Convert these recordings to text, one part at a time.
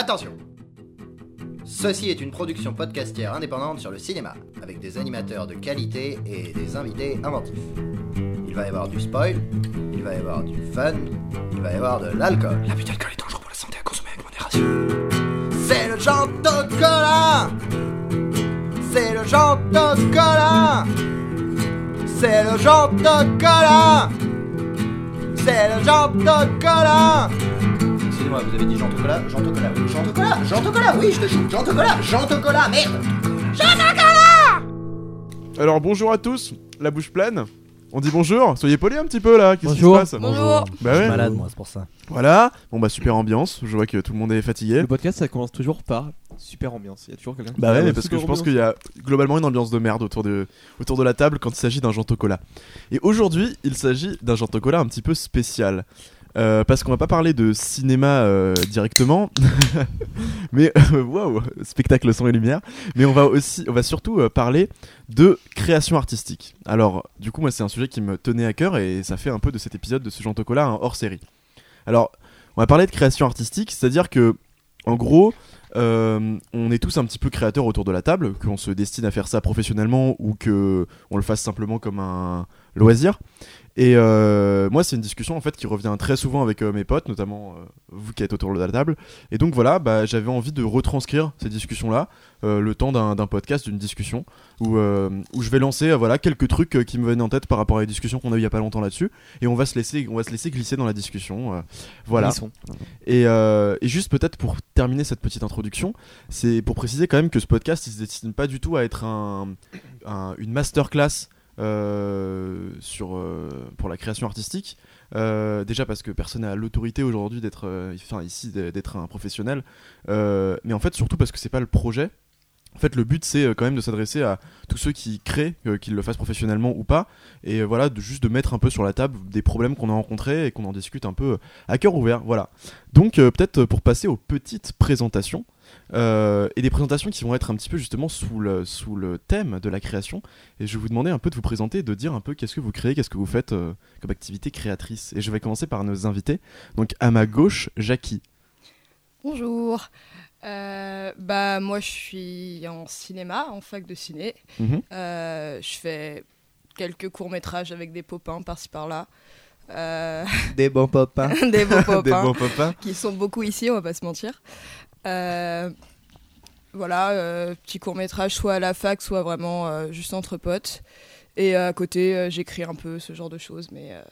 Attention Ceci est une production podcastière indépendante sur le cinéma, avec des animateurs de qualité et des invités inventifs. Il va y avoir du spoil, il va y avoir du fun, il va y avoir de l'alcool. L'abus d'alcool est dangereux pour la santé à consommer avec modération. C'est le Jantocola C'est le Jantocola C'est le Jantocola C'est le Jantocola Excusez-moi, vous avez dit Jantocola Jantocola, oui, Jantocola Jantocola, oui, je te joue Jantocola Jantocola, merde Alors bonjour à tous, la bouche pleine. On dit bonjour, soyez polis un petit peu là, qu'est-ce qui se Bonjour. passe Bonjour. Bah Je suis malade moi, c'est pour ça. Voilà, bon bah super ambiance, je vois que tout le monde est fatigué. Le podcast, ça commence toujours par super ambiance. Il y a toujours quelqu'un. qui Bah dit, ouais, mais parce que je pense qu'il y a globalement une ambiance de merde autour de, autour de la table quand il s'agit d'un Jantocola. Et aujourd'hui, il s'agit d'un Jantocola un petit peu spécial. Euh, parce qu'on va pas parler de cinéma euh, directement, mais euh, waouh, spectacle son et lumière. Mais on va aussi, on va surtout parler de création artistique. Alors, du coup, moi, c'est un sujet qui me tenait à cœur et ça fait un peu de cet épisode de ce Jantocola un hors série. Alors, on va parler de création artistique, c'est-à-dire que, en gros, on est tous un petit peu créateurs autour de la table, qu'on se destine à faire ça professionnellement ou que on le fasse simplement comme un loisir. Et euh, moi, c'est une discussion en fait qui revient très souvent avec euh, mes potes, notamment euh, vous qui êtes autour de la table. Et donc voilà, bah, j'avais envie de retranscrire ces discussions-là, le temps d'un podcast, d'une discussion, où, où je vais lancer voilà quelques trucs qui me viennent en tête par rapport à les discussions qu'on a eu il y a pas longtemps là-dessus, et on va se laisser, on va se laisser glisser dans la discussion. voilà. Et, et juste peut-être pour terminer cette petite introduction, c'est pour préciser quand même que ce podcast il se destine pas du tout à être un, un- une masterclass sur euh, pour la création artistique. Euh, déjà parce que personne n'a l'autorité aujourd'hui d'être, euh, ici d'être un professionnel, Euh, mais en fait surtout parce que c'est pas le projet. En fait, le but c'est euh, quand même de s'adresser à tous ceux qui créent, euh, qu'ils le fassent professionnellement ou pas, et euh, voilà, juste de mettre un peu sur la table des problèmes qu'on a rencontrés et qu'on en discute un peu euh, à cœur ouvert. Voilà. Donc euh, peut-être euh, pour passer aux petites présentations, euh, et des présentations qui vont être un petit peu justement sous le, sous le thème de la création, et je vais vous demander un peu de vous présenter et de dire un peu qu'est-ce que vous créez, qu'est-ce que vous faites euh, comme activité créatrice. Et je vais commencer par nos invités. Donc à ma gauche, Jackie. Bonjour. Euh, bah moi je suis en cinéma, en fac de ciné. Euh, je fais quelques courts métrages avec des popins par-ci par-là. Euh, Des bons copains. des Des popins bons papas. qui sont beaucoup ici, on va pas se mentir. Euh, voilà, euh, petit court métrage soit à la fac, soit vraiment euh, juste entre potes. Et à côté, euh, j'écris un peu ce genre de choses, mais euh,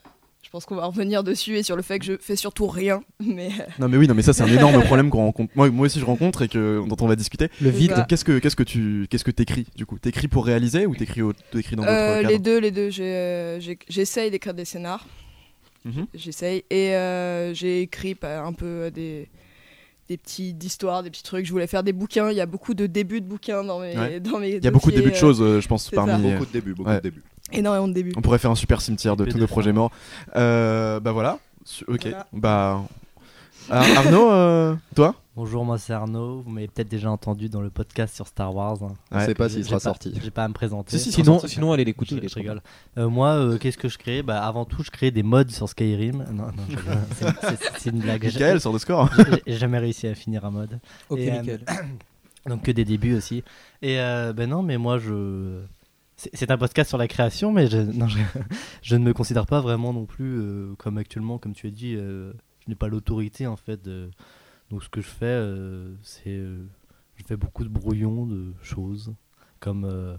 je pense qu'on va revenir dessus et sur le fait que je fais surtout rien. Mais euh, Non mais oui, non mais ça c'est un énorme problème qu'on rencontre. Moi, moi aussi je rencontre et que dont on va discuter. Le vide. Bah. Qu'est-ce que qu'est-ce que tu qu'est-ce que t'écris du coup? T'écris pour réaliser ou t'écris au- t'écris dans Euh, les deux, les deux. J'ai, j'ai- J'essaye d'écrire des scénars. Mhm. J'essaye. Et euh, j'ai écrit pas- un peu des, des petits histoires, des petits trucs. Je voulais faire des bouquins. Il y a beaucoup de débuts de bouquins dans mes. Ouais. Dans mes Il y a beaucoup de débuts de choses, euh, je pense, c'est ça. parmi. Beaucoup de débuts, beaucoup Ouais. de débuts. Énormément de débuts. On pourrait faire un super cimetière de tous nos projets morts. Euh, bah voilà. Ok. Voilà. Bah. Ar- Arnaud, euh, toi Bonjour, moi c'est Arnaud. Vous m'avez peut-être déjà entendu dans le podcast sur Star Wars. hein. On Ouais. sait pas s'il sera pas- sorti. J'ai pas à me présenter. Si, si, Sinon, sorti. sinon allez l'écouter. je, je rigole. Euh, moi, euh, qu'est-ce que je crée? Bah, Avant tout, je crée des mods sur Skyrim. Non, non, je. C'est- une blague. J'ai- Michael sort de score. j'ai- jamais réussi à finir un mod. Ok, Et, euh, nickel. Donc que des débuts aussi. Et euh, ben non, mais moi je. C'est c'est un podcast sur la création, mais je, non, je, je ne me considère pas vraiment non plus euh, comme actuellement, comme tu as dit, euh, je n'ai pas l'autorité en fait. de- Donc ce que je fais, euh, c'est. euh, je fais beaucoup de brouillons de choses, comme euh,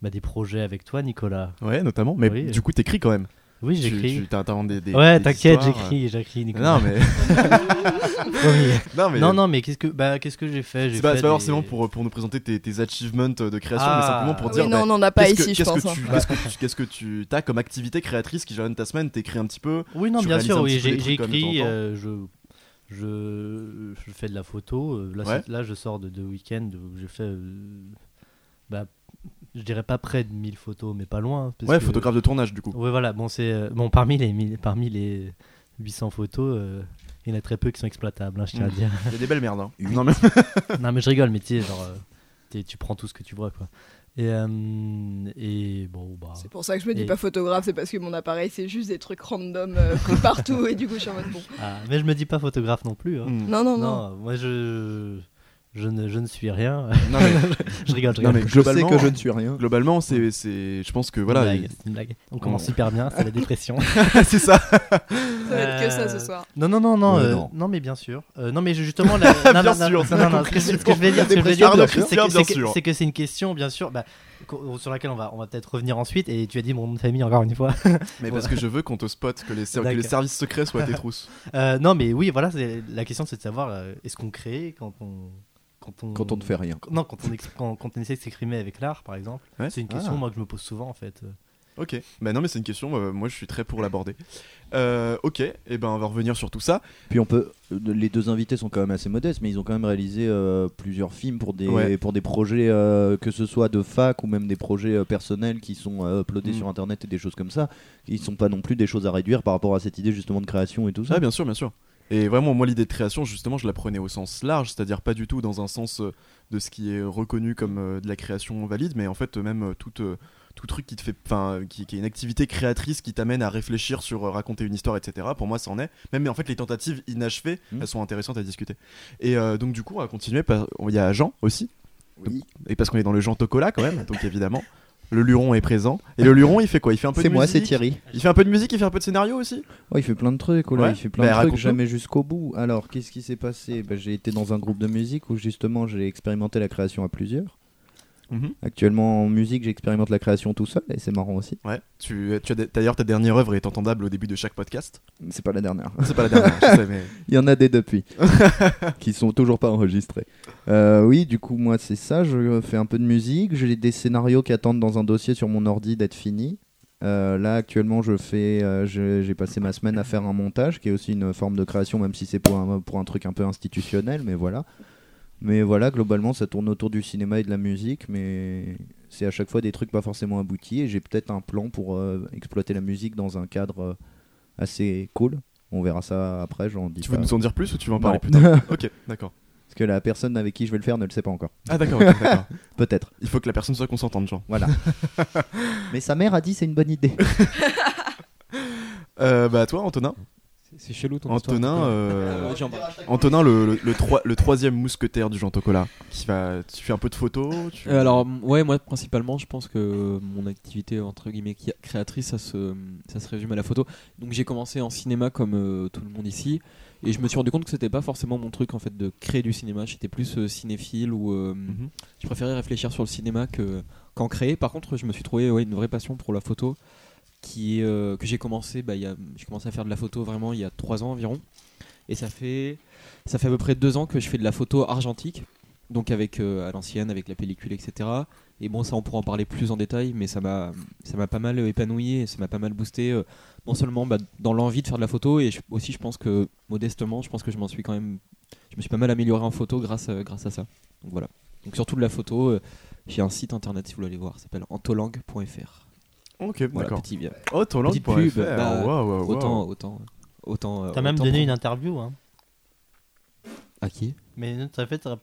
bah, des projets avec toi, Nicolas. Ouais, notamment. Mais Oui. du coup, t'écris quand même. Oui, j'écris. Tu t'as t'as des, des. Ouais, des t'inquiète, j'écris, j'écris, Nicolas. Non mais. Non mais. non, non, mais qu'est-ce que, bah, qu'est-ce que j'ai fait? J'ai C'est pas, forcément pour, pour nous présenter tes, tes achievements de création, Ah. mais simplement pour dire. oui, bah, non, on n'en a pas ici, je qu'est-ce pense. que hein. tu- Qu'est-ce que tu qu'est-ce que tu as comme activité créatrice qui jalonne ta semaine T'écris un petit peu? Oui, non, bien sûr, oui, euh, je, je, je fais de la photo. euh, Là, Ouais. là je sors de deux week-ends où j'ai fait, euh, bah, je dirais pas près de 1000 photos, mais pas loin. parce Ouais, que- photographe de tournage du coup. Ouais, voilà, bon, c'est, euh, bon parmi, les, 1000 parmi les 800 photos, euh, il y en a très peu qui sont exploitables, hein, je tiens à Mm. dire. Il y a des belles merdes. Hein. Non mais. non, mais je rigole, mais tu sais, genre, euh, t'es- tu prends tout ce que tu vois, quoi. Et, euh, et bon, bah. C'est pour ça que je me dis Et- pas photographe, c'est parce que mon appareil c'est juste des trucs random euh, pris partout et du coup je suis en mode bon. ah, mais je me dis pas photographe non plus. hein. Non, non, non. Non, moi je. Je ne, je ne suis rien. Non, mais, je rigole, je non, rigole. Je sais globalement, que je ne suis rien. globalement, c'est, c'est, je pense que C'est voilà, une blague, c'est une blague. On commence super bien, c'est la dépression. c'est ça. Ça va être que ça Euh, ce soir. Non, non, non, non, euh, non. non. mais bien sûr. Euh, non, mais justement, la... non, Bien non, sûr, non, c'est non, la non, non, ce que, je- vais dire, c'est que- une question, bien sûr, bah, sur laquelle on va, on va peut-être revenir ensuite. Et tu as dit mon nom de famille encore une fois. Mais parce que je veux qu'on te spot, que les, que services secrets soient à tes trousses. Euh, non, mais oui, voilà, la question, c'est de savoir euh, est-ce qu'on crée quand on. Quand on, Quand on ne fait rien. Non, quand on, quand, quand on essaie de s'exprimer avec l'art, par exemple. Ouais. C'est une question, Ah. moi, que je me pose souvent, en fait. Ok. Bah non, mais c'est une question. euh, moi, je suis très pour l'aborder. Euh, ok. Et ben, on va revenir sur tout ça. Puis on peut. euh, Les deux invités sont quand même assez modestes, mais ils ont quand même réalisé euh, plusieurs films pour des Ouais. pour des projets que ce soit de fac ou même des projets personnels qui sont uploadés Mm. sur internet et des choses comme ça. Ils sont pas non plus des choses à réduire par rapport à cette idée justement de création et tout ça. Ah, bien sûr, bien sûr. Et vraiment, moi, l'idée de création, justement, je la prenais au sens large, c'est-à-dire pas du tout dans un sens de ce qui est reconnu comme de la création valide, mais en fait, même euh, tout, truc qui te fait, enfin, qui, qui est une activité créatrice qui t'amène à réfléchir sur euh, raconter une histoire, etc. Pour moi, ça en est. Même, mais en fait, les tentatives inachevées, Mm. elles sont intéressantes à discuter. Et euh, donc, du coup, on va continuer. Il y a Jean aussi, Oui. et parce qu'on est dans le Jean Tocola quand même, donc évidemment. Le Luron est présent. Et le Luron, il fait quoi? Il fait un peu C'est de moi, musique c'est Thierry. Il fait un peu de musique, il fait un peu de scénario aussi? Ouais, il fait plein de trucs, oh là, Ouais. il fait plein Bah, de trucs, jamais jusqu'au bout. Alors, qu'est-ce qui s'est passé? Bah, J'ai été dans un groupe de musique où justement j'ai expérimenté la création à plusieurs. Mhm. Actuellement en musique, j'expérimente la création tout seul et c'est marrant aussi. Ouais. Tu, tu as d'ailleurs ta dernière œuvre est entendable au début de chaque podcast. C'est pas la dernière. C'est pas la dernière, je sais, mais. Il y en a des depuis qui sont toujours pas enregistrés. Euh, oui, du coup, moi, c'est ça. Je fais un peu de musique. J'ai des scénarios qui attendent dans un dossier sur mon ordi d'être finis. Euh, là, actuellement, je fais, euh, j'ai passé ma semaine à faire un montage, qui est aussi une forme de création, même si c'est pour un, pour un truc un peu institutionnel, mais voilà. Mais voilà, globalement, ça tourne autour du cinéma et de la musique, mais c'est à chaque fois des trucs pas forcément aboutis. Et j'ai peut-être un plan pour euh, exploiter la musique dans un cadre euh, assez cool. On verra ça après, j'en dis Tu veux pas. nous en dire plus ou tu veux en parler Non. plus tard Ok, d'accord. Parce que la personne avec qui je vais le faire ne le sait pas encore. Ah d'accord, d'accord. Peut-être. Il faut que la personne soit consentante, Jean. Voilà. Mais sa mère a dit c'est une bonne idée. Euh, bah toi, Antonin? C'est chelou ton Antonin, histoire. euh, Euh, Jean- Antonin, le, le, le troi- le troisième mousquetaire du Jean Tocola. Qui va, tu fais un peu de photos. Tu... Euh, alors ouais moi principalement je pense que mon activité entre guillemets créatrice ça se, ça se résume à la photo donc j'ai commencé en cinéma comme euh, tout le monde ici et je me suis rendu compte que c'était pas forcément mon truc en fait de créer du cinéma j'étais plus euh, cinéphile ou euh, Mhm. je préférais réfléchir sur le cinéma que qu'en créer par contre je me suis trouvé ouais, une vraie passion pour la photo qui est, euh, que j'ai commencé bah, j'ai à faire de la photo vraiment il y a trois ans environ. Et ça fait ça fait à peu près deux ans que je fais de la photo argentique donc avec euh, à l'ancienne avec la pellicule etc et bon ça on pourra en parler plus en détail mais ça m'a pas mal épanoui ça m'a pas mal boosté euh, non seulement bah, dans l'envie de faire de la photo et aussi je pense que modestement je pense que je m'en suis quand même je me suis pas mal amélioré en photo grâce grâce à ça. Donc voilà. Donc surtout de la photo j'ai un site internet si vous voulez aller voir s'appelle antolang.fr Ok, voilà d'accord. petit Oh, ton langue Petite pour pub, faire. bah, Waouh, waouh, waouh. autant autant autant euh, T'as même autant donné une prendre- interview, hein. À qui? Mais t'as fait, t'as-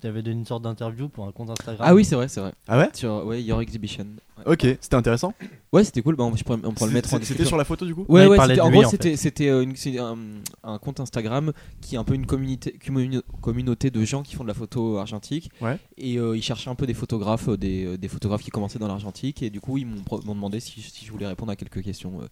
t'avais donné une sorte d'interview pour un compte Instagram. ah oui c'est vrai c'est vrai Ah ouais? Sur ouais Your Exhibition ouais, Ok, c'était intéressant. Ouais, c'était cool bah, on, je pourrais- on pourra le mettre en C'était sur la photo du coup? Ouais, Ouais, il ouais, en lui, gros, c'était c'était, euh, un, un compte Instagram qui est un peu une communauté, communauté de gens qui font de la photo argentique. Ouais. Et euh, ils cherchaient un peu des photographes, euh, des, des photographes qui commençaient dans l'argentique. Et du coup, ils m'ont demandé si, si je voulais répondre à quelques questions euh,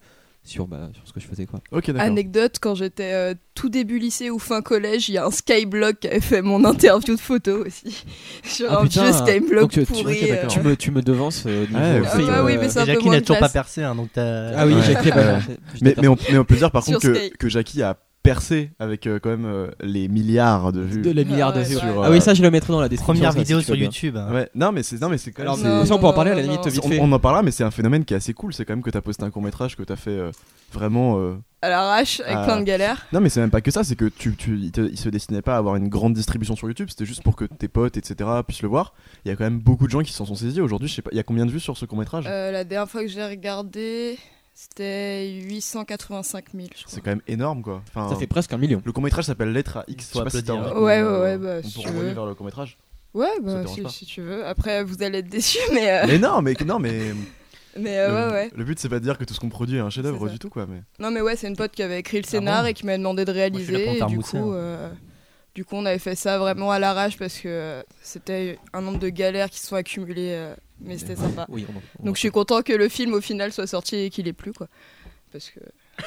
sur, bah, sur ce que je faisais. Quoi. Anecdote, quand j'étais euh, tout début lycée ou fin collège, il y a un Skyblog qui avait fait mon interview de photo aussi. Sur Ah, un putain, vieux Skyblog donc, tu- pourri. euh. Tu, me, tu me devances euh, niveau Ouais, Ah bah oui, euh, mais c'est un Jackie n'a toujours pas percé, hein, donc t'as. Ah oui, Ouais. Ouais. Mais, mais, on, mais on peut dire par contre que, que Jackie a percé avec euh, quand même euh, les milliards de vues. de la milliard de Ah vues. Ah oui, ça, je le mettrai dans la description. Première ça, vidéo si tu sur veux bien. YouTube. hein. Ouais, non mais c'est non mais c'est quand même Alors, c'est- Non, ça, on peut en parler à la limite non. vite on, fait. on en parlera mais c'est un phénomène qui est assez cool, c'est quand même que t'as posté un court-métrage que t'as fait euh, vraiment euh, À l'arrache, avec Ah. plein de galères. Non mais c'est même pas que ça, c'est que tu, tu, il, te- il se destinait pas à avoir une grande distribution sur YouTube, c'était juste pour que tes potes, etc. puissent le voir. Il y a quand même beaucoup de gens qui s'en sont saisis aujourd'hui, je sais pas, il y a combien de vues sur ce court métrage Euh, la dernière fois que j'ai regardé, c'était 885 000, je crois. C'est quand même énorme quoi. Enfin, Ça fait presque un million. Le court métrage s'appère Lettre à X, je sais pas si envie Ouais, qu'on, ouais, euh, ouais, bah, on si peut veux. vers le court métrage. Ouais, bah, si, tu veux. Après, vous allez être déçus, mais, euh, Mais non, mais non, mais mais euh, le, ouais, ouais. le but c'est pas de dire que tout ce qu'on produit est un chef-d'œuvre du tout quoi. Mais Non, mais ouais, c'est une pote qui avait écrit le Ah scénar bon et qui m'a demandé de réaliser. me et du mousser, coup, hein. euh, du coup, on avait fait ça vraiment à l'arrache parce que c'était un nombre de galères qui se sont accumulées, euh, mais c'était sympa. Oui, on en- on en- Donc je suis content que le film au final soit sorti et qu'il ait plu, quoi. Parce que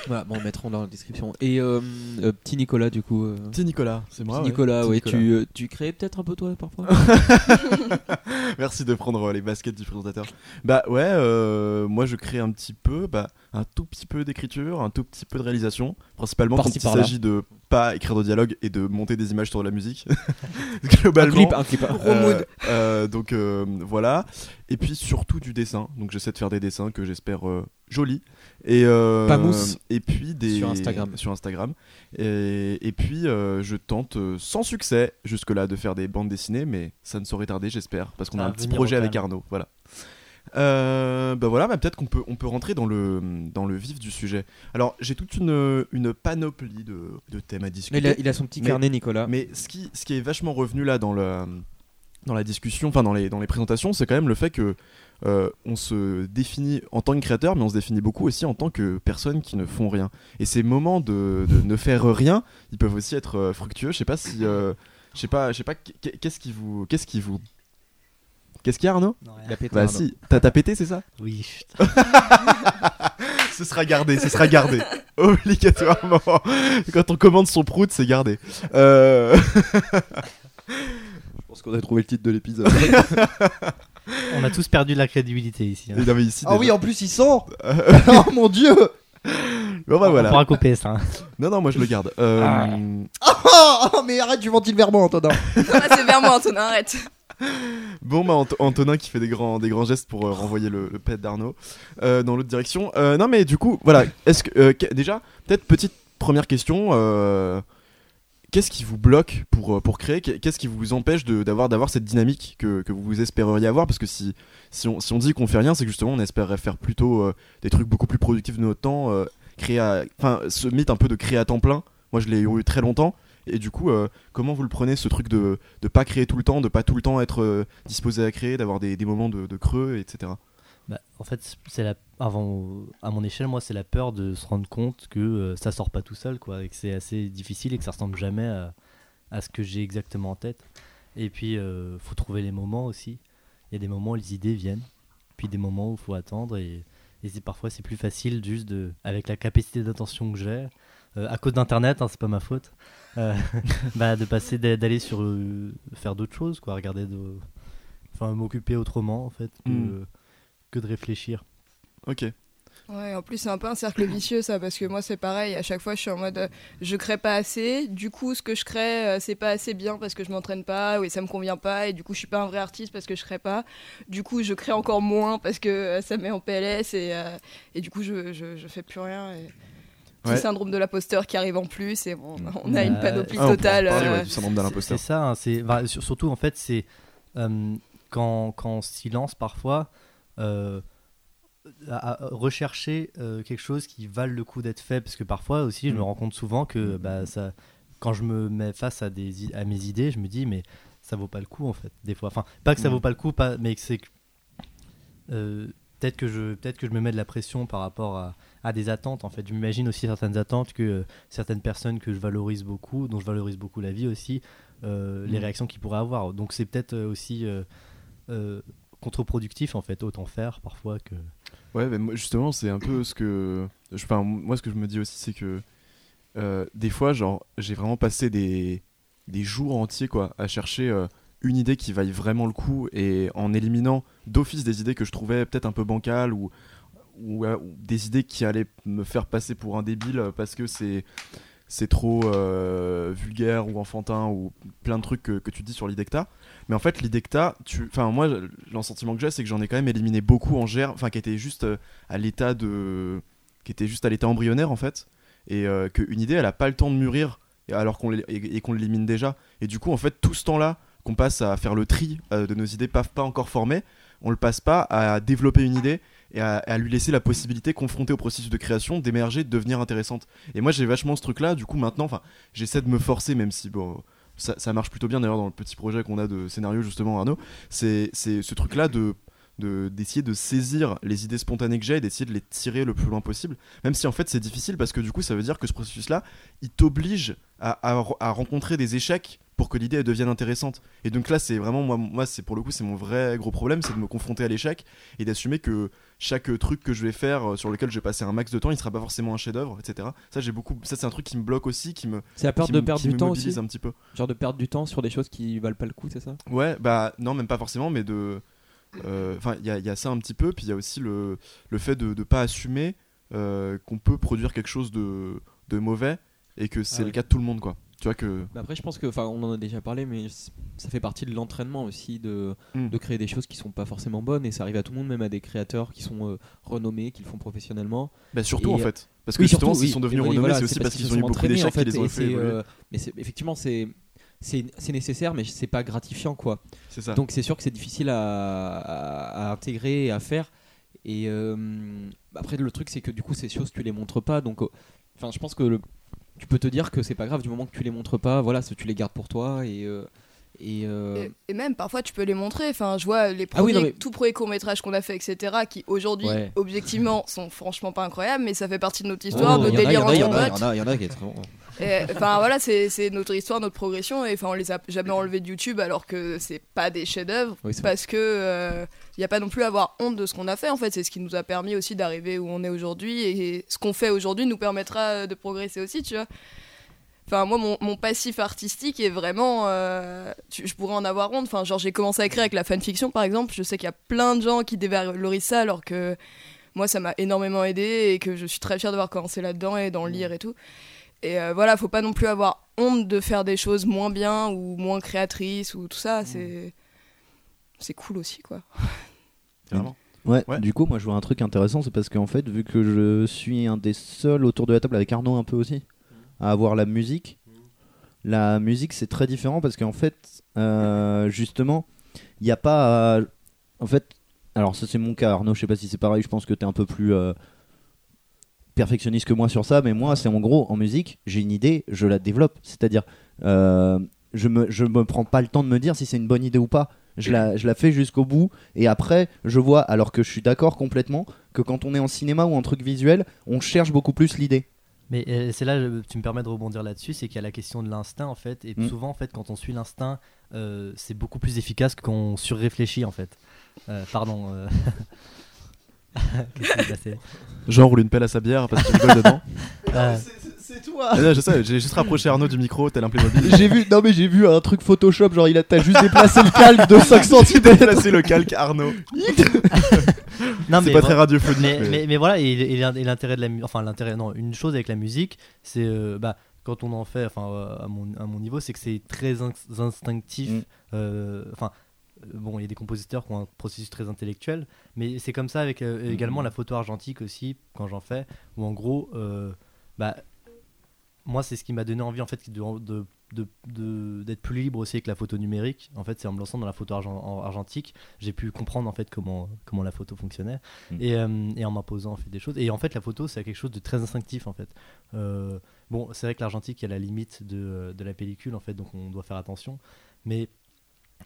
Voilà, bon, on mettra dans la description. Et euh, euh, petit Nicolas, du coup. euh, petit Nicolas, c'est moi. petit ouais. Nicolas, Petit ouais, Nicolas. tu, euh, tu crées peut-être un peu toi parfois Merci de prendre euh, les baskets du présentateur. Bah ouais, euh, moi je crée un petit peu, bah, un tout petit peu d'écriture, un tout petit peu de réalisation, principalement quand il par-là. s'agit de pas écrire de dialogue et de monter des images sur de la musique. Un Globalement. clip, un clip. Gros Euh, mood. euh, donc euh, voilà. Et puis surtout du dessin. Donc j'essaie de faire des dessins que j'espère euh, jolis. Et, euh, Pas mousse. Et puis des Sur Instagram. Sur Instagram. Et, et puis euh, je tente sans succès jusque là de faire des bandes dessinées, mais ça ne saurait tarder, j'espère, parce qu'on a un petit projet avec. Arnaud. Voilà. Euh, bah voilà, bah peut-être qu'on peut, on peut rentrer dans le, dans le vif du sujet. Alors, j'ai toute une, une panoplie de, de thèmes à discuter. Il a, il a son petit Mais- carnet, Nicolas. Mais ce qui, ce qui est vachement revenu là dans, le, dans la discussion, enfin dans les, dans les présentations, c'est quand même le fait que euh, on se définit en tant que créateur, mais on se définit beaucoup aussi en tant que personne qui ne font rien. Et ces moments de, de ne faire rien, ils peuvent aussi être euh, fructueux. Je sais pas si, euh, je sais pas, je sais pas, qu'est- qu'est-ce qui vous, qu'est-ce qui vous, qu'est-ce qu'il y a Arnaud Non, rien. Il a pété Bah si, t'as t'as pété, c'est ça Oui, chut. Ce sera gardé, ce sera gardé. Obligatoirement. Quand on commande son prout, c'est gardé. Euh... Je pense qu'on a trouvé le titre de l'épisode. on a tous perdu de la crédibilité ici. hein. non, mais ici, Ah oui, en plus il sort Oh mon dieu Bon, bah, On voilà. pourra couper ça. hein. Non, non, moi je le garde. Euh, Ah, ah, Mais arrête, tu ventiles vers moi, Antonin Ah, c'est vers moi, Antonin, arrête. Bon, bah, Ant- Antonin qui fait des grands, des grands gestes pour euh, renvoyer le, le pet d'Arnaud euh, dans l'autre direction. Euh, non, mais du coup, voilà. Est-ce que déjà, peut-être petite première question. Qu'est-ce qui vous bloque pour, pour créer? Qu'est- Qu'est-ce qui vous empêche d'avoir d'avoir cette dynamique que, que vous espéreriez avoir? Parce que si, si, on, si on dit qu'on fait rien, c'est que justement on espérerait faire plutôt des trucs beaucoup plus productifs de notre temps, créer à- ce mythe un peu de créer à temps plein. Moi je l'ai eu très longtemps. Et du coup, euh, comment vous le prenez ce truc de de pas créer tout le temps, de pas tout le temps être euh, disposé à créer, d'avoir des, des moments de, creux, etc. Bah, en fait, c'est la avant à mon échelle, moi, c'est la peur de se rendre compte que euh, ça sort pas tout seul, quoi, et que c'est assez difficile et que ça ressemble jamais à, à ce que j'ai exactement en tête. Et puis, euh, faut trouver les moments aussi. Il y a des moments où les idées viennent, puis des moments où il faut attendre, et, et parfois c'est plus facile juste de, avec la capacité d'attention que j'ai, à cause d'internet, hein, c'est pas ma faute, euh, bah, de passer d'a- d'aller sur euh, faire d'autres choses, quoi, regarder, de, enfin m'occuper autrement en fait que, Mm. que de réfléchir. Ok. Ouais, en plus c'est un peu un cercle vicieux ça parce que moi c'est pareil, à chaque fois je suis en mode euh, je crée pas assez, du coup ce que je crée euh, c'est pas assez bien parce que je m'entraîne pas, oui ça me convient pas et du coup je suis pas un vrai artiste parce que je crée pas, du coup je crée encore moins parce que euh, ça me met en PLS et, euh, et du coup je, je, je fais plus rien et Ouais. petit syndrome de l'imposteur qui arrive en plus et bon, on a une panoplie Ah, on totale. parler, euh, ouais, du syndrome de C'est ça, hein, c'est bah, sur- surtout en fait c'est euh, quand, quand on s'y lance parfois euh, à, rechercher euh, quelque chose qui vale le coup d'être fait parce que parfois aussi je me Mm. rends compte souvent que bah, ça, quand je me mets face à, des, i- à mes idées je me dis mais ça vaut pas le coup en fait des fois enfin pas que ça Mm. vaut pas le coup pas, mais que c'est que, euh, peut-être que je peut-être que je me mets de la pression par rapport à, à des attentes en fait je m'imagine aussi certaines attentes que euh, certaines personnes que je valorise beaucoup dont je valorise beaucoup la vie aussi euh, les Mm. réactions qu'ils pourraient avoir donc c'est peut-être euh, aussi euh, contre-productif en fait autant faire parfois que Ouais, mais justement, c'est un peu ce que. je- Enfin, moi, ce que je me dis aussi, c'est que. des fois, genre, j'ai vraiment passé des, des jours entiers, quoi, à chercher une idée qui vaille vraiment le coup et en éliminant d'office des idées que je trouvais peut-être un peu bancales ou, euh, des idées qui allaient me faire passer pour un débile parce que c'est. C'est trop euh, vulgaire ou enfantin ou plein de trucs que, tu dis sur t'as. Mais en fait, tu... enfin, moi, le sentiment que j'ai, c'est que j'en ai quand même éliminé beaucoup en germe, enfin, qui étaient juste euh, à l'état de. qui était juste à l'état embryonnaire, en fait. Et qu'une idée, elle a pas le temps de mûrir, alors et qu'on l'élimine déjà. Et du coup, en fait, tout ce temps-là, qu'on passe à faire le tri euh, de nos idées pas, encore formées, on le passe pas à développer une idée et à, lui laisser la possibilité, confrontée au processus de création, d'émerger, de devenir intéressante. Et moi, j'ai vachement ce truc-là, du coup, maintenant, j'essaie de me forcer, même si, bon ça, ça marche plutôt bien d'ailleurs dans le petit projet qu'on a de scénario justement Arnaud, c'est ce truc là de de- d'essayer de, saisir les idées spontanées que j'ai et d'essayer de les tirer le plus loin possible même si en fait c'est difficile parce que du coup ça veut dire que ce processus là il t'oblige à, à- à rencontrer des échecs pour que l'idée devienne intéressante et donc là c'est vraiment moi, moi c'est pour le coup c'est mon vrai gros problème c'est de me confronter à l'échec et d'assumer que chaque truc que je vais faire euh, sur lequel je vais passer un max de temps il sera pas forcément un chef d'œuvre etc ça j'ai beaucoup ça c'est un truc qui me bloque aussi qui me C'est la peur de perdre du temps aussi. un petit peu Genre de perdre du temps sur des choses qui valent pas le coup, c'est ça? Ouais, bah non, même pas forcément, mais de. Euh, Enfin, il y, a- il y a ça un petit peu, puis il y a aussi le, le fait de ne pas assumer euh, qu'on peut produire quelque chose de, de mauvais et que c'est Ah le cas de tout le monde, quoi. Tu vois que. Mais après, je pense que, enfin, on en a déjà parlé, mais ça fait partie de l'entraînement aussi de, Mm. de créer des choses qui sont pas forcément bonnes et ça arrive à tout le monde, même à des créateurs qui sont euh, renommés, qui le font professionnellement. Bah, surtout Et, en fait. Parce que Oui, justement, surtout, sont devenus Et renommés, voilà, c'est aussi parce qu'ils ont eu beaucoup d'échecs en fait, qui les ont fait euh, mais effectivement, c'est c'est c'est nécessaire, mais c'est pas gratifiant, quoi. C'est ça. Donc c'est sûr que c'est difficile à, à- à intégrer et à faire. Et euh, après le truc c'est que du coup ces choses tu les montres pas. Donc euh, enfin je pense que le- tu peux te dire que c'est pas grave du moment que tu les montres pas. Voilà, tu les gardes pour toi et euh, et, euh, Et, et même parfois tu peux les montrer. Enfin, je vois les Ah oui, premiers, non, mais- tout premiers courts métrages qu'on a fait, etc., qui aujourd'hui, Ouais. objectivement, sont franchement pas incroyables, mais ça fait partie de notre histoire, Oh, de il y en a, délire entre a, il y en potes. a, il y en a qui est très bon. Enfin voilà, c'est notre histoire, notre progression. Et enfin, on les a jamais enlevés de YouTube alors que c'est pas des chefs-d'œuvre Oui, parce que il y a pas non plus à avoir honte de ce qu'on a fait. En fait, c'est ce qui nous a permis aussi d'arriver où on est aujourd'hui et ce qu'on fait aujourd'hui nous permettra de progresser aussi, tu vois. Enfin, moi, mon, mon passif artistique est vraiment. euh, tu- je pourrais en avoir honte. Enfin, genre, j'ai commencé à écrire avec la fanfiction, par exemple. Je sais qu'il y a plein de gens qui dévalorisent ça, alors que moi, ça m'a énormément aidé et que je suis très fière d'avoir commencé là-dedans et d'en lire et tout. Et euh, voilà, faut pas non plus avoir honte de faire des choses moins bien ou moins créatrices ou tout ça. C'est. C'est cool aussi, quoi. Vraiment. Ouais, Ouais. du coup, moi je vois un truc intéressant, c'est parce qu'en fait, vu que je suis un des seuls autour de la table avec Arnaud un peu aussi, à avoir la musique, la musique c'est très différent parce qu'en fait, euh, justement, il n'y a pas. En fait, alors ça c'est mon cas, Arnaud, je sais pas si c'est pareil, je pense que tu es un peu plus. Perfectionniste que moi sur ça, mais moi c'est en gros en musique, j'ai une idée, je la développe, c'est-à-dire euh, je me je me prends pas le temps de me dire si c'est une bonne idée ou pas. Je la, je la fais jusqu'au bout et après je vois, alors que je suis d'accord complètement, que quand on est en cinéma ou en truc visuel, on cherche beaucoup plus l'idée. Mais euh, c'est là, euh, tu me permets de rebondir là-dessus, c'est qu'il y a la question de l'instinct en fait, et Mm. souvent en fait, quand on suit l'instinct, euh, c'est beaucoup plus efficace que quand on surréfléchit en fait. Euh, pardon. euh. Qu'est-ce qui s'est passé Jean roule une pelle à sa bière parce qu'il rigole dedans. Euh, C'est toi Ah non, je sais, j'ai juste rapproché Arnaud du micro, tel un Playmobil. J'ai vu, non mais j'ai vu un truc Photoshop, genre il a t'as juste déplacé le calque de 5 Tu cm. placé le calque Arnaud. Non, C'est mais pas très radiophonique. mais, mais- mais, mais voilà, et, et l'in- et l'intérêt de la musique, enfin l'intérêt, non, une chose avec la musique, c'est euh, bah, quand on en fait, enfin euh, à, mon, à mon niveau, c'est que c'est très ins- instinctif. Mm. euh, Enfin, euh, bon, il y a des compositeurs qui ont un processus très intellectuel, mais c'est comme ça avec euh, également la photo argentique aussi, quand j'en fais, où en gros, euh, bah, moi, c'est ce qui m'a donné envie en fait de, de- d'être plus libre aussi avec la photo numérique. En fait, c'est en me lançant dans la photo argen- en- argentique, j'ai pu comprendre en fait comment, comment la photo fonctionnait Mm. et, euh, et en m'imposant en fait des choses. Et en fait, la photo, c'est quelque chose de très instinctif en fait. Euh, bon, c'est vrai que l'argentique, il y a la limite de, de la pellicule en fait, donc on doit faire attention. Mais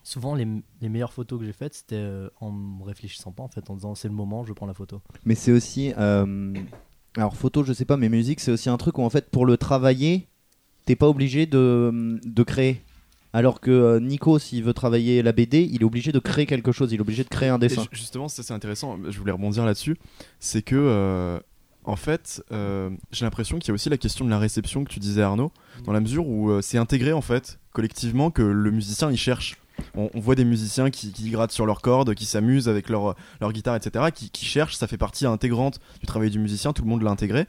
souvent, les, les meilleures photos que j'ai faites, c'était euh, en me réfléchissant pas en fait, en disant c'est le moment, je prends la photo. Mais c'est aussi. euh, alors, photo, je sais pas, mais musique, c'est aussi un truc où en fait, pour le travailler, t'es pas obligé de, de créer. Alors que euh, Nico, s'il veut travailler la BD, il est obligé de créer quelque chose, il est obligé de créer un dessin. ju- justement, ça c'est intéressant, je voulais rebondir là-dessus, c'est que euh, en fait, euh, j'ai l'impression qu'il y a aussi la question de la réception que tu disais Arnaud, dans la mesure où euh, c'est intégré en fait collectivement que le musicien il cherche. On, voit des musiciens qui, grattent sur leurs cordes, qui s'amusent avec leur, guitare, etc., qui, cherchent, ça fait partie intégrante du travail du musicien, tout le monde l'a intégré.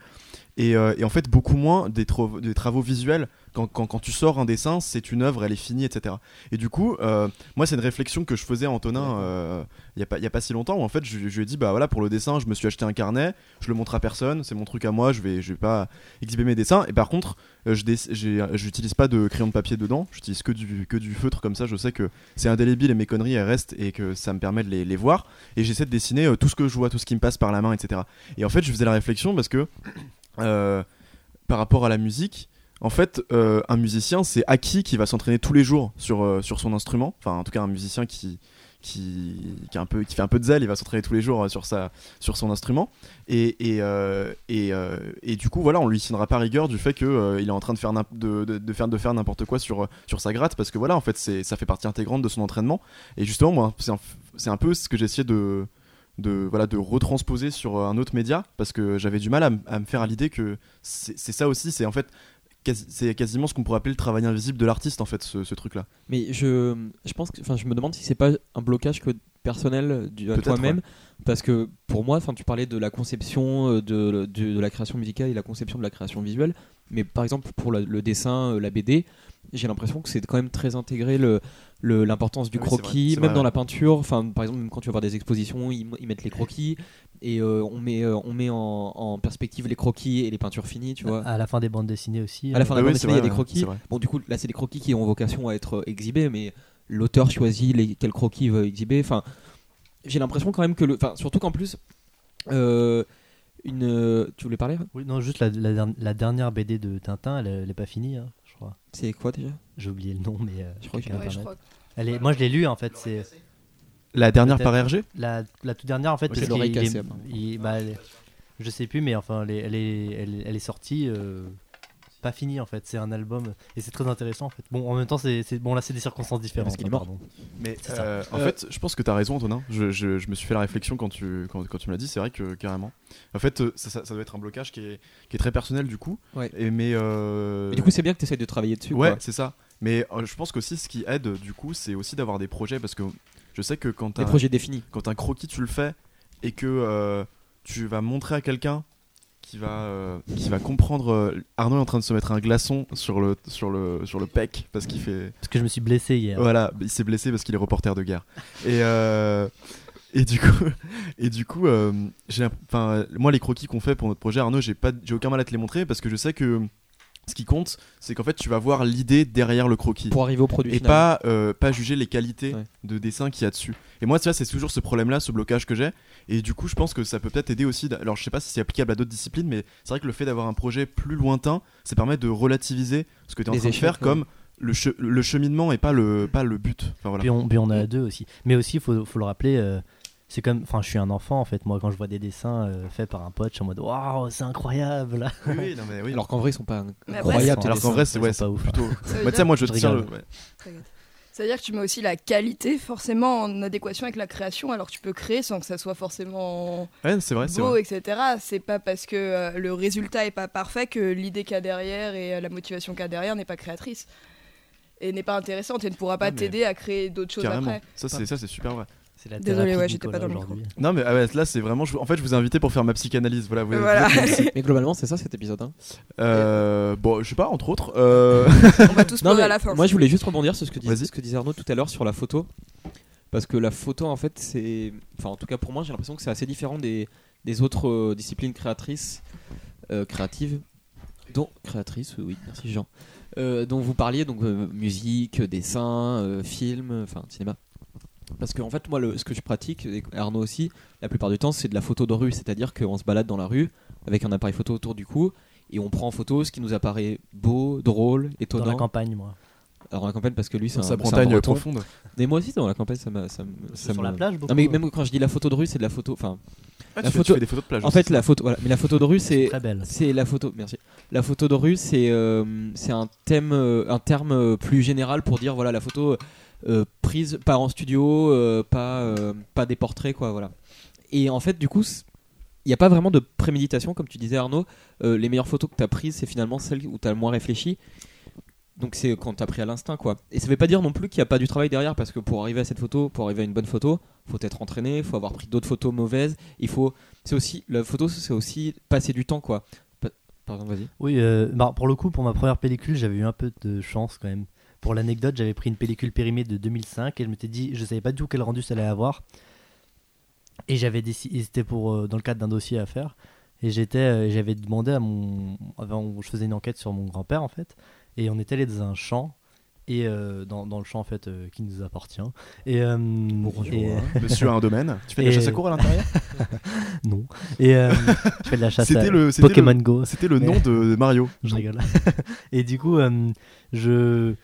Et, euh, en fait, beaucoup moins des travaux visuels. Quand, quand, quand tu sors un dessin, c'est une œuvre, elle est finie, etc. Et du coup, euh, moi, c'est une réflexion que je faisais à Antonin euh, il n'y a, a pas si longtemps, où en fait, je, je lui ai dit, bah voilà, pour le dessin, je me suis acheté un carnet, je le montre à personne, c'est mon truc à moi, je vais, je vais pas exhiber mes dessins. Et par contre, euh, je j'utilise pas de crayon de papier dedans, j'utilise que du, que du feutre, comme ça, je sais que c'est indélébile et mes conneries, elles restent et que ça me permet de les, les voir. Et j'essaie de dessiner tout ce que je vois, tout ce qui me passe par la main, etc. Et en fait, je faisais la réflexion parce que, par rapport à la musique, en fait, euh, un musicien, c'est acquis qui va s'entraîner tous les jours sur, euh, sur son instrument. Enfin, en tout cas, un musicien qui, qui, qui, fait un peu de zèle, il va s'entraîner tous les jours euh, sur, sa, sur son instrument. Et, et, et, du coup, voilà, on lui signera pas rigueur du fait qu'il il est en train de faire, de, faire, de faire n'importe quoi sur, sur sa gratte, parce que voilà, en fait, ça fait partie intégrante de son entraînement. Et justement, moi, c'est un, un peu ce que j'ai essayé de, de, voilà, de retransposer sur un autre média, parce que j'avais du mal à, à me faire à l'idée que c'est ça aussi, c'est en fait. C'est quasiment ce qu'on pourrait appeler le travail invisible de l'artiste en fait ce, ce truc là. Mais je, je pense que, enfin, je me demande si c'est pas un blocage que personnel Peut-être, toi-même, parce que pour moi, enfin, tu parlais de la conception euh, de, de, de la création musicale et la conception de la création visuelle, mais par exemple pour la- le dessin, euh, la BD, j'ai l'impression que c'est quand même très intégré le- l'importance du Oui, c'est croquis, vrai, c'est même vrai, dans ouais. la peinture. Enfin, par exemple, même quand tu vas voir des expositions, ils, ils mettent les croquis et euh, on met euh, on met en, en perspective les croquis et les peintures finies, tu vois. À la fin des bandes dessinées aussi. À la euh, fin Ah de la oui, bande c'est dessinée, il y a des croquis. Bon, du coup, là, c'est des croquis qui ont vocation à être exhibés, mais l'auteur choisit les, quels croquis il veut exhiber. Enfin, j'ai l'impression quand même que le. Enfin, surtout qu'en plus, euh, une. Tu voulais parler Oui, non, juste la, la derni- la dernière BD de Tintin, elle, elle est pas finie, hein, je crois. C'est quoi déjà? J'ai oublié le nom, mais euh, Je crois quelqu'un Ouais, je crois. Elle est, moi, je l'ai lu en fait. C'est La dernière par RG la, la toute dernière en fait. Moi, parce l'oreille qu'il est- il- bah, elle je sais plus, mais enfin, elle est, elle est, elle, elle est sortie. euh, pas finie en fait, c'est un album et c'est très intéressant en fait. Bon, en même temps, c'est bon là, c'est des circonstances différentes. Parce qu'il est hein, mort. pardon. Mais euh, en Euh, fait, je pense que tu as raison, Antonin. Je, je- je me suis fait la réflexion quand tu, quand, quand tu me l'as dit. C'est vrai que carrément. En fait, ça, ça- ça doit être un blocage qui est, qui est très personnel du coup. Ouais. Et, mais euh, du coup, c'est bien que tu essayes de travailler dessus. ouais, c'est ça. Mais euh, je pense qu'aussi, ce qui aide du coup, c'est aussi d'avoir des projets parce que je sais que quand Des projets définis. quand un croquis tu le fais et que euh, tu vas montrer à quelqu'un qui va euh, qui va comprendre Arnaud est en train de se mettre un glaçon sur le sur le sur le pec parce qu'il fait Parce que je me suis blessé hier. voilà, il s'est blessé parce qu'il est reporter de guerre. Et, et du coup, et du coup j'ai moi, les croquis qu'on fait pour notre projet, Arnaud, j'ai pas, j'ai aucun mal à te les montrer parce que je sais que ce qui compte, c'est qu'en fait, tu vas voir l'idée derrière le croquis. Pour arriver au produit Et final. pas, euh, pas juger les qualités Ouais. de dessin qu'il y a dessus. Et moi, tu vois, c'est toujours ce problème-là, ce blocage que j'ai. Et du coup, je pense que ça peut peut-être aider aussi. Alors, je sais pas si c'est applicable à d'autres disciplines, mais c'est vrai que le fait d'avoir un projet plus lointain, ça permet de relativiser ce que tu es en Les train de faire ouais. comme le, che- le cheminement et pas le, pas le but. Enfin, voilà. Puis on, puis on a deux aussi. Mais aussi, il faut, faut le rappeler, euh, c'est comme. Enfin, je suis un enfant en fait. Moi, quand je vois des dessins euh, faits par un pote, je suis en mode Waouh, c'est incroyable Oui, oui, non, mais oui. Alors qu'en vrai, ils sont pas Mais incroyables. Alors qu'en vrai, c'est ouais, pas ouf. plutôt. Ça veut Bah, tu sais, dire- moi, je Je tiens le. ouais. C'est-à-dire que tu mets aussi la qualité forcément en adéquation avec la création, alors tu peux créer sans que ça soit forcément Ouais, vrai, beau, vrai. etc. C'est pas parce que euh, le résultat est pas parfait que l'idée qu'il y a derrière et euh, la motivation qu'il y a derrière n'est pas créatrice. Et n'est pas intéressante et ne pourra pas t'aider à créer d'autres choses après. Ça, c'est ça, c'est super vrai. C'est la Désolé, ouais, j'étais pas dans le micro. Non, mais ah ouais, là, c'est vraiment. je- En fait, je vous ai invité pour faire ma psychanalyse. Voilà, vous. Mais globalement, c'est ça cet épisode. hein. Euh, bon, je sais pas, entre autres. euh, On va tous Non, à la fin. Moi, je voulais juste rebondir sur ce que, disait, Vas-y. ce que disait Arnaud tout à l'heure sur la photo. Parce que la photo, en fait, c'est. Enfin, en tout cas, pour moi, j'ai l'impression que c'est assez différent des, des autres euh, disciplines créatrices, euh, créatives. Dont. Créatrices, oui, merci Jean. Euh, dont vous parliez, donc euh, musique, dessin, euh, film, enfin, cinéma. Parce que, en fait, moi, le, ce que je pratique, et Arnaud aussi, la plupart du temps, c'est de la photo de rue. C'est-à-dire qu'on se balade dans la rue avec un appareil photo autour du cou et on prend en photo ce qui nous apparaît beau, drôle, Dans étonnant. la campagne, moi. Alors, la campagne, parce que lui, c'est Dans un, breton. profonde. Mais moi aussi, dans la campagne, ça m'a. Ça, me- ça Sur me- la plage, beaucoup. Non, mais même quand je dis la photo de rue, c'est de la photo. Enfin, Ah, La tu, fais, photo- tu fais des photos de plage. en aussi, fait, la photo. Voilà. Mais la photo de rue, c'est. Très belle. C'est la photo. Merci. La photo de rue, c'est euh, c'est un thème, euh, un terme euh, plus général pour dire voilà la photo euh, prise pas en studio, euh, pas euh, pas des portraits quoi voilà. Et en fait, du coup, il n'y a pas vraiment de préméditation comme tu disais Arnaud. Les meilleures photos que tu as prises, c'est finalement celles où tu as le moins réfléchi. Donc c'est quand tu as pris à l'instinct quoi. Et ça veut pas dire non plus qu'il n'y a pas du travail derrière parce que pour arriver à cette photo, pour arriver à une bonne photo, faut être entraîné, faut avoir pris d'autres photos mauvaises, il faut c'est aussi la photo c'est aussi passer du temps quoi. Pa- Pardon, vas-y. Oui, bah, pour le coup, pour ma première pellicule, j'avais eu un peu de chance quand même. Pour l'anecdote, j'avais pris une pellicule périmée de 2005 et je m'étais dit, je savais pas du tout quel rendu ça allait avoir. Et j'avais décidé, c'était pour euh, dans le cadre d'un dossier à faire. Et j'étais, euh, j'avais demandé à mon, avant, je faisais une enquête sur mon grand-père en fait, et on était allé dans un champ. et euh, dans, dans le champ en fait euh, qui nous appartient. Et, euh, et- Monsieur a un domaine. Tu fais de la chasse à cours à l'intérieur? Non. Et euh, je fais de la chasse à C'était le, Pokémon le, Go. c'était le nom de Mario. Je rigole. et du coup, euh, je,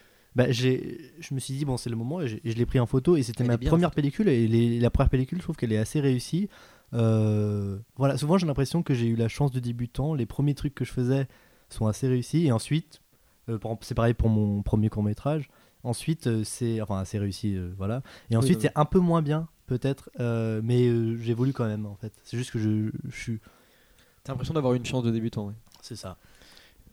bah, j'ai, je me suis dit, bon, c'est le moment, et, je l'ai pris en photo, et c'était ma bien, première pellicule, et les- la première pellicule, je trouve qu'elle est assez réussie. Euh, voilà, souvent j'ai l'impression que j'ai eu la chance de débutant, les premiers trucs que je faisais sont assez réussis, et ensuite, euh, c'est pareil pour mon premier court métrage, ensuite, euh, c'est, enfin, assez réussi, voilà, et ensuite, oui. c'est un peu moins bien, peut-être, mais j'évolue quand même, en fait. C'est juste que je, je suis. T'as l'impression d'avoir une chance de débutant. ouais. C'est ça.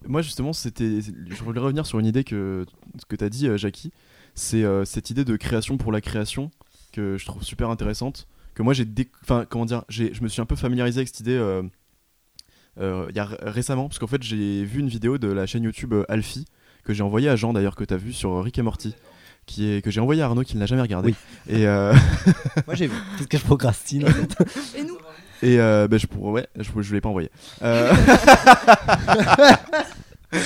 Moi, justement, c'était. Je voulais revenir sur une idée que, que tu as dit, euh, Jackie. C'est euh, cette idée de création pour la création que je trouve super intéressante. Que moi, j'ai. Enfin, comment dire j'ai- Je me suis un peu familiarisé avec cette idée euh, euh, il y a récemment. Parce qu'en fait, j'ai vu une vidéo de la chaîne YouTube Alfie, que j'ai envoyée à Jean d'ailleurs, que tu as vu sur Rick et Morty. Qui est, que j'ai envoyé à Arnaud qui ne l'a jamais regardé. Oui. Et, euh, Moi j'ai vu. Qu'est-ce que je procrastine en fait? Et nous et euh, bah, je pourrais. Ouais, je, je l'ai pas envoyé. Euh,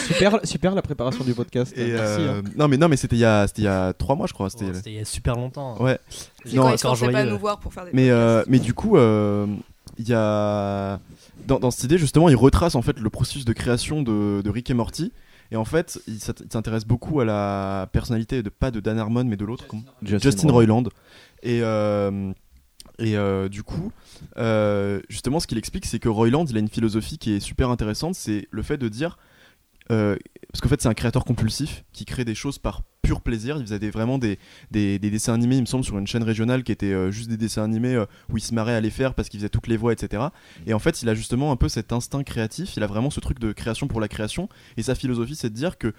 Super, super la préparation du podcast. et, Merci. euh, hein. Non, mais, non, mais c'était il y a, c'était il y a trois mois, je crois. C'était, Oh, C'était il y a super longtemps. Ouais. C'est Non, quand ils encore pas à joyeux. nous voir pour faire des Mais, euh, podcasts. mais du coup, euh, il y a. Dans, dans cette idée, justement, il retrace en fait le processus de création de, de Rick et Morty. Et en fait, il s'int- il s'intéresse beaucoup à la personnalité de pas de Dan Harmon, mais de l'autre, comment Justin, Roiland. Et, euh, et euh, du coup, euh, justement, ce qu'il explique, c'est que Roiland, il a une philosophie qui est super intéressante. C'est le fait de dire. euh, parce qu'en fait, c'est un créateur compulsif qui crée des choses par pur plaisir. Il faisait vraiment des, des, des dessins animés, il me semble, sur une chaîne régionale qui était juste des dessins animés où il se marrait à les faire parce qu'il faisait toutes les voix, etc. Et en fait, il a justement un peu cet instinct créatif. Il a vraiment ce truc de création pour la création. Et sa philosophie, c'est de dire que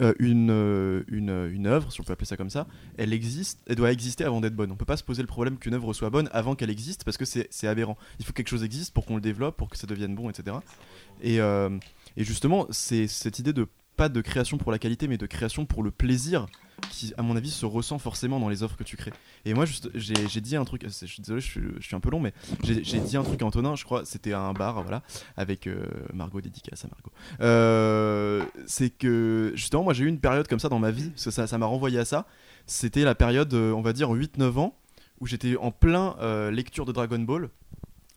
euh, une, euh, une, une œuvre, si on peut appeler ça comme ça, elle existe, elle doit exister avant d'être bonne. On peut pas se poser le problème qu'une œuvre soit bonne avant qu'elle existe parce que c'est aberrant. Il faut que quelque chose existe pour qu'on le développe, pour que ça devienne bon, etc. Et, euh, et justement, c'est cette idée de pas de création pour la qualité, mais de création pour le plaisir qui, à mon avis, se ressent forcément dans les offres que tu crées. Et moi, j'ai dit un truc, je suis désolé, je un peu long, mais j'ai dit un truc à Antonin, je crois, c'était à un bar, voilà, avec euh, Margot, dédicace à Margot. Euh, c'est que, justement, moi, j'ai eu une période comme ça dans ma vie, parce ça m'a renvoyé à ça. C'était la période, euh, on va dire, 8-9 ans, où j'étais en plein lecture de Dragon Ball,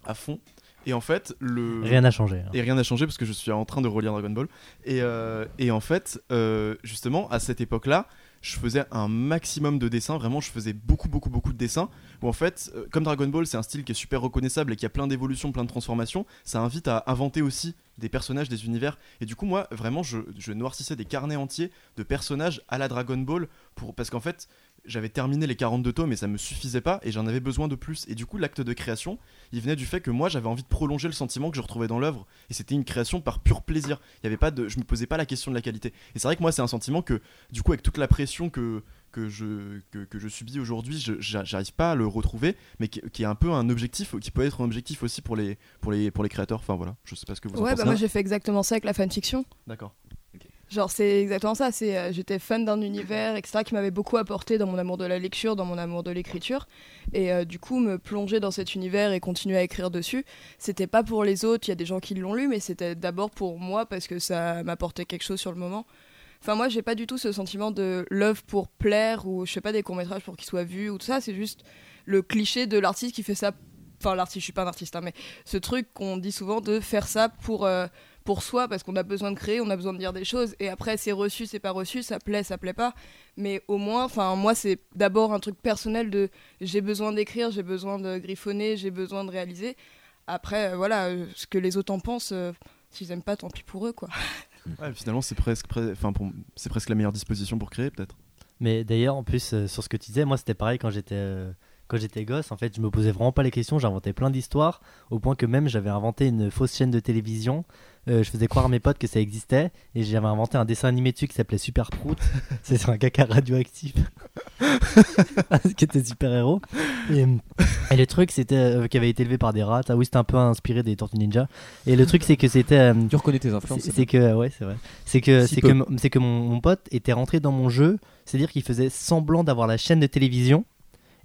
à fond. Et en fait, le. Rien n'a changé. hein. Et rien n'a changé parce que je suis en train de relire Dragon Ball. Et, euh, et en fait, euh, justement, à cette époque-là, je faisais un maximum de dessins. Vraiment, je faisais beaucoup, beaucoup, beaucoup de dessins. Où en fait, euh, comme Dragon Ball, c'est un style qui est super reconnaissable et qui a plein d'évolutions, plein de transformations, ça invite à inventer aussi des personnages, des univers. Et du coup, moi, vraiment, je, je noircissais des carnets entiers de personnages à la Dragon Ball. Pour, parce qu'en fait, j'avais terminé les 42 tomes et ça me suffisait pas et j'en avais besoin de plus. Et du coup, l'acte de création, il venait du fait que moi, j'avais envie de prolonger le sentiment que je retrouvais dans l'œuvre. Et c'était une création par pur plaisir. Il y avait pas de, je me posais pas la question de la qualité. Et c'est vrai que moi, c'est un sentiment que, du coup, avec toute la pression que que je, que, que je subis aujourd'hui, j'arrive pas à le retrouver, mais qui, qui est un peu un objectif, qui peut être un objectif aussi pour les, pour les, pour les créateurs. Enfin voilà, je sais pas ce que vous en Ouais, pensez. bah moi j'ai fait exactement ça avec la fanfiction. D'accord. Genre c'est exactement ça, c'est euh, j'étais fan d'un univers etc qui m'avait beaucoup apporté dans mon amour de la lecture, dans mon amour de l'écriture et euh, du coup me plonger dans cet univers et continuer à écrire dessus, c'était pas pour les autres, il y a des gens qui l'ont lu mais c'était d'abord pour moi parce que ça m'apportait quelque chose sur le moment. Enfin moi j'ai pas du tout ce sentiment de l'œuvre pour plaire ou je sais pas des courts-métrages pour qu'ils soient vus ou tout ça, c'est juste le cliché de l'artiste qui fait ça enfin l'artiste, je suis pas un artiste hein, mais ce truc qu'on dit souvent de faire ça pour euh, pour soi parce qu'on a besoin de créer, on a besoin de dire des choses et après c'est reçu, c'est pas reçu, ça plaît, ça plaît pas. Mais au moins, enfin moi c'est d'abord un truc personnel de j'ai besoin d'écrire, j'ai besoin de griffonner, j'ai besoin de réaliser. Après euh, voilà, euh, ce que les autres en pensent, euh, s'ils aiment pas, tant pis pour eux quoi. Ouais, finalement, c'est presque, pre- enfin, pour- c'est presque la meilleure disposition pour créer, peut-être. Mais d'ailleurs, en plus, euh, sur ce que tu disais, moi c'était pareil quand j'étais euh, quand j'étais gosse. En fait, je me posais vraiment pas les questions, j'inventais plein d'histoires, au point que même j'avais inventé une fausse chaîne de télévision. Euh, je faisais croire à mes potes que ça existait, et j'avais inventé un dessin animé dessus qui s'appelait Super Prout. C'est sur un caca radioactif, qui était super héros. Et, et le truc, c'était euh, qui avait été élevé par des rats. Ah oui, c'était un peu inspiré des Tortues Ninja. Et le truc, c'est que c'était euh, Tu reconnais tes influences. c'est que ouais, c'est vrai. C'est que Si c'est peu. que c'est que mon, mon pote était rentré dans mon jeu, c'est-à-dire qu'il faisait semblant d'avoir la chaîne de télévision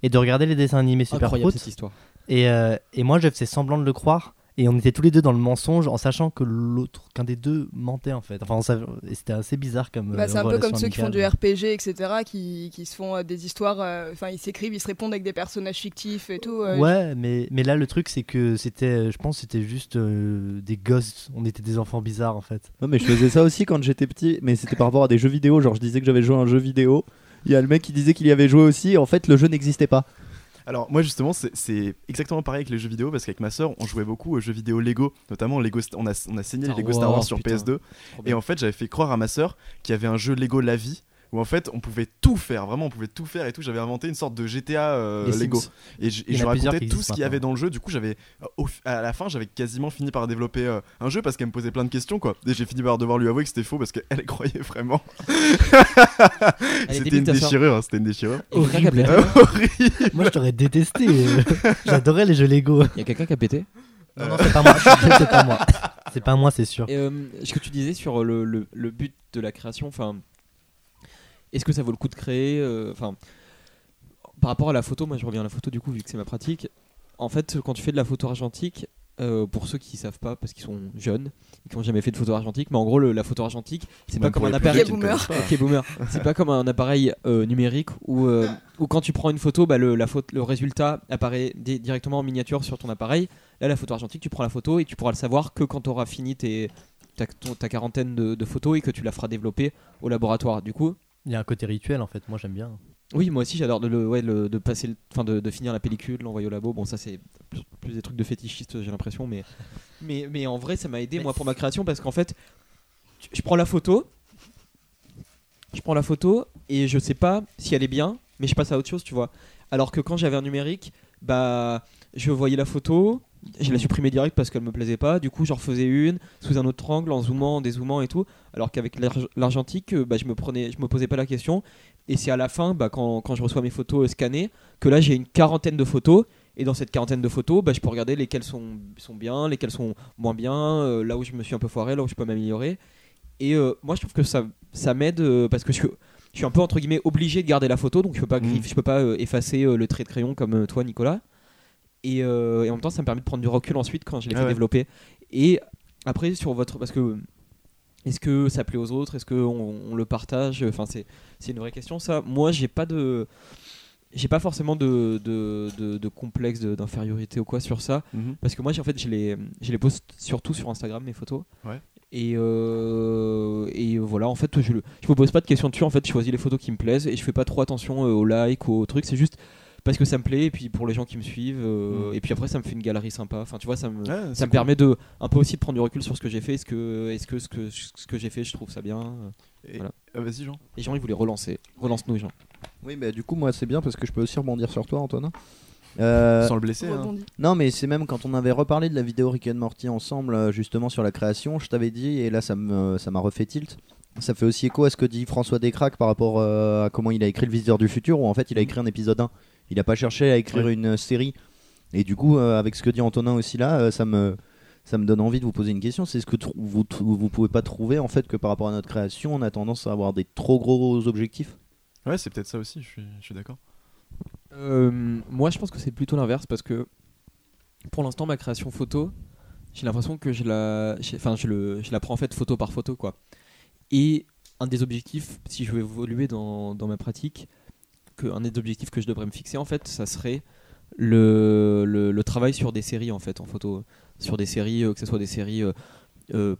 et de regarder les dessins animés super incroyable prout. cette histoire. Et, euh, et moi, je faisais semblant de le croire. et on était tous les deux dans le mensonge en sachant que l'autre, qu'un des deux mentait en fait. Enfin, on savait- et c'était assez bizarre comme. Bah, euh, c'est un peu relation comme ceux qui font amicale. du RPG, etc., qui, qui se font euh, des histoires. euh, Enfin, ils s'écrivent, ils se répondent avec des personnages fictifs et tout. euh, Ouais, mais, mais là le truc c'est que c'était, je pense, que c'était juste euh, des gosses. On était des enfants bizarres en fait. Non mais je faisais ça aussi quand j'étais petit, mais c'était par rapport à des jeux vidéo. Genre je disais que j'avais joué à un jeu vidéo. Il y a le mec qui disait qu'il y avait joué aussi. En fait, le jeu n'existait pas. Alors moi justement c'est- exactement pareil avec les jeux vidéo parce qu'avec ma soeur on jouait beaucoup aux jeux vidéo Lego, notamment Lego, on a, on a saigné les Star Lego Star Wars Wars, sur putain. PS2 Trop et en fait j'avais fait croire à ma soeur qu'il y avait un jeu Lego La Vie où en fait on pouvait tout faire, vraiment on pouvait tout faire et tout. J'avais inventé une sorte de GTA euh, Lego et je, et je racontais tout ce qu'il y avait dans le jeu. Du coup j'avais à la fin j'avais quasiment fini par développer euh, un jeu parce qu'elle me posait plein de questions quoi. Et j'ai fini par devoir lui avouer que c'était faux parce qu'elle elle croyait vraiment. C'était une déchirure, hein, c'était une déchirure. Horrible. Moi je t'aurais détesté. J'adorais les jeux Lego. Il y a quelqu'un qui a pété? Non, non, c'est pas moi. c'est pas moi. C'est pas moi, c'est sûr. Et, euh, ce que tu disais sur le, le- le but de la création, enfin, est-ce que ça vaut le coup de créer euh, Enfin, par rapport à la photo, moi je reviens à la photo du coup vu que c'est ma pratique. En fait, quand tu fais de la photo argentique, euh, pour ceux qui savent pas parce qu'ils sont jeunes et qui n'ont jamais fait de photo argentique, mais en gros le- la photo argentique, c'est pas comme un appareil. boomer. boomer, c'est pas comme un appareil euh, numérique où, euh, où quand tu prends une photo, bah, le, la photo, le résultat apparaît di- directement en miniature sur ton appareil. Là, la photo argentique, tu prends la photo et tu pourras le savoir que quand tu auras fini tes, ta, ton- ta quarantaine de, de photos et que tu la feras développer au laboratoire. Du coup, Il y a un côté rituel en fait. Moi j'aime bien. oui, moi aussi j'adore de, le, ouais, le- de passer, le- enfin de, de finir la pellicule, l'envoyer au labo. Bon, ça c'est plus, plus des trucs de fétichistes, j'ai l'impression, mais, mais, mais en vrai, ça m'a aidé moi pour ma création parce qu'en fait, je prends la photo, je prends la photo et je sais pas si elle est bien, mais je passe à autre chose, tu vois. Alors que quand j'avais un numérique, bah, je voyais la photo, je la supprimais direct parce qu'elle me plaisait pas. Du coup, j'en refaisais une sous un autre angle, en zoomant, en dézoomant et tout. Alors qu'avec l'arg- l'argentique, euh, bah, je me prenais, je me posais pas la question. Et c'est à la fin, bah, quand, quand je reçois mes photos euh, scannées, que là j'ai une quarantaine de photos. Et dans cette quarantaine de photos, bah, je peux regarder lesquelles sont, sont bien, lesquelles sont moins bien, euh, là où je me suis un peu foiré, là où je peux m'améliorer. Et euh, moi, je trouve que ça, ça m'aide euh, parce que je, je suis un peu entre guillemets obligé de garder la photo, donc je peux pas, griffe- je peux pas effacer le trait de crayon comme toi, Nicolas. Et, euh, et en même temps, ça me permet de prendre du recul ensuite quand je l'ai Ah fait ouais. développer. Et après, sur votre. Parce que. Est-ce que ça plaît aux autres? Est-ce qu'on on le partage? Enfin, c'est c'est une vraie question, ça. Moi, j'ai pas de. J'ai pas forcément de, de, de- de complexe d'infériorité ou quoi sur ça. Mhm. Parce que moi, j'ai- en fait, je les, je les poste surtout sur Instagram, mes photos. Ouais. Et, euh, et voilà, en fait, je, je me pose pas de questions dessus. En fait, je choisis les photos qui me plaisent et je fais pas trop attention euh, aux likes ou aux trucs. C'est juste parce que ça me plaît et puis pour les gens qui me suivent. euh, Mm. Et puis après, ça me fait une galerie sympa. Enfin, tu vois, ça me, Ouais, ça me permet de un peu aussi de prendre du recul sur ce que j'ai fait. Est-ce que, est-ce que ce que, ce que j'ai fait, je trouve ça bien Et- Voilà. Ah, Vas-y Jean. Les gens, ils voulaient relancer. Relance-nous, Jean. Oui, bah du coup, moi c'est bien parce que je peux aussi rebondir sur toi, Antonin. Euh, Sans le blesser. hein. Non, mais c'est même quand on avait reparlé de la vidéo Rick and Morty ensemble, euh, justement sur la création, je t'avais dit, et là ça me- ça m'a refait tilt. Ça fait aussi écho à ce que dit François Descraques par rapport euh, à comment il a écrit Le Visiteur du Futur, où en fait il a écrit un épisode 1. Il a pas cherché à écrire Ouais. une série. Et du coup, euh, avec ce que dit Antonin aussi là, euh, ça me. Ça me donne envie de vous poser une question, c'est ce que vous, vous pouvez pas trouver en fait que par rapport à notre création, on a tendance à avoir des trop gros objectifs Ouais, c'est peut-être ça aussi, je suis, je suis d'accord. Euh, moi, je pense que c'est plutôt l'inverse parce que pour l'instant, ma création photo, j'ai l'impression que je la, enfin, je, le, je la prends en fait photo par photo, quoi. Et un des objectifs, si je veux évoluer dans, dans ma pratique, que un des objectifs que je devrais me fixer, en fait, ça serait le, le, le travail sur des séries, en fait, en photo, sur des séries, euh, que ce soit des séries euh, euh,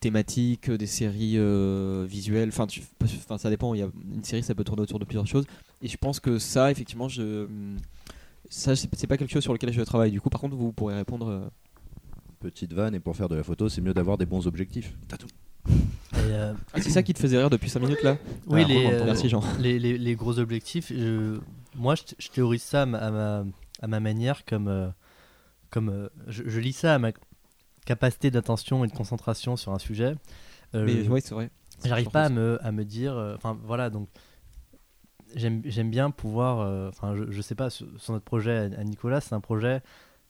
thématiques, des séries euh, visuelles, enfin, tu- enfin, ça dépend. Il y a une série, ça peut tourner autour de plusieurs choses. Et je pense que ça, effectivement, je ça c'est pas quelque chose sur lequel je travaille. Du coup, par contre, vous pourrez répondre. euh, Petite vanne, et pour faire de la photo, c'est mieux d'avoir des bons objectifs. Et, euh, Ah, c'est ça qui te faisait rire depuis 5 minutes là oui, Ah, les, euh, Merci Jean. les, les- les gros objectifs, je- moi je, je théorise ça à ma, à ma, manière, comme, euh, comme euh, je, je lis ça à ma capacité d'attention et de concentration sur un sujet. Euh, Mais ouais, c'est vrai. J'arrive pas à me, à me dire. euh, Enfin voilà, donc j'aime j'aime bien pouvoir. euh, Enfin, je, je sais pas, sur, sur notre projet à, à Nicolas, c'est un projet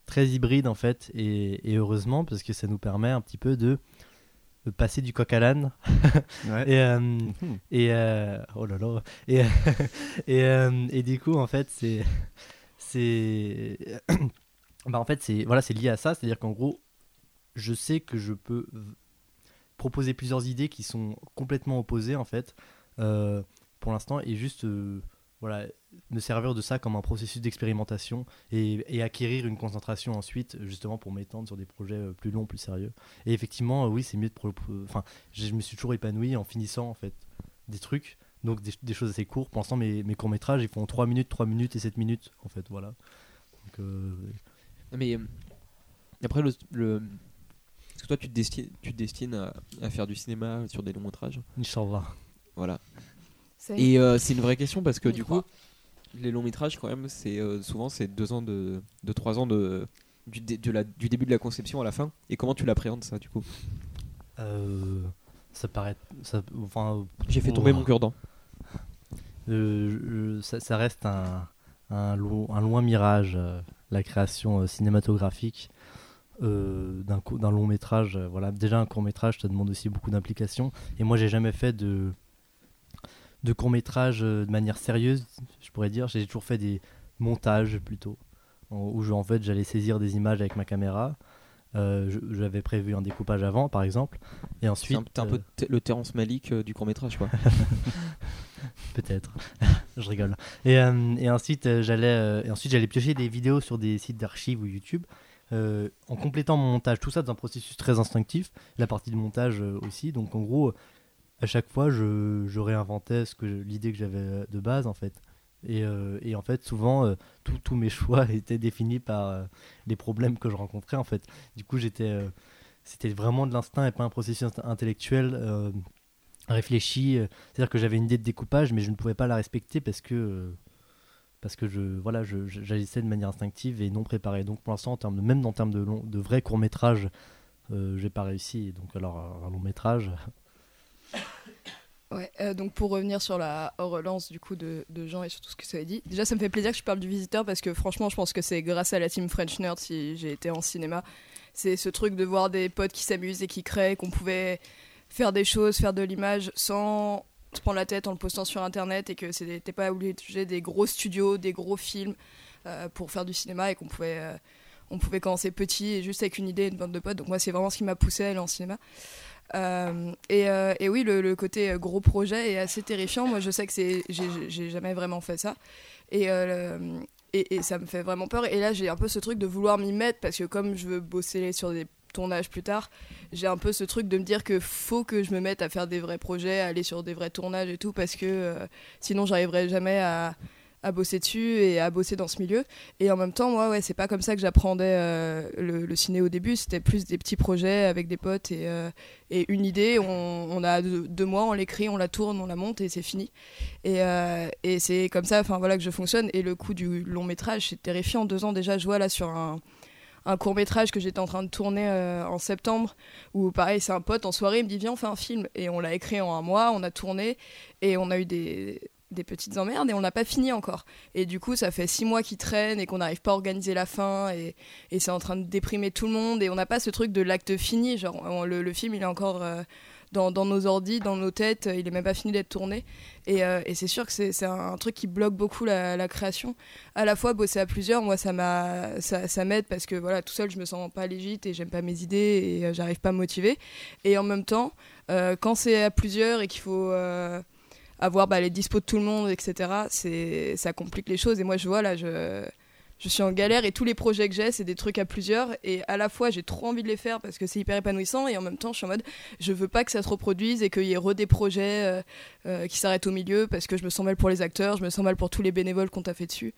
très hybride en fait, et, et heureusement, parce que ça nous permet un petit peu de, de passer du coq à l'âne. Ouais. Et, euh, Mhm. et euh, oh là là. Et, et, euh, et du coup, en fait, c'est. C'est. bah, en fait, c'est voilà, c'est lié à ça. C'est-à-dire qu'en gros, je sais que je peux proposer plusieurs idées qui sont complètement opposées en fait pour l'instant et juste voilà me servir de ça comme un processus d'expérimentation et, et acquérir une concentration ensuite justement pour m'étendre sur des projets euh, plus longs plus sérieux. Et effectivement euh, oui c'est mieux de enfin je me suis toujours épanoui en finissant en fait des trucs donc des, des choses assez courtes pour l'instant mes, mes courts métrages ils font 3 minutes 3 minutes et 7 minutes en fait voilà. Donc euh, Mais après, le, le- est-ce que toi tu te destines, tu te destines à, à faire du cinéma sur des longs métrages Inch'Allah. Voilà. Et euh, c'est une vraie question parce que On du croit. coup, les longs métrages, quand même, c'est euh, souvent c'est deux ans de, de trois ans de, du, dé- de la, du début de la conception à la fin. Et comment tu l'appréhendes ça du coup? Euh, ça paraît. Ça, enfin, J'ai fait tomber mon cure-dent. euh, ça, ça reste un, un, lo- un loin mirage, euh, la création euh, cinématographique euh, d'un long métrage. euh, voilà. Déjà, un court métrage, ça demande aussi beaucoup d'implication. Et moi, j'ai jamais fait de, de court métrage de manière sérieuse, je pourrais dire. J'ai toujours fait des montages plutôt, où je- en fait, j'allais saisir des images avec ma caméra. Euh, J'avais prévu un découpage avant, par exemple, et ensuite. t'es un peu euh, le Terrence Malick euh, du court métrage quoi. Peut-être. je rigole. Et, euh, et ensuite, euh, j'allais euh, ensuite j'allais piocher des vidéos sur des sites d'archives ou YouTube euh, en complétant mon montage. Tout ça dans un processus très instinctif. La partie de montage euh, aussi. Donc en gros, euh, à chaque fois, je, réinventais l'idée que j'avais euh, de base en fait. Et, euh, en fait, souvent, euh, tous- mes choix étaient définis par les problèmes que je rencontrais en fait. Du coup, j'étais, c'était vraiment de l'instinct et pas un processus int- intellectuel réfléchi. c'est-à-dire que j'avais une idée de découpage, mais je ne pouvais pas la respecter parce que, parce que je, voilà, j'agissais de manière instinctive et non préparée. Donc pour l'instant, même en termes de, long, de vrais courts métrages, euh, j'ai pas réussi. Donc alors un long métrage, Ouais, euh, donc pour revenir sur la relance du coup de, Jean et sur tout ce que ça a dit, déjà ça me fait plaisir que je parle du visiteur parce que franchement je pense que c'est grâce à la team French Nerd si j'ai été en cinéma. C'est ce truc de voir des potes qui s'amusent et qui créent, qu'on pouvait faire des choses, faire de l'image sans se prendre la tête en le postant sur internet et que c'était pas obligé des gros studios, des gros films euh, pour faire du cinéma et qu'on pouvait, euh, pouvait commencer petit et juste avec une idée une bande de potes. Donc moi c'est vraiment ce qui m'a poussé à aller en cinéma. Euh, et, euh, et oui, le, côté gros projet est assez terrifiant. Moi, je sais que c'est, j'ai, jamais vraiment fait ça, et, euh, et, ça me fait vraiment peur. Et là, j'ai un peu ce truc de vouloir m'y mettre parce que comme je veux bosser sur des tournages plus tard, j'ai un peu ce truc de me dire que faut que je me mette à faire des vrais projets, à aller sur des vrais tournages et tout, parce que sinon, j'arriverai jamais à à bosser dessus et à bosser dans ce milieu. Et en même temps, moi, ouais, c'est pas comme ça que j'apprenais euh, le, ciné au début. C'était plus des petits projets avec des potes et, euh, une idée. On, a deux, mois, on l'écrit, on la tourne, on la monte et c'est fini. Et, euh, c'est comme ça, voilà, que je fonctionne. Et le coup du long métrage, c'est terrifiant. Deux ans déjà, je vois là sur un court métrage que j'étais en train de tourner en septembre où pareil c'est un pote en soirée il me dit viens on fait un film et on l'a écrit en un mois on a tourné et on a eu des des petites emmerdes et on n'a pas fini encore. Et du coup, ça fait six mois qu'il traîne et qu'on n'arrive pas à organiser la fin et, et c'est en train de déprimer tout le monde et on n'a pas ce truc de l'acte fini. Genre, le, film, il est encore euh, dans, dans nos ordis, dans nos têtes, il est même pas fini d'être tourné. Et, euh, et c'est sûr que c'est un truc qui bloque beaucoup la, création. À la fois, bosser à plusieurs, moi, ça m'a ça, m'aide parce que voilà, tout seul, je me sens pas légite et j'aime pas mes idées et euh, j'arrive pas à me motiver. Et en même temps, quand c'est à plusieurs et qu'il faut. Avoir bah, les dispos de tout le monde, etc., ça complique les choses. Et moi, je vois là, je, je suis en galère et tous les projets que j'ai, c'est des trucs à plusieurs. Et à la fois, j'ai trop envie de les faire parce que c'est hyper épanouissant. Et en même temps, je suis en mode, je veux pas que ça se reproduise et qu'il y ait re des projets euh, euh, qui s'arrêtent au milieu parce que je me sens mal pour les acteurs, je me sens mal pour tous les bénévoles qu'on t'a fait dessus.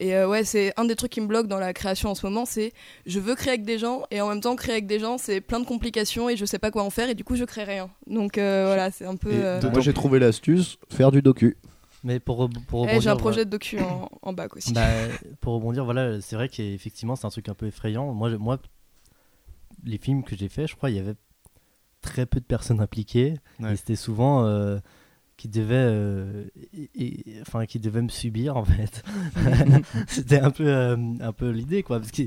Et euh, ouais, c'est un des trucs qui me bloque dans la création en ce moment, c'est je veux créer avec des gens et en même temps créer avec des gens, c'est plein de complications et je sais pas quoi en faire et du coup je crée rien. Donc euh, voilà, c'est un peu. Euh, Moi j'ai trouvé l'astuce, faire du docu. mais pour, pour eh, rebondir, j'ai un voilà. projet de docu en, en bac aussi. Bah, pour rebondir, voilà, c'est vrai qu'effectivement, c'est un truc un peu effrayant. Moi, je- moi les films que j'ai faits, je crois, il y avait très peu de personnes impliquées. Ouais. Et c'était souvent euh, qui devaient, euh, et- et- enfin, qui devaient me subir, en fait. c'était un peu, euh, un peu l'idée, quoi. Parce que,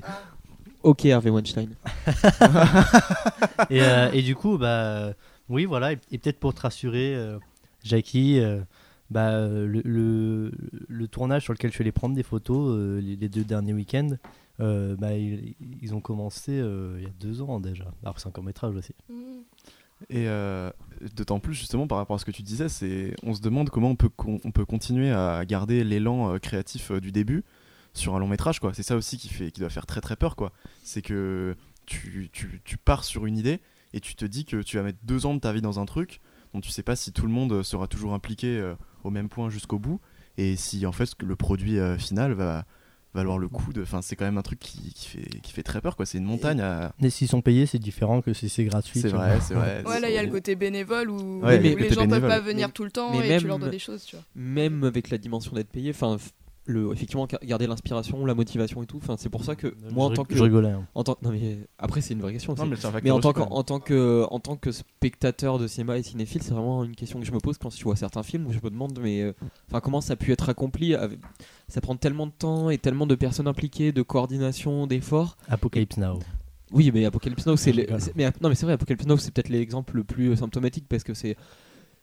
Ok, Harvey Weinstein. et, euh, et du coup, bah, oui, voilà. Et, et peut-être pour te rassurer, euh, Jackie, euh, bah, le, le, le tournage sur lequel je suis allé prendre des photos euh, les, les deux derniers week-ends, euh, bah, ils, ils ont commencé euh, il y a deux ans déjà. Alors c'est un court métrage aussi. Mm. Et euh, d'autant plus justement par rapport à ce que tu disais, c'est on se demande comment on peut on peut continuer à garder l'élan euh, créatif euh, du début sur un long métrage. C'est ça aussi qui fait qui doit faire très très peur. C'est que tu, tu, tu pars sur une idée et tu te dis que tu vas mettre deux ans de ta vie dans un truc dont tu sais pas si tout le monde sera toujours impliqué euh, au même point jusqu'au bout et si en fait le produit final va valoir le coup de enfin c'est quand même un truc qui, qui fait qui fait très peur quoi c'est une montagne à Mais s'ils sont payés, c'est différent que si c'est gratuit. c'est vrai c'est vrai Ouais, là, il y a le côté bénévole où, Ouais, où mais les gens peuvent pas venir Mais- tout le temps et même- tu leur donnes des choses, tu vois. Même avec la dimension d'être payé, enfin, le, effectivement, ga- garder l'inspiration, la motivation et tout. Enfin, c'est pour ça que moi, en tant que, je rigolais. hein. en tant, non mais après, c'est une vraie question. Non, mais en tant, que, en, tant que, en tant que spectateur de cinéma et cinéphile, c'est vraiment une question que je me pose quand je vois certains films où je me demande mais euh, enfin comment ça a pu être accompli avec- Ça prend tellement de temps et tellement de personnes impliquées, de coordination, d'efforts. Apocalypse Now. Oui, mais Apocalypse Now, c'est Je le- mais non mais c'est vrai, Apocalypse Now, c'est peut-être l'exemple le plus euh, symptomatique parce que c'est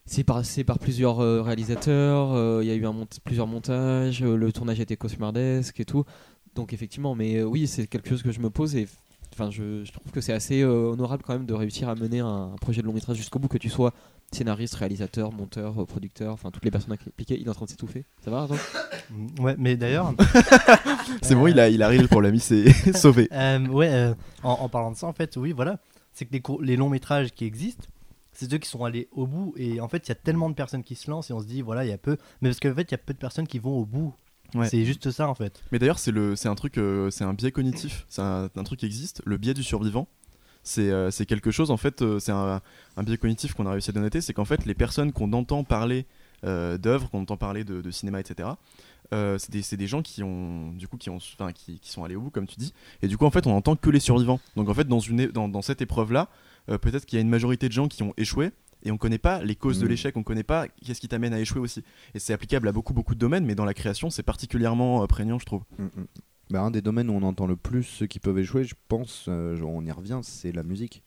c'est par, c'est par plusieurs euh, réalisateurs, euh, il y a eu un mont- plusieurs montages, euh, le tournage a été cauchemardesque et tout. Donc effectivement, mais euh, oui, c'est quelque chose que je me pose et enfin je, je trouve que c'est assez euh, honorable quand même de réussir à mener un, un projet de long métrage jusqu'au bout, que tu sois scénariste, réalisateur, monteur, euh, producteur, enfin toutes les personnes impliquées. Il est en train de s'étouffer. Ça va Arnaud Mm, Ouais, mais d'ailleurs. C'est bon, il a, il a réglé le problème, il s'est sauvé. Euh, ouais, euh, en, en parlant de ça, en fait, oui, voilà. C'est que les, les longs métrages qui existent, c'est ceux qui sont allés au bout. Et en fait, il y a tellement de personnes qui se lancent et on se dit, voilà, il y a peu. Mais parce qu'en fait, il y a peu de personnes qui vont au bout. Ouais. C'est juste ça, en fait. Mais d'ailleurs, c'est le, c'est un truc, euh, c'est un biais cognitif, c'est un, un truc qui existe, le biais du survivant. C'est, euh, c'est quelque chose, en fait, euh, c'est un, un biais cognitif qu'on a réussi à dénoter, c'est qu'en fait, les personnes qu'on entend parler euh, d'œuvres, qu'on entend parler de, de cinéma, etc., euh, c'est des, c'est des gens qui ont, du coup, qui, ont, enfin, qui, qui sont allés au bout, comme tu dis, et du coup, en fait, on entend que les survivants. Donc, en fait, dans, une, dans, dans cette épreuve-là, euh, peut-être qu'il y a une majorité de gens qui ont échoué, et on connaît pas les causes de Mhm. l'échec, on connaît pas qu'est-ce qui t'amène à échouer aussi. Et c'est applicable à beaucoup, beaucoup de domaines, mais dans la création, c'est particulièrement euh, prégnant, je trouve. Mm, mm. Bah, un des domaines où on entend le plus ceux qui peuvent échouer, je pense, euh, on y revient, c'est la musique.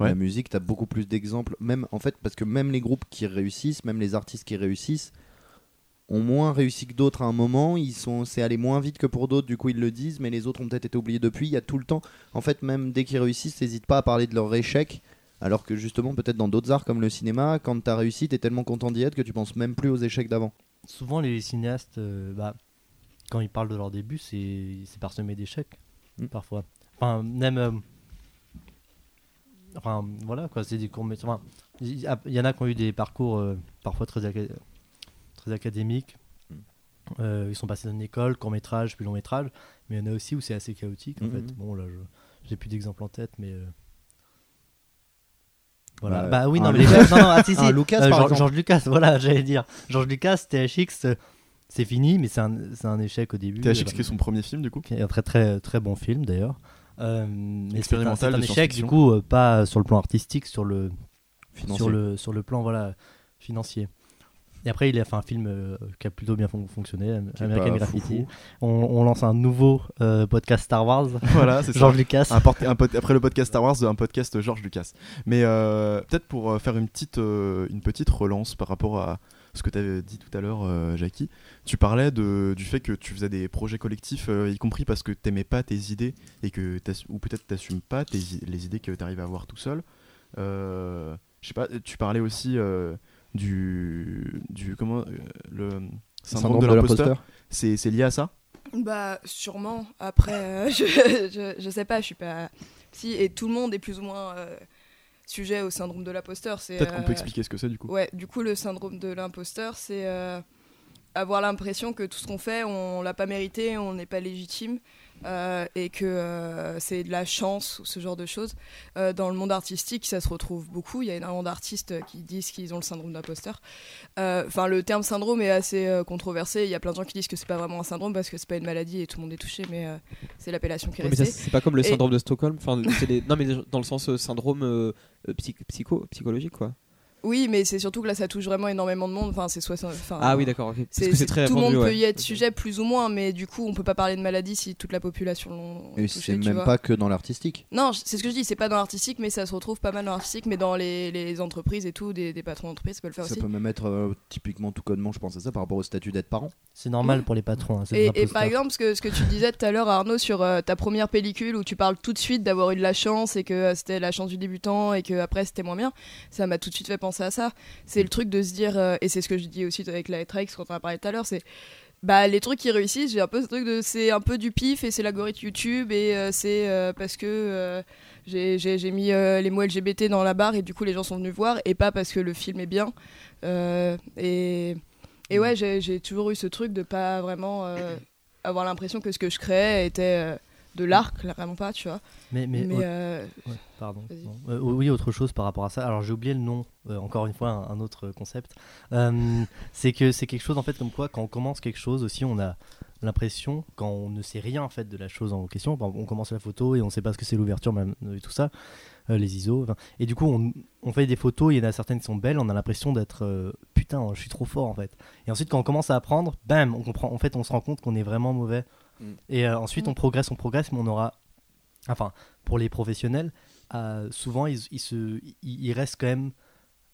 Ouais. La musique, t'as beaucoup plus d'exemples, même en fait, parce que même les groupes qui réussissent, même les artistes qui réussissent, ont moins réussi que d'autres à un moment. Ils sont, c'est allé moins vite que pour d'autres, du coup ils le disent, mais les autres ont peut-être été oubliés depuis. Il y a tout le temps, en fait, même dès qu'ils réussissent, n'hésite pas à parler de leur échec. Alors que justement, peut-être dans d'autres arts comme le cinéma, quand t'as réussi, t'es tellement content d'y être que tu penses même plus aux échecs d'avant. Souvent, les cinéastes, euh, bah, quand ils parlent de leur début, c'est c'est parsemé d'échecs, Mm. parfois. Enfin, même. euh, Enfin, voilà, quoi, c'est des courts métrages. Enfin, il y, en a qui ont eu des parcours euh, parfois très, très académiques. Mm. Euh, ils sont passés dans une école, court métrage, puis long métrage. Mais il y en a aussi où c'est assez chaotique, en Mhm. fait. Bon, là, je- j'ai plus d'exemples en tête, mais. euh, Voilà. Bah, Bah, oui, un non, mais les non, non, ah, si, si. un Lucas, Euh, par George, Lucas, voilà, j'allais dire. George Lucas, THX, euh, c'est fini, mais c'est un, c'est un échec au début. THX Euh, qui est son premier film du coup. qui est un très très très bon film d'ailleurs. Euh, mais c'est un, Expérimental c'est un de échec du coup euh, pas sur le plan artistique, sur le Financier. sur le sur le plan voilà financier. Et après il a fait un film euh, qui a plutôt bien fon- fonctionné, American Graffiti. On, on lance un nouveau euh, podcast Star Wars. voilà, c'est. George Lucas. Un un après le podcast Star Wars, un podcast George Lucas. Mais euh, peut-être pour faire une petite, une petite relance par rapport à ce que tu avais dit tout à l'heure, Jackie, tu parlais de, du fait que tu faisais des projets collectifs, y compris parce que t'aimais pas tes idées et que ou peut-être t'assumes pas tes les idées que tu arrives à avoir tout seul. Je sais pas, tu parlais aussi du, du comment euh, le syndrome, de l'imposteur. C'est c'est lié à ça? Bah, sûrement. Après, euh, je, je, je sais pas, je suis pas psy et tout le monde est plus ou moins euh, sujet au syndrome de l'imposteur. C'est, Peut-être qu'on peut expliquer ce que c'est du coup. Ouais, du coup, le syndrome de l'imposteur, c'est euh, avoir l'impression que tout ce qu'on fait, on l'a pas mérité, on n'est pas légitime, euh, et que euh, c'est de la chance ou ce genre de choses. Euh, dans le monde artistique, ça se retrouve beaucoup. Il y a énormément d'artistes qui disent qu'ils ont le syndrome d'imposteur. Enfin, le terme syndrome est assez controversé. Il y a plein de gens qui disent que c'est pas vraiment un syndrome parce que c'est pas une maladie et tout le monde est touché, mais c'est l'appellation qui est ça, restée. c'est pas comme le Et- syndrome de Stockholm. Enfin, non, mais dans le sens syndrome psy- psycho, psychologique, quoi. Oui, mais c'est surtout que là, ça touche vraiment énormément de monde. Enfin, c'est 60. enfin, Ah oui, d'accord. ok. Parce C'est, que c'est c'est- très tout le monde ouais. peut y être sujet plus ou moins, mais du coup, on peut pas parler de maladie si toute la population l'ont Et c'est même vois. pas que dans l'artistique. Non, c'est ce que je dis, c'est pas dans l'artistique, mais ça se retrouve pas mal dans l'artistique, mais dans les, les entreprises et tout, des, des patrons d'entreprise, ça peut le faire Ça aussi. peut même être euh, typiquement tout connement, je pense à ça par rapport au statut d'être parent. C'est normal pour les patrons. hein, Et, par exemple, ce que, ce que tu disais tout à l'heure, Arnaud, sur euh, ta première pellicule où tu parles tout de suite d'avoir eu de la chance et que euh, c'était la chance du débutant et que après c'était moins bien, ça m'a tout de suite fait penser à ça. C'est le truc de se dire, euh, et c'est ce que je dis aussi avec la Trex quand on a parlé tout à l'heure, c'est bah les trucs qui réussissent, j'ai un peu ce truc de c'est un peu du pif et c'est l'algorithme YouTube et euh, c'est euh, parce que euh, j'ai- mis les mots LGBT dans la barre et du coup les gens sont venus voir et pas parce que le film est bien. Et, et ouais, j'ai toujours eu ce truc de pas vraiment avoir l'impression que ce que je créais était de l'art, clairement pas, tu vois. Mais, mais, euh, Ouais, pardon. Euh, oui, autre chose par rapport à ça. Alors j'ai oublié le nom, euh, encore une fois, un, un autre concept. C'est que c'est quelque chose en fait comme quoi quand on commence quelque chose aussi, on a l'impression quand on ne sait rien en fait de la chose en question. On commence la photo et on sait pas ce que c'est l'ouverture, même et tout ça, les ISO. enfin, Et du coup, on, on fait des photos. Il y en a certaines qui sont belles. On a l'impression d'être putain, je suis trop fort en fait. Et ensuite, quand on commence à apprendre, bam, on comprend. En fait, on se rend compte qu'on est vraiment mauvais. Mm. Et euh, ensuite, on progresse, on progresse, mais on aura, enfin, pour les professionnels, euh, souvent ils, ils se, ils, ils restent quand même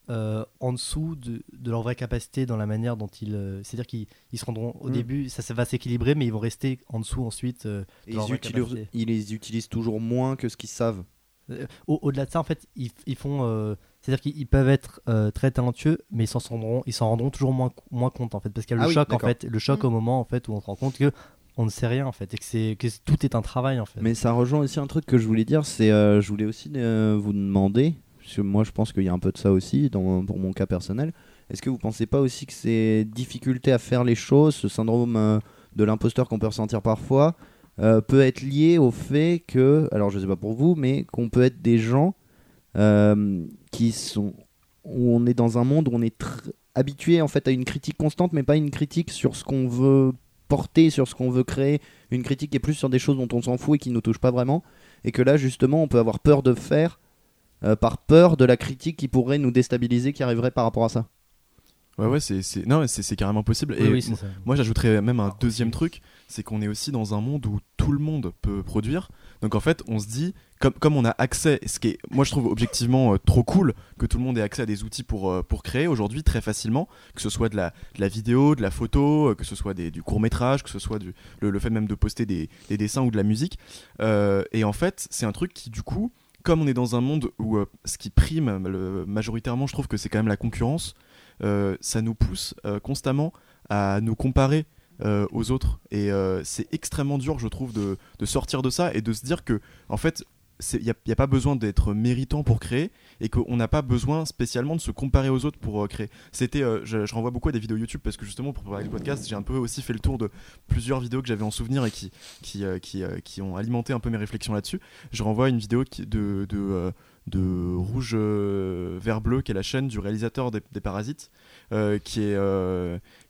euh, en dessous de, de leur vraie capacité dans la manière dont ils. euh, C'est-à-dire qu'ils ils se rendront au Mm. début, ça, ça va s'équilibrer, mais ils vont rester en dessous ensuite. euh, Et Leur ils, vraie utilisent, capacité. ils les utilisent toujours moins que ce qu'ils savent. euh, au- Au-delà de ça, en fait, ils, ils font. euh, C'est-à-dire qu'ils ils peuvent être euh, très talentueux, mais ils s'en rendront, ils s'en rendront toujours moins, moins compte en fait, parce qu'il y a le Ah oui, choc en fait, le choc Mm. au moment en fait où on se rend compte que on ne sait rien en fait, et que c'est que tout est un travail en fait. Mais ça rejoint aussi un truc que je voulais dire, c'est euh, je voulais aussi euh, vous demander, parce que moi je pense qu'il y a un peu de ça aussi dans, pour mon cas personnel, est-ce que vous pensez pas aussi que ces difficultés à faire les choses, ce syndrome euh, de l'imposteur qu'on peut ressentir parfois, euh, peut être lié au fait que, alors je sais pas pour vous, mais qu'on peut être des gens qui sont, où on est dans un monde où on est habitué en fait à une critique constante, mais pas une critique sur ce qu'on veut porter, sur ce qu'on veut créer, une critique qui est plus sur des choses dont on s'en fout et qui nous touchent pas vraiment, et que là justement on peut avoir peur de faire euh, par peur de la critique qui pourrait nous déstabiliser, qui arriverait par rapport à ça. Ouais, ouais, c'est, c'est... Non, c'est, c'est carrément possible. Et oui, c'est ça. moi, j'ajouterais même un deuxième truc, c'est qu'on est aussi dans un monde où tout le monde peut produire. Donc en fait, on se dit, comme, comme on a accès, ce qui est, moi je trouve objectivement euh, trop cool que tout le monde ait accès à des outils pour, euh, pour créer aujourd'hui très facilement, que ce soit de la, la vidéo, de la photo, euh, que ce soit du court métrage, que ce soit le, fait même de poster des, des dessins ou de la musique. Et en fait, c'est un truc qui du coup, comme on est dans un monde où ce qui prime majoritairement, je trouve que c'est quand même la concurrence, ça nous pousse constamment à nous comparer euh, aux autres. Et euh, c'est extrêmement dur, je trouve, de, de sortir de ça et de se dire que, en fait, il n'y a, pas besoin d'être méritant pour créer et qu'on n'a pas besoin spécialement de se comparer aux autres pour euh, créer. C'était, je, renvoie beaucoup à des vidéos YouTube parce que justement pour préparer le podcast, j'ai un peu aussi fait le tour de plusieurs vidéos que j'avais en souvenir et qui, qui, qui, qui ont alimenté un peu mes réflexions là-dessus. Je renvoie à une vidéo de, de, de Rouge Vert Bleu, qui est la chaîne du réalisateur des, des Parasites, qui est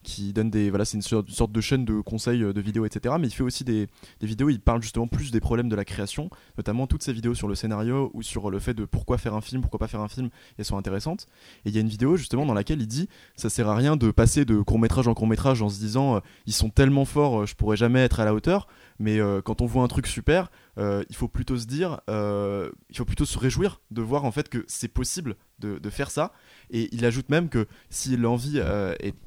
qui donne des voilà, c'est une sorte, de chaîne de conseils euh, de vidéos, etc. Mais il fait aussi des, des vidéos. Il parle justement plus des problèmes de la création, notamment toutes ces vidéos sur le scénario ou sur le fait de pourquoi faire un film, pourquoi pas faire un film. Elles sont intéressantes. Et il y a une vidéo justement dans laquelle il dit ça sert à rien de passer de court métrage en court métrage en se disant euh, ils sont tellement forts, euh, je pourrais jamais être à la hauteur. Mais euh, quand on voit un truc super, euh, il faut plutôt se dire, euh, il faut plutôt se réjouir de voir en fait que c'est possible de, faire ça. Et il ajoute même que si l'envie,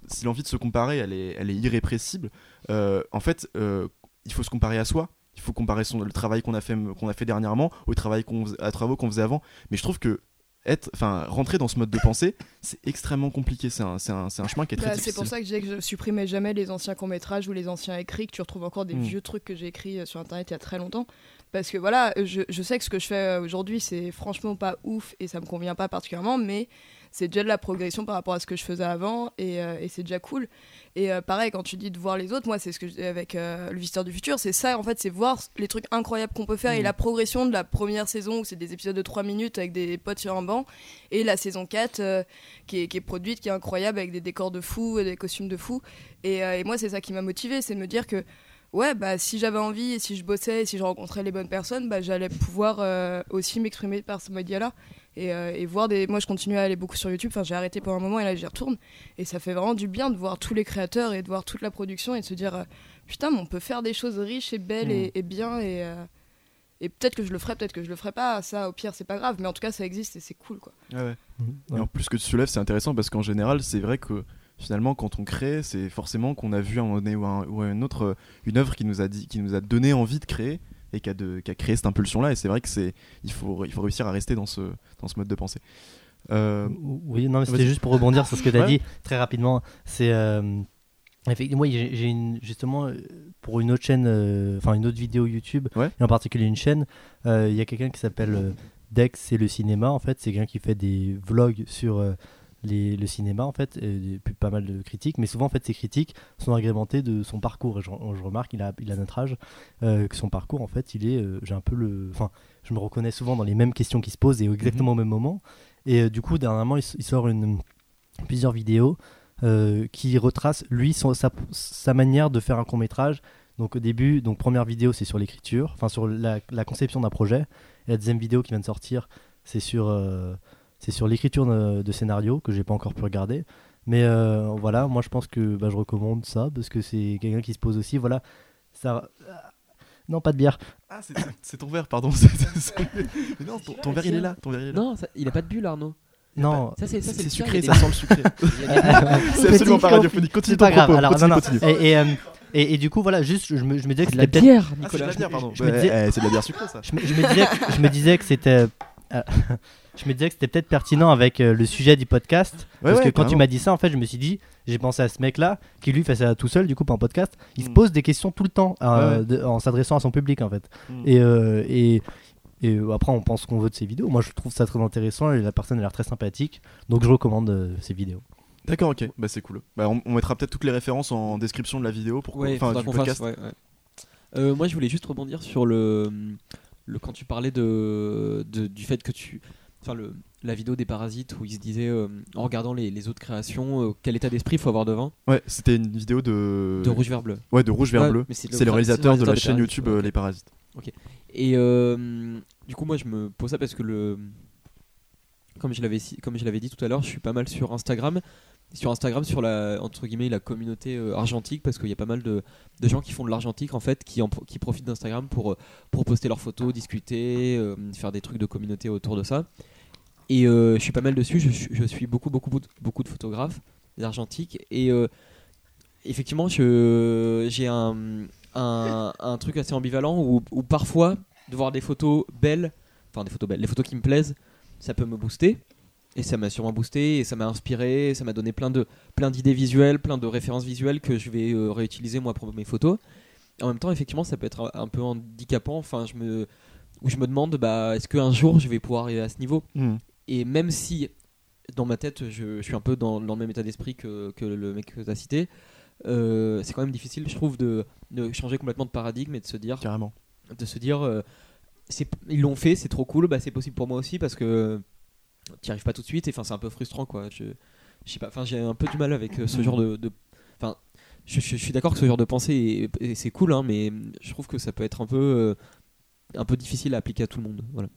si de se comparer, elle est, elle est irrépressible, en fait, il faut se comparer à soi. Il faut comparer le travail qu'on a fait, a fait dernièrement au travail à travaux qu'on faisait avant. Mais je trouve que être, enfin, rentrer dans ce mode de pensée, c'est extrêmement compliqué. C'est un, c'est un, c'est un chemin qui est très Bah, difficile. c'est pour ça que je disais que je supprimais jamais les anciens courts-métrages ou les anciens écrits, que tu retrouves encore des Mm. vieux trucs que j'ai écrits euh, sur internet il y a très longtemps. Parce que voilà, je, je sais que ce que je fais euh, aujourd'hui, c'est franchement pas ouf et ça me convient pas particulièrement, mais c'est déjà de la progression par rapport à ce que je faisais avant et, euh, et c'est déjà cool. Et euh, pareil, quand tu dis de voir les autres, moi, c'est ce que je dis avec euh, Le Visiteur du Futur, c'est ça en fait, c'est voir les trucs incroyables qu'on peut faire et Mm. la progression de la première saison où c'est des épisodes de 3 minutes avec des potes sur un banc et la saison 4 euh, qui, est, qui est produite, qui est incroyable avec des décors de fou, et des costumes de fou. Et, et moi, c'est ça qui m'a motivé, c'est de me dire que ouais, bah, si j'avais envie et si je bossais et si je rencontrais les bonnes personnes, bah, j'allais pouvoir euh, aussi m'exprimer par ce média-là. Et, euh, et voir des. Moi, je continue à aller beaucoup sur YouTube. Enfin, j'ai arrêté pendant un moment et là, j'y retourne. Et ça fait vraiment du bien de voir tous les créateurs et de voir toute la production et de se dire euh, putain, mais on peut faire des choses riches et belles et, et bien. Et, euh, et peut-être que je le ferai, peut-être que je le ferai pas. Ça, au pire, c'est pas grave. Mais en tout cas, ça existe et c'est cool, quoi. Ouais, ouais. Ouais. Et en plus, que tu soulèves, c'est intéressant parce qu'en général, c'est vrai que finalement, quand on crée, c'est forcément qu'on a vu un moment donné ou, un- ou une autre, une œuvre qui nous a dit, qui nous a donné envie de créer et qui a, de, qui a créé cette impulsion-là. Et c'est vrai que c'est, il faut, il faut réussir à rester dans ce, dans ce mode de pensée. Euh, Oui, non, mais c'était juste pour rebondir sur ce que tu as Ouais. dit très rapidement. C'est. euh, Effectivement, moi, j'ai justement, euh, pour une autre chaîne, euh, enfin une autre vidéo YouTube, Ouais. et en particulier une chaîne, il y a quelqu'un qui s'appelle Dex, c'est le cinéma, en fait. C'est quelqu'un qui fait des vlogs sur les, le cinéma, en fait, et pas mal de critiques, mais souvent, en fait, ces critiques sont agrémentées de son parcours. Et je, je remarque, il a, il a notre âge, euh, que son parcours, en fait, il est. euh, j'ai un peu le. Enfin, je me reconnais souvent dans les mêmes questions qui se posent et exactement au même moment. Et euh, du coup, dernièrement, il, sort une, plusieurs vidéos qui retracent, lui, son- sa, sa manière de faire un court métrage. Donc au début, donc première vidéo, c'est sur l'écriture, enfin sur la, la conception d'un projet. Et la deuxième vidéo qui vient de sortir, c'est sur, c'est sur l'écriture de, de scénario que j'ai pas encore pu regarder. Mais euh, voilà, moi je pense que bah, je recommande ça parce que c'est quelqu'un qui se pose aussi. Voilà, ça. Non, pas de bière. Ah, c'est- c'est ton verre, pardon. C'est- Mais non, ton, ton verre il est là. Ton verre il est là. Non, ça- il a pas de bulle, Arnaud. Non, Ça, c'est ça, C'est le sucré, ça sent le sucré. c'est absolument pas radiophonique. Continue c'est ton pas grave. propos. Alors, continue, non, non. continue. Et, et, euh, et- et du coup, voilà, juste, je me, je me disais que de la c'était peut-être bière, Ah, c'est de Nicolas. la bière, pardon. je me Bah, disais- eh, c'est de la bière sucrée, ça. je me, je me disais, que- je me disais que c'était. Je me disais que c'était peut-être pertinent avec euh, le sujet du podcast. Ouais, parce ouais, que quand tu m'as dit ça, en fait, je me suis dit, j'ai pensé à ce mec-là, qui lui fait ça tout seul, du coup, pas en podcast. Il se Mm. pose des questions tout le temps euh, Ouais, ouais. de- en s'adressant à son public, en fait. Mm. Et, euh, et, et euh, après, on pense ce qu'on veut de ses vidéos. Moi, je trouve ça très intéressant et la personne a l'air très sympathique. Donc, je recommande euh, ses vidéos. D'accord, ok. Bah, c'est cool. Bah, on, on mettra peut-être toutes les références en description de la vidéo pour Ouais, enfin, du podcast. fasse. ouais, ouais. Euh, moi, je voulais juste rebondir sur le, le quand tu parlais de, de- du fait que tu, enfin le la vidéo des parasites où il se disait euh, en regardant les, les autres créations euh, quel état d'esprit il faut avoir devant Ouais, c'était une vidéo de. de rouge vers bleu. Ouais, de rouge vers Ouais, bleu. c'est le réalisateur de la chaîne Parasites, YouTube euh, Les Parasites. Et euh, du coup, moi, je me pose ça parce que le, comme je l'avais si- comme je l'avais dit tout à l'heure, je suis pas mal sur Instagram. Sur Instagram, sur la entre guillemets la communauté euh, argentique, parce qu'il y a pas mal de, gens qui font de l'argentique en fait, qui, qui profitent d'Instagram pour, euh, pour poster leurs photos, discuter, euh, faire des trucs de communauté autour de ça. Et euh, je suis pas mal dessus. Je, suis- beaucoup beaucoup beaucoup de photographes argentiques et effectivement, je j'ai un, un, un truc assez ambivalent où, où parfois de voir des photos belles, enfin des photos belles, les photos qui me plaisent, ça peut me booster. Et ça m'a sûrement boosté, et ça m'a inspiré, ça m'a donné plein de plein d'idées visuelles, plein de références visuelles que je vais euh, réutiliser moi pour mes photos. En même temps, effectivement, ça peut être un, un peu handicapant. Enfin, je me où je me demande, bah, est-ce qu'un jour je vais pouvoir arriver à ce niveau? Mm. Et même si dans ma tête, je, je suis un peu dans, dans le même état d'esprit que, que le mec que tu as cité, euh, c'est quand même difficile, je trouve, de, de changer complètement de paradigme et de se dire, Carrément. de se dire euh, ils l'ont fait, c'est trop cool, bah, c'est possible pour moi aussi parce que tu n'y arrives pas tout de suite et enfin, c'est un peu frustrant. quoi. Je, je sais pas, enfin, j'ai un peu du mal avec euh, ce genre de. de- Enfin, je, je- je suis d'accord que ce genre de pensée est- est- c'est cool, hein, mais je trouve que ça peut être un peu, euh, un peu difficile à appliquer à tout le monde. Voilà.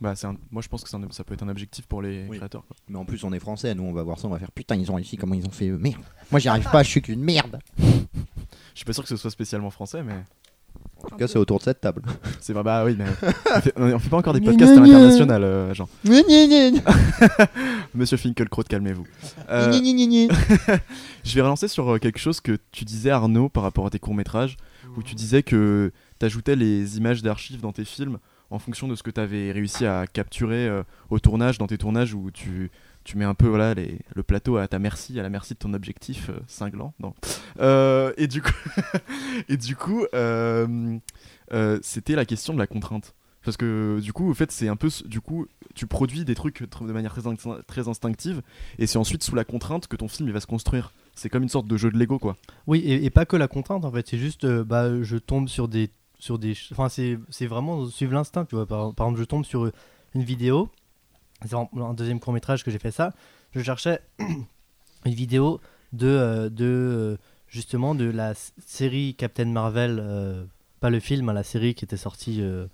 Bah, c'est un- Moi, je pense que un- ça peut être un objectif pour les Oui. créateurs. quoi. Mais en plus, on est français, nous on va voir ça, on va faire putain, ils ont réussi, comment ils ont fait eux Merde. Moi j'y arrive pas, je suis qu'une merde. Je suis pas sûr que ce soit spécialement français, mais En tout cas, c'est autour de cette table. c'est vrai. Bah oui, mais on fait, on fait pas encore des podcasts à l'international, euh, Jean. Monsieur Finkelkraut, calmez-vous. Euh, je vais relancer sur euh, quelque chose que tu disais, Arnaud, par rapport à tes courts-métrages, où tu disais que tu ajoutais les images d'archives dans tes films en fonction de ce que tu avais réussi à capturer euh, au tournage, dans tes tournages, où tu, tu mets un peu voilà, le plateau à ta merci, à la merci de ton objectif euh, cinglant. Non. Euh, et du coup, et du coup euh, c'était la question de la contrainte. Parce que du coup, en fait, c'est un peu, du coup, tu produis des trucs tr- de manière très, très instinctive, et c'est ensuite sous la contrainte que ton film il va se construire. C'est comme une sorte de jeu de Lego, quoi. Oui, et, pas que la contrainte en fait, c'est juste, bah, je tombe sur des. Sur des enfin, c'est vraiment suivre l'instinct, tu vois. Par exemple, je tombe sur une vidéo, c'est en- un deuxième court métrage que j'ai fait ça, je cherchais une vidéo de, euh, de euh, justement de la série Captain Marvel, euh, pas le film, hein, la série qui était sortie. euh,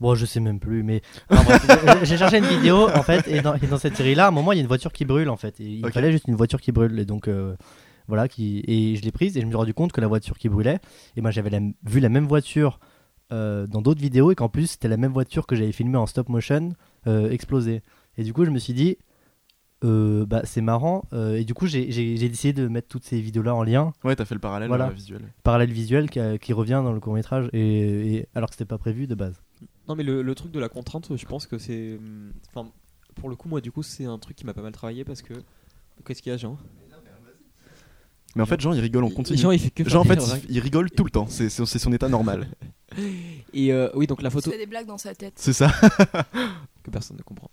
Bon, je sais même plus, mais j'ai cherché une vidéo en fait, et dans, et dans cette série-là, à un moment, il y a une voiture qui brûle en fait, et il fallait juste une voiture qui brûle, et donc euh, voilà, qui et je l'ai prise et je me suis rendu compte que la voiture qui brûlait, et ben j'avais la- vu la même voiture euh, dans d'autres vidéos et qu'en plus c'était la même voiture que j'avais filmée en stop motion euh, exploser. Et du coup, je me suis dit, euh, bah c'est marrant, euh, et du coup, j'ai- décidé de mettre toutes ces vidéos-là en lien, Ouais, t'as fait le parallèle Voilà. visuel. parallèle visuel qui, a- qui revient dans le court métrage, et, et- alors que c'était pas prévu de base. Non, mais le, le truc de la contrainte, je pense que c'est. hum, Enfin, pour le coup, moi, du coup, c'est un truc qui m'a pas mal travaillé parce que. Qu'est-ce qu'il y a, Jean? Mais en fait, Jean, il rigole en continu. Jean, il fait que Jean, en fait, il, il rigole tout le temps. C'est son état normal. Et euh, oui, donc la Il photo se fait des blagues dans sa tête. C'est ça. que personne ne comprend.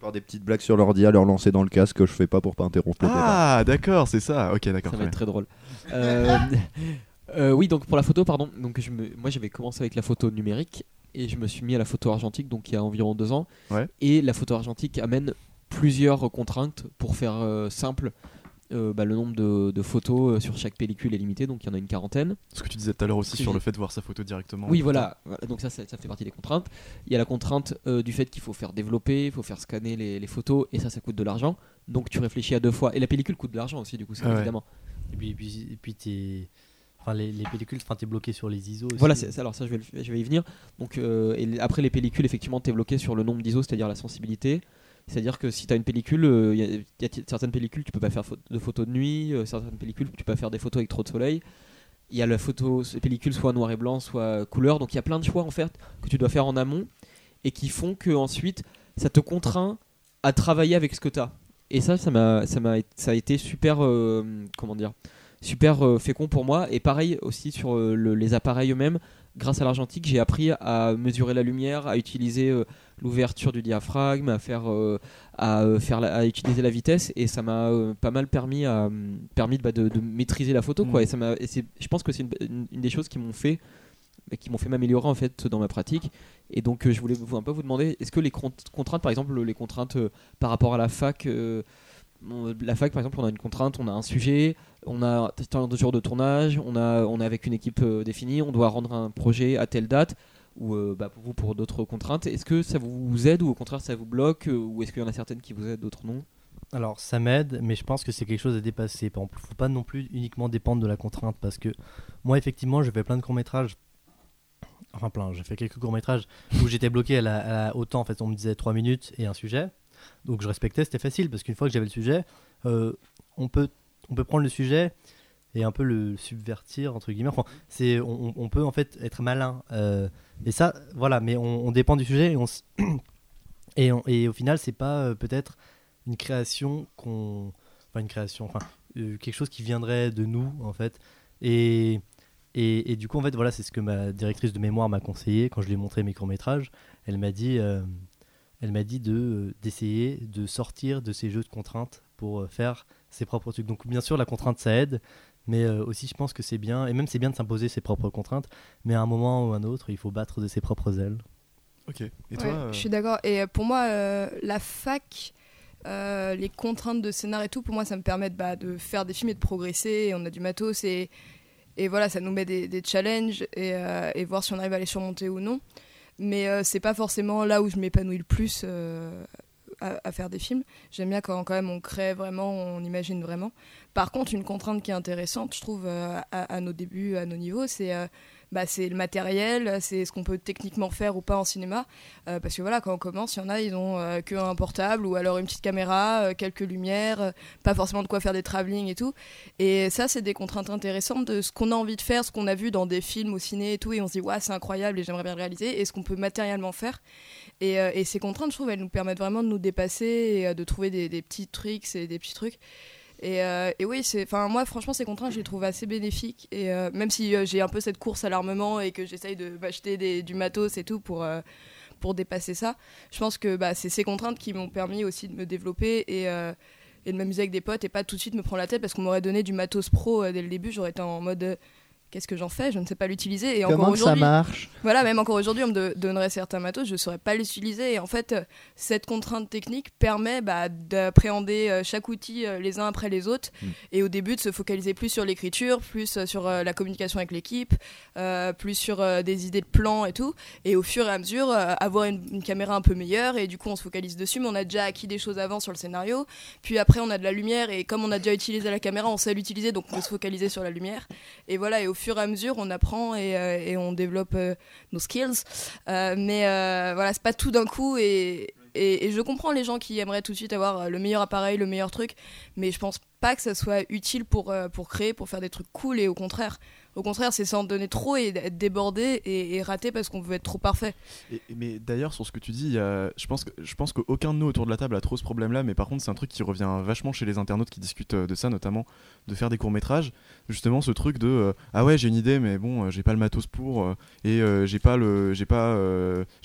Faire des petites blagues sur l'ordi à leur lancer dans le casque que je fais pas pour pas interrompre. Ah, d'accord, c'est ça. Ok, d'accord. Ça va très être très drôle. Euh, euh, oui, donc pour la photo, pardon. Donc je me, moi, j'avais commencé avec la photo numérique et je me suis mis à la photo argentique, donc il y a environ deux ans. Ouais. Et la photo argentique amène plusieurs contraintes pour faire euh, simple. Euh, bah, le nombre de, de photos euh, sur chaque pellicule est limité, donc il y en a une quarantaine. Ce que tu disais tout à l'heure aussi sur le fait de voir sa photo directement. Oui, voilà. Voilà, Donc ça, ça, ça fait partie des contraintes. Il y a la contrainte euh, du fait qu'il faut faire développer, il faut faire scanner les, les photos, et ça, ça coûte de l'argent. Donc tu réfléchis à deux fois. Et la pellicule coûte de l'argent aussi, du coup, c'est Ah ouais. évidemment. Et puis, et puis, et puis t'es. Enfin, les, les pellicules, enfin, t'es bloqué sur les ISO. aussi. Voilà, c'est- alors ça, je vais, le- je vais y venir. Donc, euh, et après, les pellicules, effectivement, tu es bloqué sur le nombre d'ISO, c'est-à-dire la sensibilité. C'est-à-dire que si tu as une pellicule, euh, il y a- il y, a certaines pellicules, tu peux pas faire de photos de nuit, euh, certaines pellicules, tu peux pas faire des photos avec trop de soleil. Il y a la photo, ces pellicules soit noir et blanc, soit couleur. Donc il y a plein de choix en fait que tu dois faire en amont et qui font que ensuite ça te contraint à travailler avec ce que tu as. Et ça, ça m'a, ça m'a, ça a été super, euh, comment dire, super euh, fécond pour moi. Et pareil aussi sur euh, le- les appareils eux-mêmes. Grâce à l'argentique, j'ai appris à mesurer la lumière, à utiliser euh, l'ouverture du diaphragme, à faire, euh, à, euh, faire la- à utiliser la vitesse, et ça m'a euh, pas mal permis, à, permis de, bah, de, de maîtriser la photo, quoi. Mm. Et ça m'a, je pense que c'est une, des choses qui m'ont fait, qui m'ont fait m'améliorer en fait dans ma pratique. Et donc, je voulais vous, un peu vous demander, est-ce que les cont- contraintes, par exemple, les contraintes par rapport à la fac, la fac, par exemple, on a une contrainte, on a un sujet, on a tant de jours de tournage, on, a, on est avec une équipe euh, définie, on doit rendre un projet à telle date, ou euh, bah, pour vous pour d'autres contraintes. Est-ce que ça vous aide ou au contraire ça vous bloque, euh, ou est-ce qu'il y en a certaines qui vous aident, d'autres non? Alors, ça m'aide, mais je pense que c'est quelque chose à dépasser. Par exemple, faut pas non plus uniquement dépendre de la contrainte parce que moi, effectivement, je fais plein de courts-métrages. Enfin, plein, j'ai fait quelques courts-métrages où j'étais bloqué à la, en fait, on me disait 3 minutes et un sujet. Donc, je respectais, c'était facile parce qu'une fois que j'avais le sujet, euh, on, peut, on peut prendre le sujet et un peu le subvertir, entre guillemets. Enfin, c'est, on, peut en fait être malin. euh, et ça, voilà, mais on, dépend du sujet et, on, et, et au final, c'est pas euh, peut-être une création qu'on enfin une création enfin euh, quelque chose qui viendrait de nous en fait et et, du coup en fait voilà c'est ce que ma directrice de mémoire m'a conseillé quand je lui ai montré mes courts métrages elle m'a dit elle m'a dit de euh, d'essayer de sortir de ces jeux de contraintes pour euh, faire ses propres trucs donc bien sûr la contrainte ça aide mais euh, aussi je pense que c'est bien et même c'est bien de s'imposer ses propres contraintes mais à un moment ou à un autre il faut battre de ses propres ailes Ok. Et toi Ouais, euh, Je suis d'accord. Et pour moi, euh, la fac, euh, les contraintes de scénar et tout, pour moi, ça me permet de, bah, de faire des films et de progresser. Et on a du matos et, et voilà, ça nous met des, des challenges et, euh, et voir si on arrive à les surmonter ou non. Mais euh, c'est pas forcément là où je m'épanouis le plus euh, à, faire des films. J'aime bien quand, quand même on crée vraiment, on imagine vraiment. Par contre, une contrainte qui est intéressante, je trouve, euh, à, à nos débuts, à nos niveaux, c'est euh, bah, c'est le matériel, c'est ce qu'on peut techniquement faire ou pas en cinéma. Euh, parce que voilà, quand on commence, il y en a, ils ont euh, que un portable ou alors une petite caméra, euh, quelques lumières, pas forcément de quoi faire des travelling et tout. Et ça, c'est des contraintes intéressantes de ce qu'on a envie de faire, ce qu'on a vu dans des films au ciné et tout, et on se dit, ouais, c'est incroyable et j'aimerais bien le réaliser, et ce qu'on peut matériellement faire. Et, et ces contraintes, je trouve, elles nous permettent vraiment de nous dépasser et de trouver des, des petits tricks et des petits trucs. Et, euh, et oui, enfin moi franchement ces contraintes je les trouve assez bénéfiques. Et euh, même si euh, j'ai un peu cette course à l'armement et que j'essaye de m'acheter du matos et tout pour pour dépasser ça, je pense que bah, c'est ces contraintes qui m'ont permis aussi de me développer et et de m'amuser avec des potes et pas tout de suite me prendre la tête parce qu'on m'aurait donné du matos pro dès le début, j'aurais été en mode qu'est-ce que j'en fais? Je ne sais pas l'utiliser. Et encore Comment que ça marche? Voilà, même encore aujourd'hui, on me de- donnerait certains matos, je ne saurais pas l'utiliser. Et en fait, euh, cette contrainte technique permet bah, d'appréhender euh, chaque outil euh, les uns après les autres. Mm. Et au début, de se focaliser plus sur l'écriture, plus sur la communication avec l'équipe, euh, plus sur euh, des idées de plans et tout. Et au fur et à mesure, euh, avoir une, une caméra un peu meilleure. Et du coup, on se focalise dessus, mais on a déjà acquis des choses avant sur le scénario. Puis après, on a de la lumière. Et comme on a déjà utilisé la caméra, on sait l'utiliser, donc on peut se focaliser sur la lumière. Et voilà, et au fur et à mesure, on apprend et, euh, on développe euh, nos skills. Euh, mais voilà, c'est pas tout d'un coup. Et, et, je comprends les gens qui aimeraient tout de suite avoir le meilleur appareil, le meilleur truc. Mais je pense pas que ça soit utile pour, pour créer, pour faire des trucs cool. Et au contraire, au contraire, c'est s'en donner trop et être débordé et, et raté parce qu'on veut être trop parfait. Mais d'ailleurs, sur ce que tu dis, je pense que je qu'aucun de nous autour de la table a trop ce problème-là. Mais par contre, c'est un truc qui revient vachement chez les internautes qui discutent euh, de ça, notamment de faire des courts métrages. Justement, ce truc de euh, ah ouais, j'ai une idée, mais bon, euh, j'ai pas le matos pour et j'ai pas pas,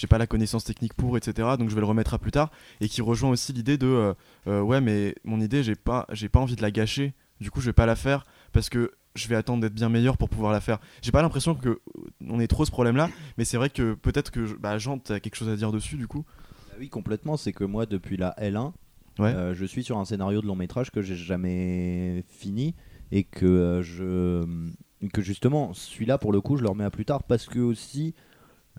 pas la connaissance technique pour, etc. Donc je vais le remettre à plus tard. Et qui rejoint aussi l'idée de ouais, mais mon idée, j'ai pas, j'ai pas envie de la gâcher. Du coup, je vais pas la faire parce que je vais attendre d'être bien meilleur pour pouvoir la faire. J'ai pas l'impression que euh, on ait trop ce problème-là, mais c'est vrai que peut-être que bah, Jean, t'as quelque chose à dire dessus du coup. Bah Oui, complètement. C'est que moi, depuis la L1, Ouais. euh, je suis sur un scénario de long métrage que j'ai jamais fini et que euh, je que justement celui-là pour le coup je le remets à plus tard parce que aussi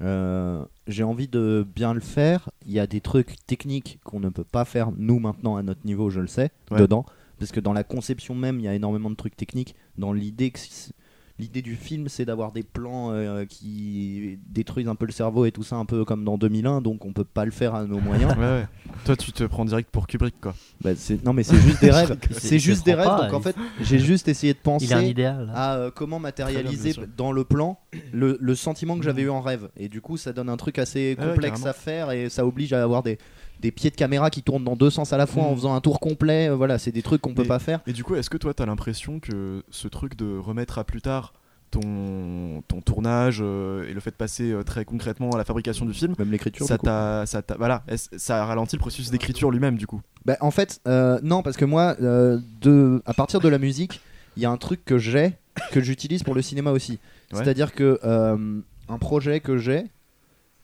euh, j'ai envie de bien le faire. Il y a des trucs techniques qu'on ne peut pas faire nous maintenant à notre niveau, je le sais, Ouais. dedans. Parce que dans la conception même, il y a énormément de trucs techniques. Dans l'idée que si- l'idée du film, c'est d'avoir des plans euh, qui détruisent un peu le cerveau et tout ça, un peu comme dans 2001. Donc on peut pas le faire à nos moyens. Ouais, ouais. Toi, tu te prends direct pour Kubrick, quoi. Bah, c'est- non mais c'est juste des rêves. C'est juste des rêves. pas, donc en fait, j'ai juste essayé de penser idéal. à euh, comment matérialiser Très bien, bien dans le plan le, le sentiment que j'avais eu en rêve. Et du coup, ça donne un truc assez Ah ouais, complexe à faire et ça oblige à avoir des, des pieds de caméra qui tournent dans deux sens à la fois en Mhm. faisant un tour complet. Euh, Voilà, c'est des trucs qu'on peut pas faire. Et du coup, est-ce que toi, t'as l'impression que ce truc de remettre à plus tard ton, ton tournage euh, et le fait de passer euh, très concrètement à la fabrication du film, Même l'écriture. ça t'a, ça voilà, ça ralentit le processus d'écriture lui-même, du coup? Bah, en fait, euh, non, parce que moi, de, à partir de la musique, il y a un truc que j'ai, que j'utilise pour le cinéma aussi. Ouais. C'est-à-dire que un projet que j'ai,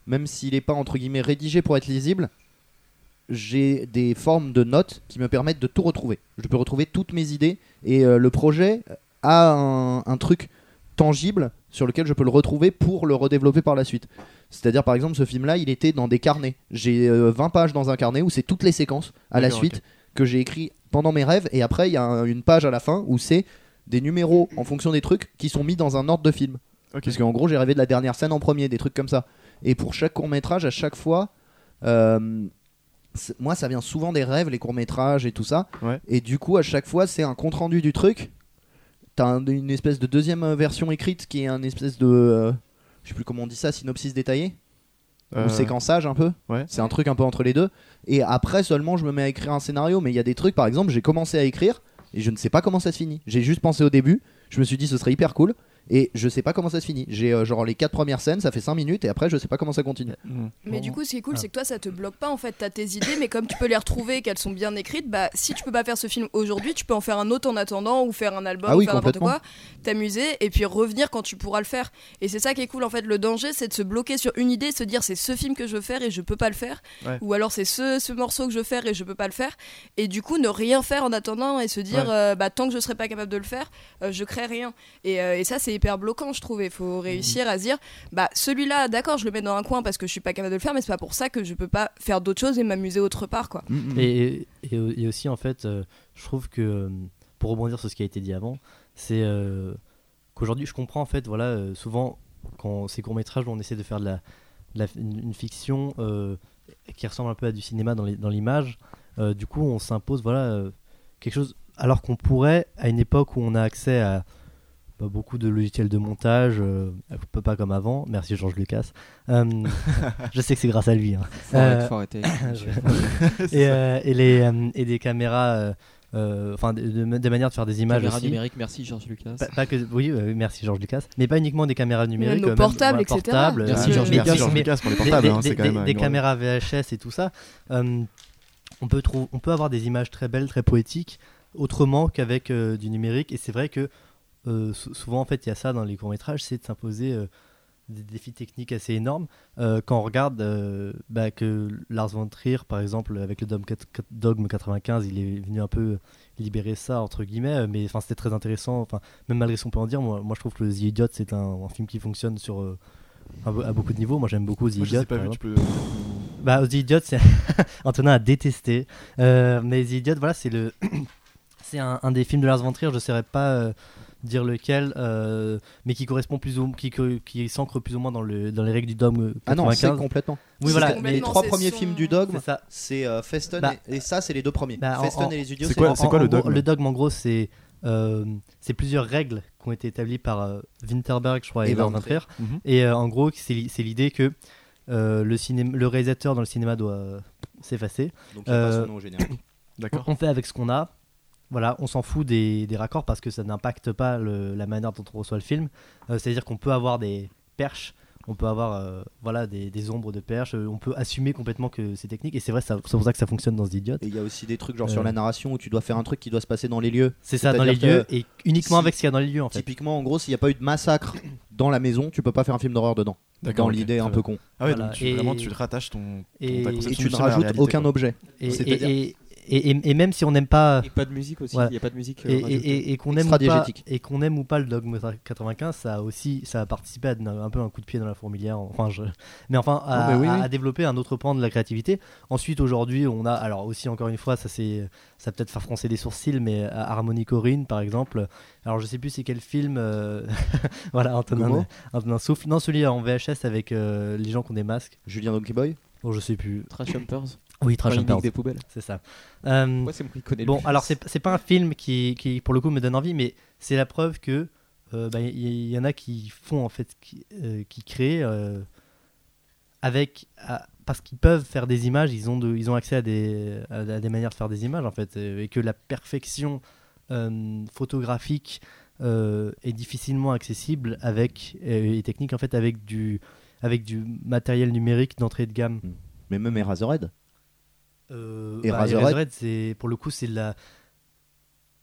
même s'il n'est pas entre guillemets rédigé pour être lisible, j'ai des formes de notes qui me permettent de tout retrouver. Je peux retrouver toutes mes idées et euh, le projet a un, un truc tangible sur lequel je peux le retrouver pour le redévelopper par la suite. C'est-à-dire par exemple ce film-là, il était dans des carnets. J'ai euh, 20 pages dans un carnet où c'est toutes les séquences à la suite que j'ai écrit pendant mes rêves et après il y a un- une page à la fin où c'est des numéros en fonction des trucs qui sont mis dans un ordre de film. Ok. Parce qu'en gros, j'ai rêvé de la dernière scène en premier, des trucs comme ça. Et pour chaque court métrage, à chaque fois, euh, moi, ça vient souvent des rêves, les courts métrages et tout ça. Ouais. Et du coup, à chaque fois, c'est un compte rendu du truc. T'as un- une espèce de deuxième euh, version écrite qui est un espèce de, euh, je sais plus comment on dit ça, synopsis détaillé Euh, ou séquençage un peu. ouais. C'est un truc un peu entre les deux. Et après seulement, je me mets à écrire un scénario. Mais il y a des trucs, par exemple, j'ai commencé à écrire et je ne sais pas comment ça se finit. J'ai juste pensé au début. Je me suis dit ce serait hyper cool. Et je sais pas comment ça se finit. J'ai euh, genre les quatre premières scènes, ça fait 5 minutes et après je sais pas comment ça continue. Mhm. Mais Bon. du coup, ce qui est cool, Ah. c'est que toi, ça te bloque pas en fait. T'as tes idées, mais comme tu peux les retrouver, qu'elles sont bien écrites, bah si tu peux pas faire ce film aujourd'hui, tu peux en faire un autre en attendant, ou faire un album, Ah ou oui, faire n'importe quoi, t'amuser, et puis revenir quand tu pourras le faire. Et c'est ça qui est cool en fait. Le danger, c'est de se bloquer sur une idée, se dire c'est ce film que je veux faire et je peux pas le faire, Ouais. ou alors c'est ce, ce morceau que je veux faire et je peux pas le faire. Et du coup, ne rien faire en attendant et se dire Ouais. euh, bah tant que je serai pas capable de le faire, euh, je crée rien. Et, euh, et ça, c'est hyper bloquant, je trouve. Il faut réussir à se dire bah celui-là, d'accord, je le mets dans un coin parce que je suis pas capable de le faire, mais c'est pas pour ça que je peux pas faire d'autres choses et m'amuser autre part, quoi. Mm, mm. Et, et, et aussi, en fait, euh, je trouve que, euh, pour rebondir sur ce qui a été dit avant, c'est euh, qu'aujourd'hui, je comprends, en fait, voilà, euh, souvent, quand ces courts-métrages, où on essaie de faire de la, de la- une, une fiction euh, qui ressemble un peu à du cinéma dans l'image, euh, du coup, on s'impose, voilà, euh, quelque chose, alors qu'on pourrait, à une époque où on a accès à beaucoup de logiciels de montage, euh, pas- pas comme avant, merci Georges Lucas. Euh, je sais que c'est grâce à lui. hein. Faut arrêter, Euh, faut arrêter. et, et, les, euh, et des caméras, euh, euh, enfin de- de- des manières de faire des images Caméra aussi. numérique, merci Georges Lucas. Pas, pas que, oui, euh, merci Georges Lucas, mais pas uniquement des caméras numériques, nos portables, voilà, etc. portables, Merci, euh, Georges Lucas. Merci Georges mais- Lucas pour les des- portables, des, hein, des- quand même des- des caméras VHS et tout ça. euh, on peut trouver, on peut avoir des images très belles, très poétiques, autrement qu'avec euh, du numérique. Et c'est vrai que euh, souvent en fait il y a ça dans les courts métrages, c'est de s'imposer euh, des défis techniques assez énormes. Euh, quand on regarde euh, bah, que Lars von Trier, par exemple, avec le Dogme, quat- quat- Dogme 95, il est venu un peu libérer ça entre guillemets, euh, mais enfin c'était très intéressant. Enfin même malgré ce qu'on peut en dire, moi, moi je trouve que The Idiot c'est un, un film qui fonctionne sur euh, à, be- à beaucoup de niveaux. Moi j'aime beaucoup The Moi, je Idiot. les ai pas exemple. tu peux. Bah, The Idiot, c'est Antonin a détesté. Euh, mais The Idiot, voilà, c'est le, c'est un, un des films de Lars von Trier. Je ne saurais pas euh, dire lequel, euh, mais qui correspond plus ou qui, qui s'ancre plus ou moins dans le dans les règles du dogme 95. Ah non, c'est complètement. oui, voilà. mais- Les trois premiers son- films du dogme, c'est euh, Feston Bah, et, et ça, c'est les deux premiers. bah, Feston en- et les idiots, c'est quoi- le dogme Le dogme, en gros, c'est euh, c'est plusieurs règles qui ont été établies par euh, Winterberg, je crois, et, von Trier. Mhm. Et euh, en gros, c'est li- c'est l'idée que euh, le, cinéma, le réalisateur dans le cinéma doit euh, s'effacer. Donc il n'y a pas son nom au générique. D'accord. On fait avec ce qu'on a. Voilà, on s'en fout des, des raccords parce que ça n'impacte pas le- la manière dont on reçoit le film. Euh, C'est-à-dire qu'on peut avoir des perches, on peut avoir euh, voilà, des, des ombres de perches, euh, on peut assumer complètement que c'est technique. Et c'est vrai, ça- c'est pour ça que ça fonctionne dans The Idiot. Et il y a aussi des trucs genre Euh. sur la narration où tu dois faire un truc qui doit se passer dans les lieux. C'est ça, dans les lieux, et uniquement si- avec ce qu'il y a dans les lieux en fait. Typiquement, en gros, s'il n'y a pas eu de massacre dans la maison, tu peux pas faire un film d'horreur dedans. D'accord, Dans ok, l'idée un peu con. Ah ouais, Voilà, donc tu, et- vraiment tu rattaches ton, ton- et- ta tu ne rajoutes réalité, aucun quoi. objet. Et, et, même si on n'aime pas. Et pas de musique aussi, il Ouais. n'y a pas de musique. euh, et, et- rajoutée. et- et qu'on aime, ou Extra pas- diégétique. et qu'on aime ou pas le dogme 95, ça a aussi ça a participé à un peu un coup de pied dans la fourmilière. Enfin, je... mais enfin à, Oh, mais oui, à- oui. à développer un autre pan de la créativité. Ensuite, aujourd'hui, on a alors aussi encore une fois, ça c'est ça peut-être faire froncer les sourcils, mais euh, Harmony Corinne par exemple. Alors je sais plus c'est quel film. euh, voilà, Antonin, Antonin souffle. Non, celui en VHS avec euh, les gens qui ont des masques. Julien Donkey Boy Bon, je sais plus. Trash Humpers. Oui, Trash il Humpers, des poubelles. c'est ça. Euh, Moi, c'est moi qui connais le Bon, alors c'est c'est pas un film qui, qui, pour le coup, me donne envie, mais c'est la preuve que euh, bah, il y, y en a qui font en fait, qui, euh, qui créent euh, avec à- parce qu'ils peuvent faire des images, ils ont de, ils ont accès à des à, à des manières de faire des images en fait, et que la perfection euh, photographique euh, est difficilement accessible avec et technique en fait avec du avec du matériel numérique d'entrée de gamme. Mais même Eraserhead. Euh, Et bah, Razorhead Razorhead, c'est pour le coup c'est la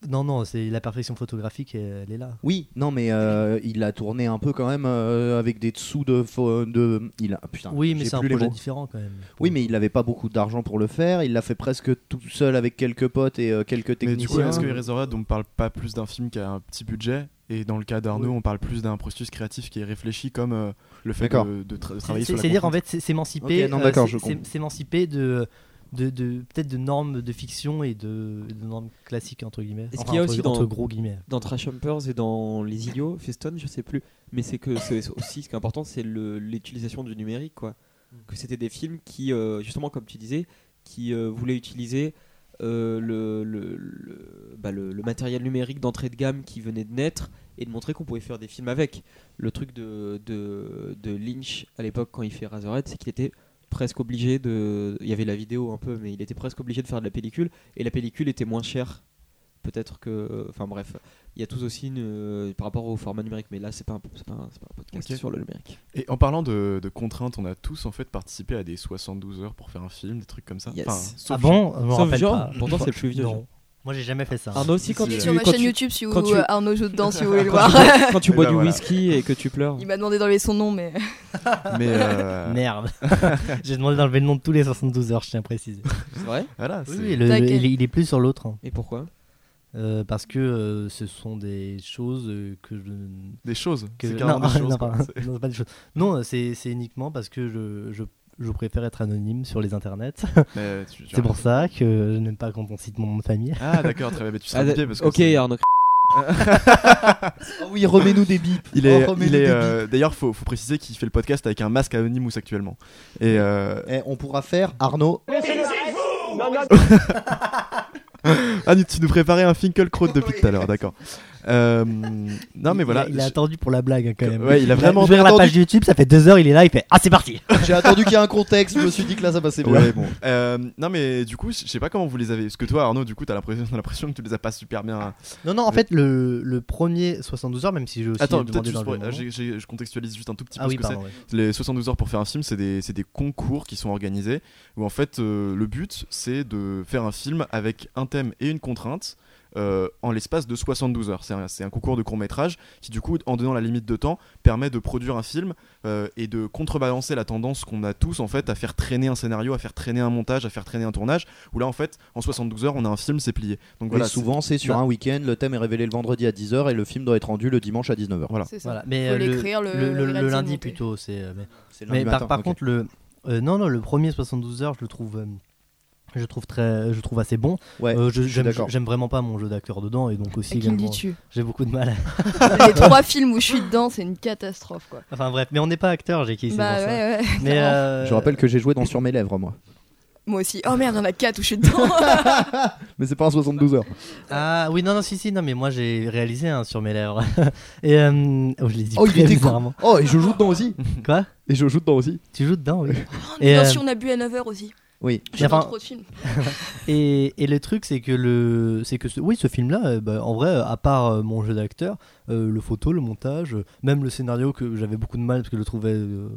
non non c'est la perfection photographique elle, elle est là Oui, non, mais euh, il a tourné un peu quand même euh, avec des dessous de. de il a, putain, oui mais c'est un projet différent quand même Oui, mais il n'avait pas beaucoup d'argent pour le faire. Il l'a fait presque tout seul avec quelques potes et euh, quelques Mais du techniciens. coup, est-ce que Eraserhead, on parle pas plus d'un film qui a un petit budget? Et dans le cas d'Arnaud, Oui. on parle plus d'un processus créatif qui est réfléchi comme euh, le fait de, de tra- C'est- travailler c'est sur la c'est dire en fait s'émanciper Ok, non, euh, d'accord, c'est- je c'est- comprends. s'émanciper de de, de peut-être de normes de fiction et de, de normes classiques entre guillemets Est-ce Enfin, qu'il y a entre, aussi dans- entre gros guillemets dans Trash Humpers et dans Les Idiots, Feston, je sais plus. Mais c'est que c'est aussi ce qui est important, c'est l'utilisation du numérique, quoi. Que c'était des films qui, euh, justement, comme tu disais, qui euh, voulaient utiliser euh, le, le, le- bah, le- le matériel numérique d'entrée de gamme qui venait de naître et de montrer qu'on pouvait faire des films avec. Le truc de, de, de Lynch à l'époque quand il fait Razorhead, c'est qu'il était presque obligé de. Il y avait la vidéo un peu, mais il était presque obligé de faire de la pellicule et la pellicule était moins chère. Peut-être que. Enfin bref, il y a tous aussi une, euh, par rapport au format numérique, mais là c'est pas, un- pas, un- c'est pas un podcast sur le numérique. Et en parlant de, de contraintes, on a tous en fait participé à des 72 heures pour faire un film, des trucs comme ça. Yes. Enfin, ah sauf bon je me Sauf rappelle Jean, pas. pourtant c'est le plus vieux. non Jean. Moi j'ai jamais fait ça Arnaud aussi quand tu, sur ma quand chaîne tu- YouTube si vous, quand tu- euh, Arnaud joue dedans si vous voulez le voir. quand tu bois du voilà. whisky et que tu pleures. Il m'a demandé d'enlever son nom, mais Mais euh, merde j'ai demandé d'enlever le nom de tous les 72 heures je tiens à préciser C'est vrai? Voilà, oui, il, est, il est plus sur l'autre hein. Et pourquoi? Euh, parce que euh, ce sont des choses euh, que je des choses? que- non, des choses. non, pas des choses. C'est uniquement parce que je, je, je préfère être anonyme sur les internets. C'est pour ça que je n'aime pas quand on cite mon nom de famille. Ah d'accord, très bien. Mais tu seras Ah, bipé parce que Ok c'est- Arnaud. Oh oui, remets-nous des bips. Il est, Oh, il est, des bips. euh, d'ailleurs, faut, faut préciser qu'il fait le podcast avec un masque Anonymous actuellement. Et euh, Eh, on pourra faire Arnaud. ah, tu nous préparais un Finkelkraut depuis tout à l'heure, d'accord. Euh, non, mais Il voilà. a- Il a, je- attendu pour la blague hein, quand même. Ouais, il a vraiment ouvert la page YouTube, ça fait deux heures, il est là, il fait Ah, c'est parti J'ai attendu qu'il y ait un contexte. Je me suis dit que là, ça passait bien. Ouais, bon. Euh, non, mais du coup, je sais pas comment vous les avez. Parce que toi, Arnaud, du coup, t'as l'impression, t'as l'impression que tu les as pas super bien. Non, non, en fait, le, le premier 72 heures, même si j'ai aussi Attends, peut-être juste dans pour- je contextualise juste un tout petit Ah peu oui, ce que c'est. ouais. Les 72 heures pour faire un film, c'est des, c'est des concours qui sont organisés où en fait euh, le but c'est de faire un film avec un thème et une contrainte euh, en l'espace de 72 heures. C'est un, c'est un concours de court métrage qui, du coup, en donnant la limite de temps, permet de produire un film euh, et de contrebalancer la tendance qu'on a tous en fait à faire traîner un scénario, à faire traîner un montage, à faire traîner un tournage. Où là, en fait, en 72 heures, on a un film, c'est plié. Donc Et voilà, souvent, c'est sur un week-end, le thème est révélé le vendredi à 10h et le film doit être rendu le dimanche à 19h. Voilà. C'est ça. Voilà. Mais euh, le, lundi plutôt, c'est. euh, mais- C'est Mais lundi par, contre, le euh, non, non, le premier 72 heures, je le trouve, euh, je trouve très, je trouve assez bon. Ouais, Euh, j'aime, vraiment pas mon jeu d'acteur dedans et donc aussi j'ai beaucoup de mal. Les trois films où je suis dedans, c'est une catastrophe quoi. Enfin bref, mais on n'est pas acteur, j'ai qui Bah ouais, ouais. Mais euh, Je rappelle que j'ai joué dans Sur mes lèvres, moi. Moi aussi. Oh merde, il y en a quatre où je suis dedans. Mais c'est pas un 72 heures. ah oui non non si si non mais moi j'ai réalisé un sur mes lèvres et euh, oh, je l'ai dit Oh, il très était bizarrement. Oh, et je joue dedans aussi. Quoi? Et je joue dedans aussi. Tu joues dedans oui. Et Et, euh, si on a bu à 9h aussi. Oui. Dans enfin- trop de films. Et, et le truc, c'est que le, c'est que ce- oui, ce film-là, euh, bah, en vrai, à part euh, mon jeu d'acteur, euh, le photo, le montage, euh, même le scénario que j'avais beaucoup de mal parce que je le trouvais euh,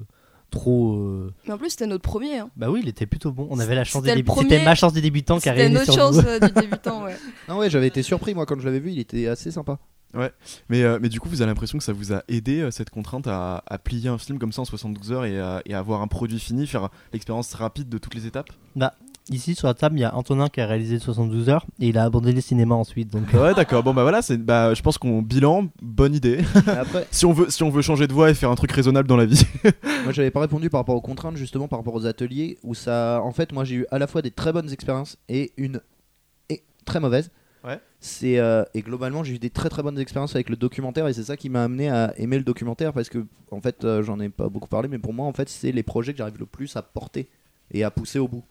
trop. euh, Mais en plus, c'était notre premier. hein. Bah oui, il était plutôt bon. On avait la chance des débutants. C'était ma chance des débutants qui a C'était notre chance du débutant, ouais. Non, ouais, j'avais été surpris, moi, quand je l'avais vu, il était assez sympa. Mais, euh, mais du coup, vous avez l'impression que ça vous a aidé, euh, cette contrainte, à, à plier un film comme ça en 72 heures et à, et avoir un produit fini, faire l'expérience rapide de toutes les étapes? Ici sur la table, il y a Antonin qui a réalisé 72 heures et il a abandonné le cinéma ensuite. Donc Ouais, d'accord. Bon, bah voilà, c'est, bah, je pense qu'on bilan, bonne idée. Après, si, on veut, si on veut changer de voie et faire un truc raisonnable dans la vie. moi, j'avais pas répondu par rapport aux contraintes, justement, par rapport aux ateliers, où ça. En fait, moi, j'ai eu à la fois des très bonnes expériences et une. et très mauvaise. C'est euh, et globalement j'ai eu des très très bonnes expériences avec le documentaire et c'est ça qui m'a amené à aimer le documentaire parce que en fait euh, j'en ai pas beaucoup parlé mais pour moi en fait c'est les projets que j'arrive le plus à porter et à pousser au bout.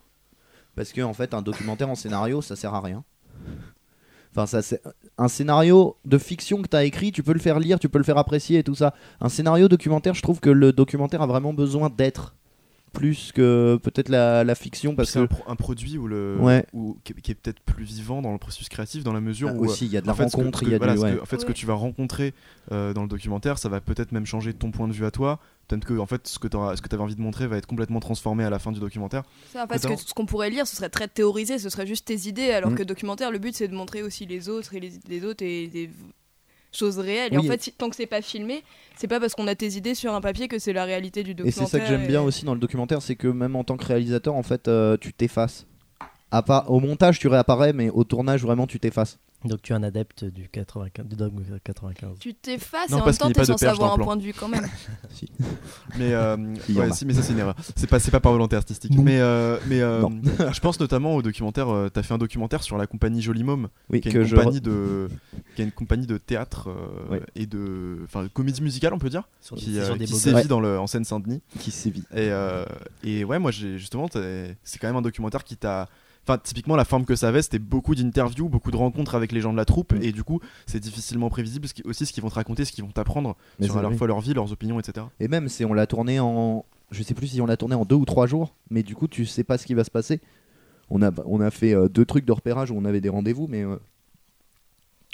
Parce que en fait un documentaire en scénario ça sert à rien. Un scénario de fiction que tu as écrit tu peux le faire lire tu peux le faire apprécier et tout ça. Un scénario documentaire je trouve que le documentaire a vraiment besoin d'être plus que peut-être la, la fiction parce c'est que un, pro- un produit où le, Ouais. où- qui, qui est peut-être plus vivant dans le processus créatif, dans la mesure Ah, où. aussi il y a de la en fait, ce que- rencontre il y a voilà, du ce ouais. que- en fait, ce que tu vas rencontrer euh, dans le documentaire, ça va peut-être même changer ton point de vue à toi. Peut-être que en fait, ce que tu avais envie de montrer va être complètement transformé à la fin du documentaire. Ça, en fait, ce, Attends. que- ce qu'on pourrait lire, ce serait très théorisé, ce serait juste tes idées, alors Mm. que documentaire, le but c'est de montrer aussi les autres et les, les autres et choses réelles. Et en fait, si- tant que c'est pas filmé, c'est pas parce qu'on a tes idées sur un papier que c'est la réalité du Et documentaire. c'est ça que j'aime bien et- aussi dans le documentaire, c'est que même en tant que réalisateur, en fait, euh, tu t'effaces. À part, au montage, tu réapparais, mais au tournage, vraiment, tu t'effaces. donc tu es un adepte du 95, du dogme 95. Tu t'effaces Non, et en même temps, t'es censé avoir un plan. point de vue quand même. Mais, euh, ouais, si, mais ça c'est une erreur. C'est pas, c'est pas par volonté artistique. Non. Mais, euh, mais euh, Non. je pense notamment au documentaire. euh, T'as fait un documentaire sur la compagnie Joli Môme, Oui, qui est que une je. compagnie de, qui est une compagnie de théâtre euh, Ouais. et de, enfin, de comédie musicale, on peut dire, Sur, qui, euh, sur sévit dans le, en Seine-Saint-Denis. Qui sévit. Et, euh, et ouais, moi, j'ai justement, c'est quand même un documentaire qui t'a. Enfin, typiquement, la forme que ça avait, c'était beaucoup d'interviews, beaucoup de rencontres avec les gens de la troupe, Mm. et du coup, c'est difficilement prévisible ce qui- aussi ce qu'ils vont te raconter, ce qu'ils vont t'apprendre sur à oui. fois leur vie, leurs opinions, etc. Et même, c'est on l'a tourné en. Je sais plus si on l'a tourné en deux ou trois jours, mais du coup, tu sais pas ce qui va se passer. On a, on a fait euh, deux trucs de repérage où on avait des rendez-vous, mais euh,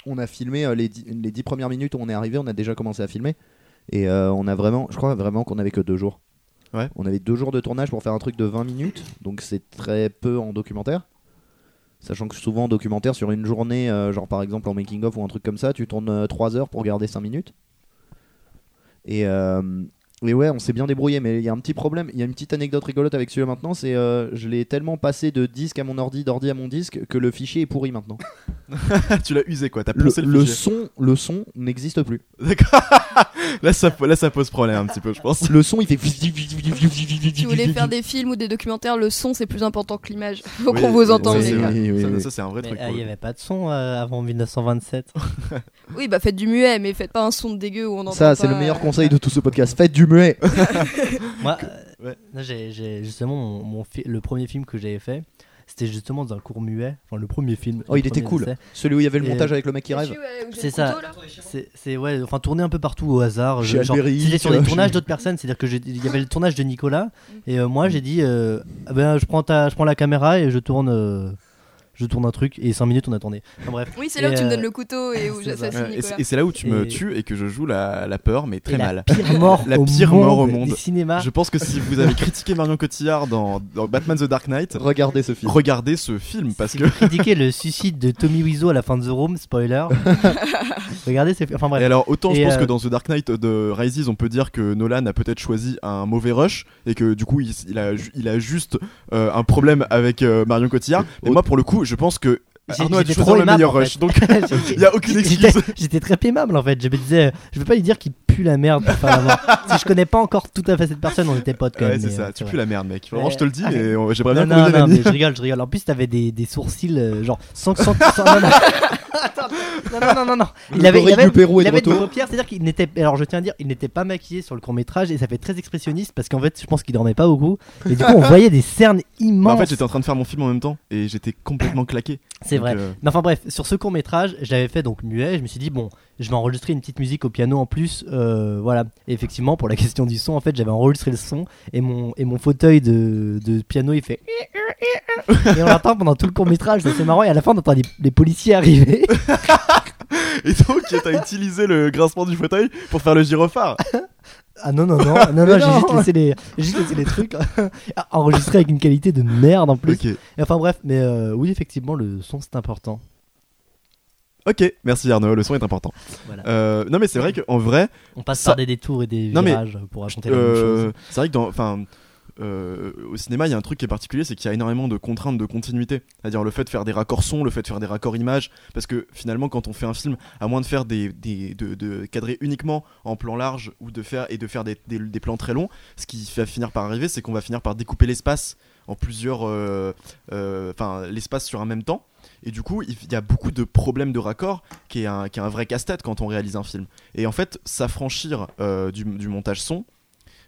on a filmé euh, les, dix, les dix premières minutes où on est arrivé, on a déjà commencé à filmer. Et on a vraiment, je crois vraiment qu'on avait que deux jours. On avait deux jours de tournage pour faire un truc de 20 minutes, donc c'est très peu en documentaire. Sachant que souvent en documentaire, sur une journée, euh, genre par exemple en making-of ou un truc comme ça, tu tournes 3 heures pour garder 5 minutes. Et, euh, et ouais, on s'est bien débrouillé, mais il y a un petit problème. Il y a une petite anecdote rigolote avec celui-là maintenant c'est euh, je l'ai tellement passé de disque à mon ordi, d'ordi à mon disque, que le fichier est pourri maintenant. tu l'as usé, quoi. T'as Le, le, le fichier. son, le son n'existe plus. D'accord. là, ça, là, ça pose problème un petit peu, je pense. Le son, il fait. si vous voulez faire des films ou des documentaires, le son c'est plus important que l'image. Faut Oui, qu'on vous entende. oui, les oui, gars. oui, oui, Ça, oui. ça, c'est un vrai Mais, truc. euh, pour il n'y avait pas de son euh, avant 1927. Oui, bah faites du muet, mais faites pas un son de dégueu où on entend Ça, c'est le meilleur euh, conseil de tout ce podcast. Faites du muet. Moi, euh, Ouais. j'ai, justement mon, le premier film que j'avais fait, c'était justement dans un court muet. Enfin, le premier film. Oh, il était cool. essai. Celui où il y avait le montage avec le mec qui rêve. C'est ça. C'est, ouais, enfin tourner un peu partout au hasard. Chez c'était sur des tournages d'autres personnes, c'est-à-dire que j'ai- il y avait le tournage de Nicolas et euh, moi j'ai dit, euh, ah ben je prends ta, je prends la caméra et je tourne, euh, je tourne un truc et 5 minutes on a tourné. Enfin, bref. Oui, c'est là Et, où tu me euh, donnes le couteau et où c'est j'assassine et c'est- là où tu me Et- tues et que je joue la, la peur, mais très et mal. La pire mort, La au, pire monde mort au monde. du cinéma. Je pense que si vous avez critiqué Marion Cotillard dans, dans Batman the Dark Knight, Regardez ce film. regardez ce film parce si que. vous critiquez le suicide de Tommy Wiseau à la fin de The Room, spoiler. Regardez, c'est. Enfin bref. Et alors, autant je pense euh, que dans The Dark Knight de Rises, on peut dire que Nolan a peut-être choisi un mauvais rush et que du coup, il, il a, il a juste euh, un problème avec euh, Marion Cotillard. Mais moi, pour le coup, je pense que Arnaud a le meilleur rush. Donc, il y a aucune excuse. J'étais très aimable en fait. Je me disais, je vais pas lui dire qu'il pue la merde. si je connais pas encore tout à fait cette personne, on était potes quand Ouais, même. c'est ça, euh, tu pues la merde, mec. Vraiment, je te le dis, Ah, j'aimerais bien Non, qu'on non, devienne amis. je rigole, je rigole. En plus, t'avais des, des sourcils, euh, genre, sans, sans- non, non. Attends, non, non, non, non, non. Il avait, il avait, du Pérou il avait paupières, c'est-à-dire qu'il n'était, alors je tiens à dire, il n'était pas maquillé sur le court métrage et ça fait très expressionniste parce qu'en fait, je pense qu'il dormait pas beaucoup et du coup, on voyait des cernes Bah, immenses. en fait, j'étais en train de faire mon film en même temps et j'étais complètement claqué. c'est vrai. euh, Mais enfin bref, sur ce court métrage, je l'avais fait donc muet. Je me suis dit bon, je vais enregistrer une petite musique au piano en plus, euh, voilà. Et effectivement, pour la question du son, en fait, j'avais enregistré le son et mon et mon fauteuil de, de piano, il fait et on l'entend pendant tout le court métrage. C'est marrant. Et à la fin, on entend les, les policiers arriver. Et donc, t'as utilisé le grincement du fauteuil pour faire le gyrophare. Ah non non non non non, j'ai juste laissé les juste laissé les trucs enregistrés avec une qualité de merde en plus. Et enfin bref, mais euh, oui effectivement le son c'est important. Ok, merci Arnaud, le son est important. Voilà. Euh, non, mais c'est vrai qu'en vrai, On passe ça- par des détours et des Non, mais, virages pour raconter la même Euh, chose. c'est vrai que dans, enfin, euh, au cinéma, il y a un truc qui est particulier, c'est qu'il y a énormément de contraintes de continuité. C'est-à-dire le fait de faire des raccords son, le fait de faire des raccords images, parce que finalement, quand on fait un film, à moins de faire des, des- de, de cadrer uniquement en plan large ou de faire et de faire des, plans très longs, ce qui va finir par arriver, c'est qu'on va finir par découper l'espace en plusieurs, euh, euh, enfin, l'espace sur un même temps. Et du coup, il y a beaucoup de problèmes de raccord qui est un, vrai casse-tête quand on réalise un film. Et en fait, s'affranchir du montage son,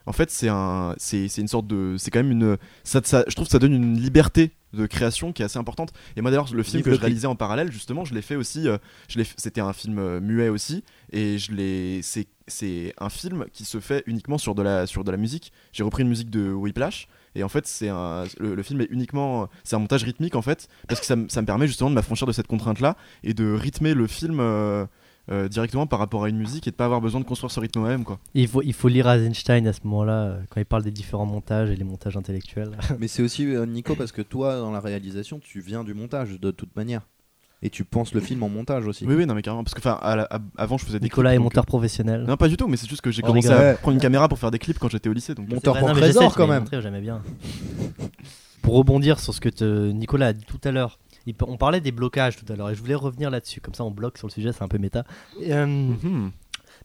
en fait, c'est un, c'est, c'est une sorte de, c'est quand même une, ça, ça- je trouve que ça donne une liberté de création qui est assez importante. Et moi d'ailleurs, le film que je réalisais en parallèle, justement, je l'ai fait aussi. euh, je c'était un film euh, muet aussi, et je l'ai, c'est, c'est un film qui se fait uniquement sur de la, sur de la musique. J'ai repris une musique de Whiplash. Et en fait, c'est un, le, le film est uniquement, c'est un montage rythmique en fait, parce que ça, me- ça me permet justement de m'affranchir de cette contrainte-là et de rythmer le film euh, euh, directement par rapport à une musique et de pas avoir besoin de construire ce rythme moi-même quoi. Il faut, il faut lire Eisenstein à ce moment-là, euh, quand il parle des différents montages et les montages intellectuels. Mais c'est aussi, euh, Nico, parce que toi, dans la réalisation, tu viens du montage de toute manière. Et tu penses le film en montage aussi. Oui oui non mais carrément parce que enfin avant je faisais des Nicolas clips, est donc, monteur professionnel. Non pas du tout mais c'est juste que j'ai On commencé rigole. à prendre une caméra pour faire des clips quand j'étais au lycée donc. Monteur vrai, pour Trésor, quand même. J'aimais bien. Pour rebondir sur ce que te- Nicolas a dit tout à l'heure, on parlait des blocages tout à l'heure et je voulais revenir là-dessus. Comme ça, on bloque sur le sujet, c'est un peu méta. Euh, Mhm.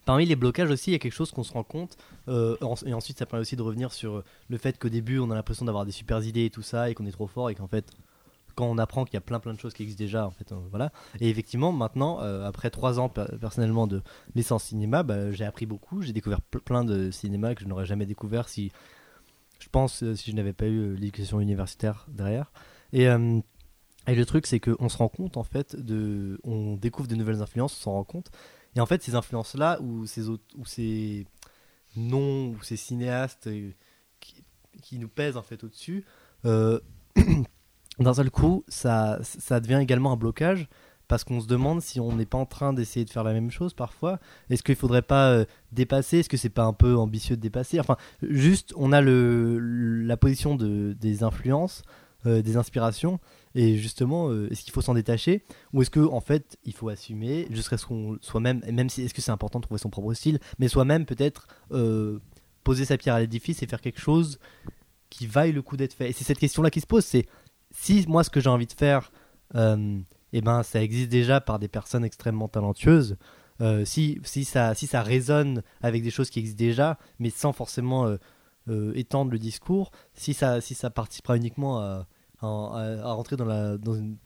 Parmi les blocages aussi, il y a quelque chose qu'on se rend compte. euh, et ensuite, ça permet aussi de revenir sur le fait qu'au début, on a l'impression d'avoir des super idées et tout ça, et qu'on est trop fort, et qu'en fait, quand on apprend qu'il y a plein plein de choses qui existent déjà, en fait, euh, voilà. Et effectivement, maintenant, euh, après trois ans per- personnellement de licence cinéma, bah, j'ai appris beaucoup. J'ai découvert ple- plein de cinéma que je n'aurais jamais découvert si, je pense, euh, si je n'avais pas eu euh, l'éducation universitaire derrière. Et euh, et le truc, c'est qu'on se rend compte, en fait, de, on découvre de nouvelles influences, on s'en rend compte. Et en fait, ces influences-là, ou ces, aut- ou ces noms, ou ces cinéastes euh, qui, nous pèsent en fait au-dessus, euh, d'un seul coup, ça, ça devient également un blocage. Parce qu'on se demande si on n'est pas en train d'essayer de faire la même chose parfois. Est-ce qu'il faudrait pas euh, dépasser? Est-ce que c'est pas un peu ambitieux de dépasser? Enfin, juste, on a le, la position de, des influences, des inspirations, et justement, euh, est-ce qu'il faut s'en détacher ou est-ce que en fait il faut assumer jusqu'à ce qu'on soi-même, et même si est-ce que c'est important de trouver son propre style, mais soi-même peut-être euh, poser sa pierre à l'édifice et faire quelque chose qui vaille le coup d'être fait. Et c'est cette question-là qui se pose, c'est si moi ce que j'ai envie de faire, euh, eh ben ça existe déjà par des personnes extrêmement talentueuses. euh, si, si, ça, si ça résonne avec des choses qui existent déjà, mais sans forcément euh, euh, étendre le discours, si ça, si ça participera uniquement à, à, à rentrer dans, la, dans une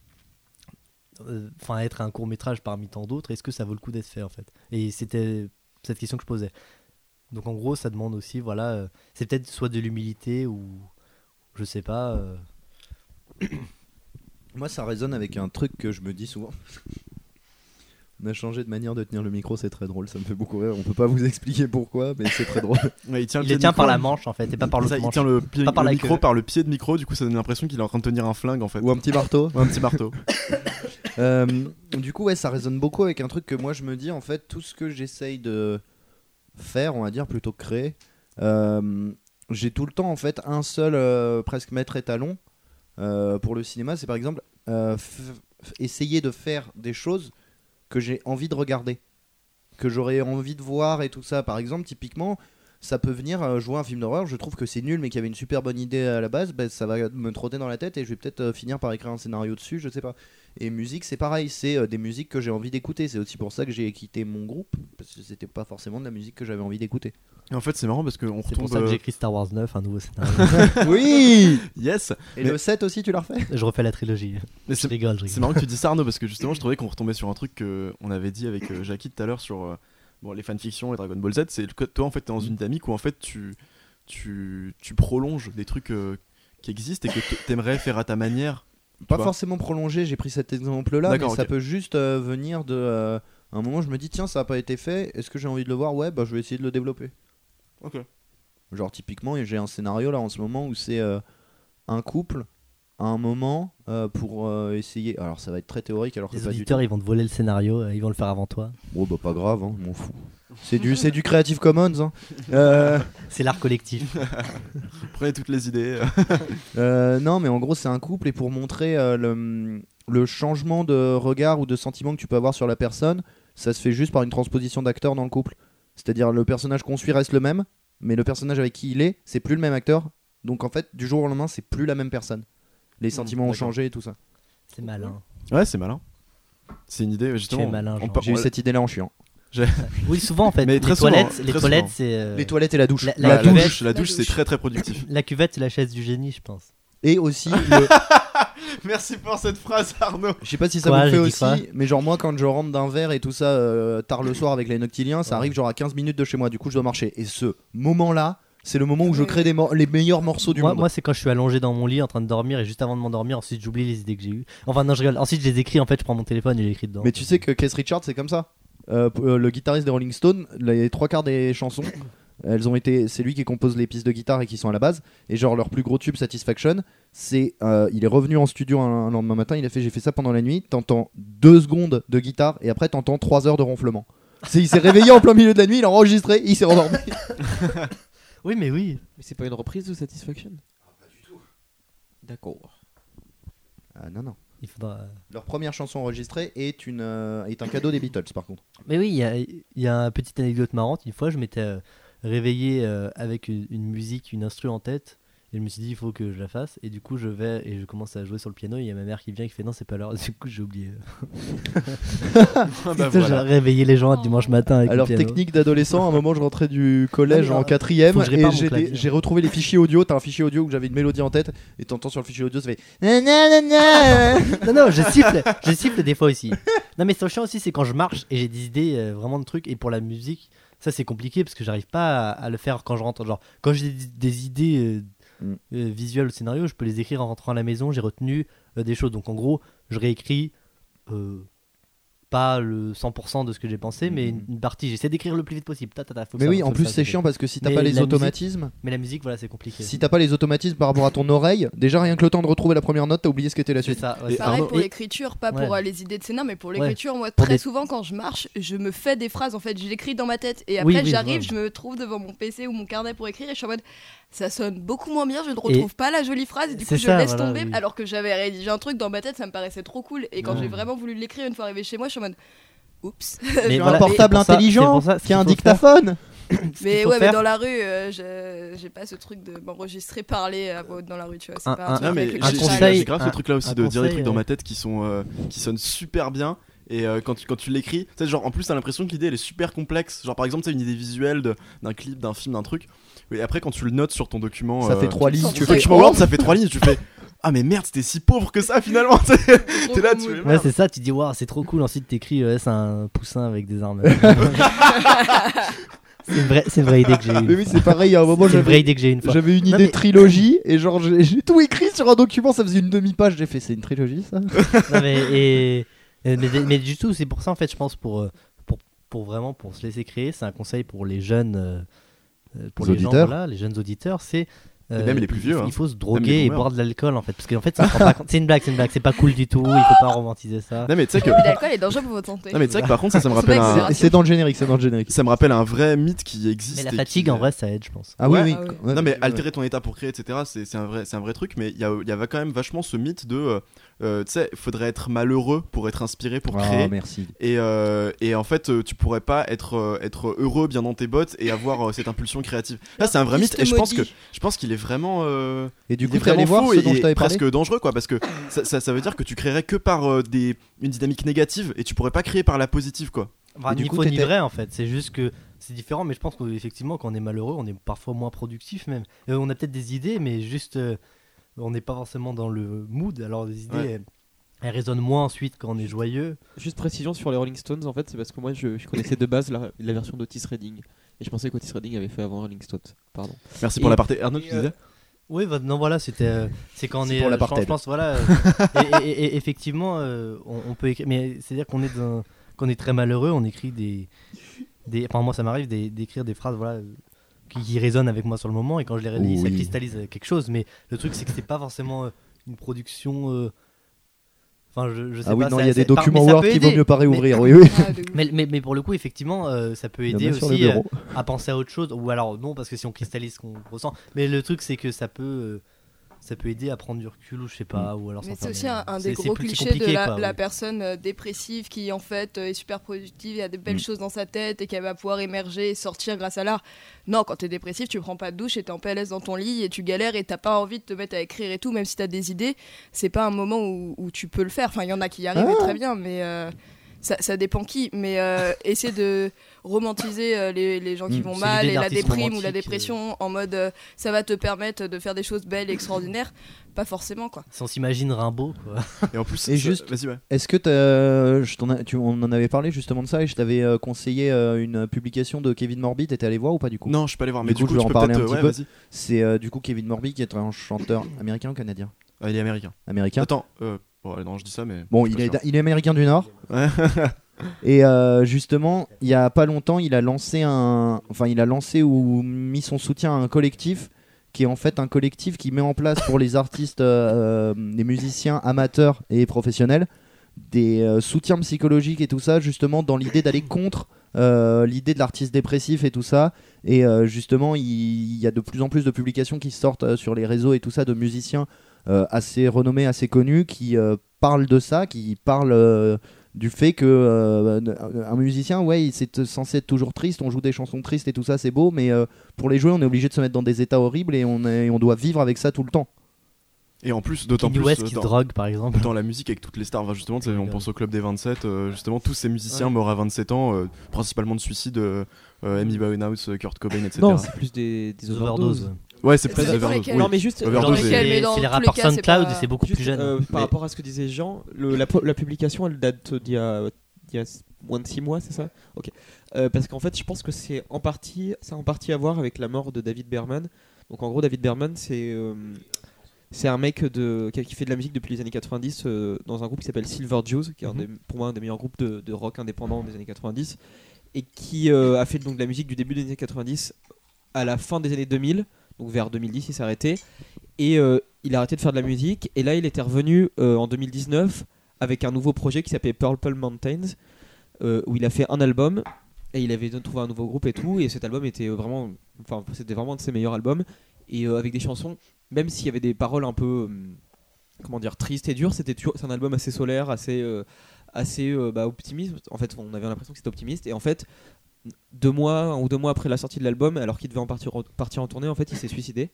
euh, enfin être un court métrage parmi tant d'autres, est-ce que ça vaut le coup d'être fait en fait? Et c'était cette question que je posais. Donc en gros, ça demande aussi, voilà, euh, c'est peut-être soit de l'humilité ou je sais pas. euh, Moi, ça résonne avec un truc que je me dis souvent. On a changé de manière de tenir le micro, c'est très drôle, ça me fait beaucoup rire. On peut pas vous expliquer pourquoi, mais c'est très drôle. Ouais, il tient, le Il les tient par la manche en fait, et pas par l'autre il tient le, pied, Pas par le la micro queue. par le pied de micro, du coup ça donne l'impression qu'il est en train de tenir un flingue en fait. Ou un petit marteau. Ou un petit marteau. Euh, du coup, ouais, ça résonne beaucoup avec un truc que moi je me dis en fait, tout ce que j'essaye de faire, on va dire, plutôt que créer, euh, j'ai tout le temps en fait un seul euh, presque maître étalon euh, pour le cinéma, c'est par exemple euh, essayer de faire des choses que j'ai envie de regarder, que j'aurais envie de voir et tout ça. Par exemple, typiquement. Ça peut venir euh, jouer un film d'horreur, je trouve que c'est nul mais qu'il y avait une super bonne idée à la base, ben, ça va me trotter dans la tête et je vais peut-être euh, finir par écrire un scénario dessus, je sais pas. Et musique, c'est pareil, c'est euh, des musiques que j'ai envie d'écouter. C'est aussi pour ça que j'ai quitté mon groupe, parce que c'était pas forcément de la musique que j'avais envie d'écouter. Et en fait c'est marrant parce qu'on C'est retombe. pour ça que j'ai écrit Star Wars 9, un nouveau scénario. oui Yes Et Mais- le 7 aussi, tu l'as refait? Je refais la trilogie. Mais Je c'est rigole, je C'est marrant que tu dis ça Arnaud parce que justement je trouvais qu'on retombait sur un truc qu'on avait dit avec Jackie tout à l'heure sur euh, bon, les fanfictions et Dragon Ball Z. C'est que toi en fait t'es dans une dynamique où en fait tu, tu, tu prolonges des trucs euh, qui existent et que t'aimerais faire à ta manière. Pas vois. forcément prolongé, j'ai pris cet exemple-là, mais ça peut juste euh, venir de. euh, un moment, je me dis, tiens, ça a pas été fait, est-ce que j'ai envie de le voir? Ouais, bah je vais essayer de le développer. Ok. Genre, typiquement, j'ai un scénario là en ce moment où c'est euh, un couple à un moment euh, pour euh, essayer. Alors, ça va être très théorique alors que Les pas du tout. auditeurs, ils vont te voler le scénario, euh, ils vont le faire avant toi. Bon, bah pas grave, hein, je m'en fous. C'est du, c'est du Creative Commons. Hein. Euh, C'est l'art collectif. Prenez toutes les idées. euh, non, mais en gros, c'est un couple et pour montrer euh, le, le changement de regard ou de sentiment que tu peux avoir sur la personne, ça se fait juste par une transposition d'acteur dans le couple. C'est-à-dire le personnage qu'on suit reste le même, mais le personnage avec qui il est, c'est plus le même acteur. Donc en fait, du jour au lendemain, c'est plus la même personne. Les sentiments ont changé et tout ça. C'est malin. ouais c'est malin. C'est une idée justement. Malin, on J'ai eu cette idée-là en chiant. Oui, souvent en fait. Mais les très souvent, toilettes, les très toilettes, souvent. c'est. euh, Les toilettes et la douche. la- La, la la cuvette- douche, la douche, c'est très très productif. La cuvette, c'est la chaise du génie, je pense. Et aussi, le- Merci pour cette phrase Arnaud. je sais pas si ça Quoi, vous fait j'ai dit aussi, mais genre moi quand je rentre d'un verre et tout ça euh, tard le soir avec les noctiliens, ça Ouais. arrive genre à 15 minutes de chez moi, du coup je dois marcher. Et ce moment-là, c'est le moment où je crée des les meilleurs morceaux du Moi, monde. moi, c'est quand je suis allongé dans mon lit en train de dormir et juste avant de m'endormir, ensuite j'oublie les idées que j'ai eues. Enfin, non, je rigole. Ensuite, je les écris. En fait, je prends mon téléphone et j'écris dedans. Mais tu sais que Keith Richards c'est comme ça. Euh, euh, le guitariste des Rolling Stones, les trois quarts des chansons, elles ont été, c'est lui qui compose les pistes de guitare et qui sont à la base. Et genre leur plus gros tube Satisfaction, c'est, euh, il est revenu en studio un, un lendemain matin, il a fait, j'ai fait ça pendant la nuit. T'entends deux secondes de guitare et après t'entends trois heures de ronflement. C'est, il s'est réveillé en plein milieu de la nuit, il a enregistré, il s'est endormi. Oui, mais oui. Mais c'est pas une reprise de Satisfaction? Pas du tout. D'accord. Ah non non. Il faudra. Leur première chanson enregistrée est une, euh, est un cadeau des Beatles par contre. Mais oui, il y a, il y a une petite anecdote marrante. Une fois, je m'étais euh, réveillé euh, avec une, une musique, une instru en tête. Et je me suis dit, il faut que je la fasse. Et du coup, je vais et je commence à jouer sur le piano. Et il y a ma mère qui vient et qui fait, non, c'est pas l'heure. Du coup, j'ai oublié. Ah bah voilà. J'ai réveillé les gens dimanche matin avec Alors le piano. technique d'adolescent, à un moment je rentrais du collège Ah, en quatrième et j'ai retrouvé les fichiers audio. T'as un fichier audio où j'avais une mélodie en tête et t'entends sur le fichier audio ça fait. Nanana. non, non, je siffle, je siffle des fois aussi. Non, mais ce chiant aussi, c'est quand je marche et j'ai des idées euh, vraiment de trucs. Et pour la musique, ça c'est compliqué parce que j'arrive pas à, à le faire quand je rentre. Genre, quand j'ai des, des idées euh, Mm. euh, visuelles au scénario, je peux les écrire en rentrant à la maison. J'ai retenu euh, des choses. Donc en gros, je réécris euh, pas le 100% de ce que j'ai pensé, mais une, une partie. J'essaie d'écrire le plus vite possible. Ta, ta, ta, faut que Mais ça- oui, faut en plus c'est chiant parce que si t'as pas les musique- automatismes. Mais la musique, voilà, c'est compliqué. si t'as pas les automatismes par rapport à ton oreille, déjà rien que le temps de retrouver la première note, t'as oublié ce qu'était la suite. ça. ouais, Pareil Arnaud- pour l'écriture, pas Ouais. pour euh, les idées de scénar, mais pour Ouais. l'écriture. Moi, très des- souvent, quand je marche, je me fais des phrases. En fait, je l'écris dans ma tête. Et après, oui, j'arrive, je je me trouve devant mon PC ou mon carnet pour écrire. Et je suis en mode, ça sonne beaucoup moins bien. Je ne Et- retrouve pas la jolie phrase. Et du coup, je ça, laisse voilà, tomber. oui. Alors que j'avais rédigé un truc dans ma tête, ça me paraissait trop cool. Et quand Ouais. j'ai vraiment voulu l'écrire une fois arrivé chez moi, je suis en mode, oups. Mais voilà, un portable intelligent ça, qui a un dictaphone. Mais ouais, mais dans la rue, euh, je- j'ai pas ce truc de m'enregistrer parler à voix haute dans la rue, tu vois. C'est Un- pas un- un Non, mais j'ai grave ce un- truc là aussi de dire des trucs dans euh, ma tête qui sont euh, qui sonnent super bien et euh, quand tu quand tu l'écris tu sais genre en plus t'as l'impression que l'idée elle est super complexe genre par exemple t'as une idée visuelle de- d'un clip d'un film d'un truc et après quand tu le notes sur ton document Ça euh, fait trois lignes. Tu fais document Word ça fait trois lignes tu fais ah mais merde c'était si pauvre que ça finalement t'es là tu fais Ouais, merde. c'est ça, tu dis, waouh, c'est trop cool. Ensuite, t'écris, ouais, c'est un poussin avec des armes. c'est une, vraie- c'est une vraie idée que j'ai Mais eue. oui, c'est pareil. À un moment, C'est une vraie j'avais idée que j'ai eu une fois. j'avais une Non, idée mais- trilogie et genre j'ai j'ai tout écrit sur un document. Ça faisait une demi-page. J'ai fait, c'est une trilogie ça? Non, mais, et, Euh, mais, mais du tout, c'est pour ça en fait, je pense pour euh, pour pour vraiment pour se laisser créer, c'est un conseil pour les jeunes, euh, euh, pour Les les, gens, voilà, les jeunes auditeurs, c'est euh, Et même les plus il- vieux, Il, hein. faut se droguer et boire de l'alcool en fait, parce qu'en fait, ça se rend pas compte- c'est une blague, c'est une blague, c'est pas cool du tout, il faut pas romantiser ça. Non mais tu sais que L'alcool est dangereux pour votre santé. non mais tu sais que par contre ça ça me rappelle un c'est dans le générique, c'est dans le générique. ça me rappelle un vrai mythe qui existe. Mais la fatigue qui- en vrai, ça aide, je pense. Ah Ouais. oui, Ah oui. Non mais Ouais. altérer ton état pour créer etc c'est c'est un vrai c'est un vrai truc mais il y, a- il y avait quand même vachement ce mythe de euh, euh, tu sais faudrait être malheureux pour être inspiré pour Ah, créer. merci. et, euh, et en fait euh, tu pourrais pas être euh, être heureux bien dans tes bottes et avoir euh, cette impulsion créative. Là c'est un vrai mythe et je pense que je pense qu'il est vraiment euh, Et du il coup, vraiment voir faux ce dont et, je t'avais parlé presque dangereux quoi parce que ça, ça, ça veut dire que tu créerais que par euh, des une dynamique négative et tu pourrais pas créer par la positive quoi. Du ni coup, faux ni vrai en fait, c'est juste que c'est différent, mais je pense qu'effectivement quand on est malheureux, on est parfois moins productif même. Euh, on a peut-être des idées, mais juste euh, on n'est pas forcément dans le mood. Alors les idées, Ouais. elles, elles résonnent moins ensuite quand on est joyeux. Juste précision sur les Rolling Stones, en fait, c'est parce que moi je, je connaissais de base la, la version d'Otis Redding. Et je pensais qu'Otis Redding avait fait avant Rolling Stones. Pardon. merci Et- pour la partie Arnaud tu et, euh, disais Oui, bah, non voilà, c'était euh, c'est quand on est pour euh, je pense, je pense, voilà. euh, et, et- et- effectivement, euh, on, on peut écrire, mais c'est à dire qu'on est dans- qu'on est très malheureux, on écrit des des. Enfin moi ça m'arrive des- d'écrire des phrases voilà. Qui, résonnent avec moi sur le moment et quand je les réalise ça cristallise quelque chose mais le truc c'est que c'est pas forcément euh, une production euh, enfin je, je sais Ah oui, pas non, il y a des documents Word qui vaut mieux pas Mais- réouvrir. Oui, oui. Ah, mais, mais, mais pour le coup, effectivement, euh, ça peut aider aussi euh, à penser à autre chose. Ou alors, non, parce que si on cristallise ce qu'on ressent. Mais le truc, c'est que ça peut, euh, ça peut aider à prendre du recul ou je sais pas. Ou alors c'est aussi un, des gros clichés de la, quoi, la oui. personne euh, dépressive qui en fait euh, est super productive, il a des belles Mm. choses dans sa tête et qu'elle va pouvoir émerger et sortir grâce à l'art. Non, quand t'es dépressif, tu prends pas de douche et t'es en PLS dans ton lit et tu galères et t'as pas envie de te mettre à écrire et tout, même si t'as des idées, c'est pas un moment où, où tu peux le faire. Enfin, il y en a qui y arrivent Ah. très bien, mais euh, ça, ça dépend qui. Mais euh, essayer de romantiser euh, les, les gens qui Mm. vont mal et la déprime ou la romantique, dépression en mode euh, ça va te permettre de faire des choses belles et extraordinaires, pas forcément quoi. Si on s'imagine Rimbaud, quoi. et en plus Et juste- vas-y ouais Est-ce que t'as- je t'en a- tu, on en avait parlé justement de ça et je t'avais euh, conseillé euh, une publication de Kevin Morby. T'étais allé voir ou pas du coup? Non je peux aller voir Du mais coup, du coup je vais en parler un petit ouais, peu. C'est euh, du coup Kevin Morby qui est un chanteur américain ou canadien? Ah, il est américain Américain? attends euh, bon, non je dis ça mais Bon, il est, il est américain du Nord. Et euh, justement, il y a pas longtemps, il a lancé un, enfin, il a lancé ou mis son soutien à un collectif qui est en fait un collectif qui met en place pour les artistes, euh, euh, les musiciens amateurs et professionnels, des euh, soutiens psychologiques et tout ça, justement dans l'idée d'aller contre l'idée de l'artiste dépressif et tout ça. Et justement, il, il y a de plus en plus de publications qui sortent sur les réseaux et tout ça de musiciens assez renommés, assez connus, qui euh, parlent de ça, qui parlent euh, du fait que euh, un musicien, ouais, il- c'est censé être toujours triste. On joue des chansons tristes et tout ça, c'est beau, mais euh, pour les jouer, on est obligé de se mettre dans des états horribles et on, est, on doit vivre avec ça tout le temps. et en plus d'autant plus West euh, qui dans- drogue, par exemple. dans la musique avec toutes les stars, enfin, justement, on pense au club des 27, euh, justement, tous ces musiciens Ouais. morts à 27 ans, euh, principalement de suicide, euh, euh, Amy Winehouse, euh, Kurt Cobain, etc. Non, c'est plus des, des Des overdoses. Ouais, c'est plus oui. Non, mais juste, Overdose, Dans c'est- les c'est SoundCloud et c'est beaucoup Juste, plus jeune. euh, par rapport à ce que disait Jean, le- la, la publication elle date d'il y a, d'il y a moins de 6 mois, c'est ça? Ok. Euh, parce qu'en fait, je pense que c'est en partie, ça a en partie à voir avec la mort de David Berman. Donc en gros, David Berman, c'est euh, c'est un mec de, qui fait de la musique depuis les années 90 euh, dans un groupe qui s'appelle Silver Jews, qui est un Mhm. des- pour moi un des meilleurs groupes de, de rock indépendant des années 90, et qui euh, a fait donc de la musique du début des années 90 à la fin des années 2000, vers 2010 il s'est arrêté, et euh, il a arrêté de faire de la musique, et là il était revenu euh, en 2019 avec un nouveau projet qui s'appelait Purple Mountains, euh, où il a fait un album, et il avait trouvé un nouveau groupe et tout, et cet album était vraiment, enfin c'était vraiment de ses meilleurs albums, et avec des chansons, même s'il y avait des paroles un peu, comment dire, tristes et dures, c'était un album assez solaire, assez, assez bah, optimiste. En fait, on avait l'impression que c'était optimiste, et en fait, deux mois, ou deux mois après la sortie de l'album, alors qu'il devait en partir, partir en tournée, en fait, il s'est suicidé.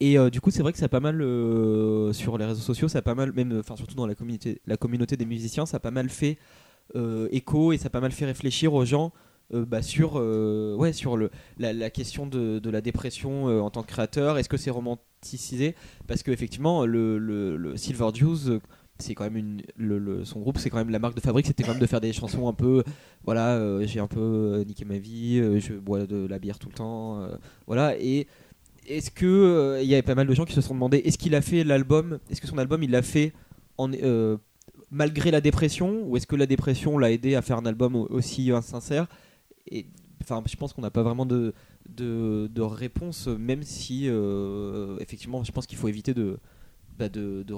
Et euh, du coup, c'est vrai que ça a pas mal euh, sur les réseaux sociaux, ça a pas mal, même, enfin surtout dans la communauté, la communauté des musiciens, ça a pas mal fait euh, écho et ça a pas mal fait réfléchir aux gens bah, sur, ouais, sur le, la, question de, de la dépression en tant que créateur. Est-ce que c'est romanticisé? Parce qu'effectivement, le, le, le Silver Jews, c'est quand même une, le, le- son groupe, c'est quand même la marque de fabrique, c'était quand même de faire des chansons un peu, voilà, euh, j'ai un peu euh, niqué ma vie, euh, je bois de la bière tout le temps, voilà, et est-ce que il y avait pas mal de gens qui se sont demandé est-ce qu'il a fait l'album est-ce que son album il l'a fait en malgré la dépression ou est-ce que la dépression l'a aidé à faire un album au- aussi insincère? Enfin je pense qu'on n'a pas vraiment de, de, réponse même si effectivement je pense qu'il faut éviter de, bah, de, de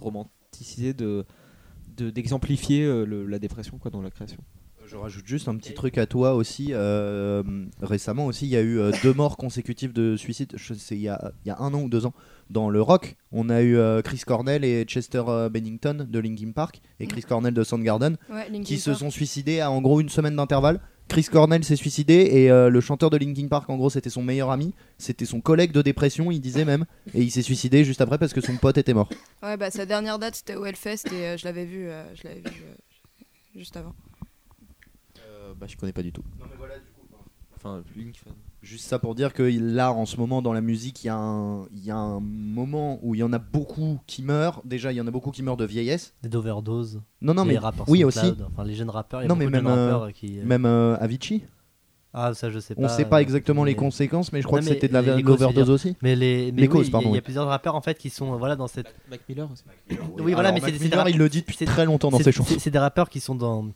de- d'exemplifier euh, la dépression quoi dans la création Je rajoute juste un petit truc à toi aussi. euh, récemment aussi, il y a eu euh, deux morts consécutives de suicide. Je sais, il y a, il y a un an ou deux ans. Dans le rock, on a eu euh, Chris Cornell et Chester euh, Bennington de Linkin Park et Chris Cornell de Soundgarden Ouais, qui se sont suicidés à en gros une semaine d'intervalle. Chris Cornell s'est suicidé et euh, le chanteur de Linkin Park, en gros, c'était son meilleur ami, c'était son collègue de dépression, il disait même, et il s'est suicidé juste après parce que son pote était mort. Ouais, bah sa dernière date c'était au Hellfest et euh, je l'avais vu, euh, je l'avais vu euh, juste avant. bah, je connais pas du tout. enfin Link, enfin, Juste ça pour dire que là, en ce moment, dans la musique, il y, a un- il y a un moment où il y en a beaucoup qui meurent. Déjà, il y en a beaucoup qui meurent de vieillesse. Des overdoses. Non, non, les mais rappeurs oui aussi. Enfin, les jeunes rappeurs. Il y a Non, mais de même, jeunes euh, rappeurs qui. euh, même euh, Avicii. Ah, ça, je sais pas. On sait pas euh, exactement les conséquences, mais je crois Non, que c'était de la l'overdose aussi. Mais les, mais Les oui, causes, il y a- pardon, Il y, a plusieurs rappeurs en fait qui sont voilà dans cette. Mac Miller aussi. Oui, voilà, mais Alors, c'est Mac c'est des Miller, il le dit depuis c'est- très longtemps dans ses chansons. c'est- C'est des rappeurs qui sont dans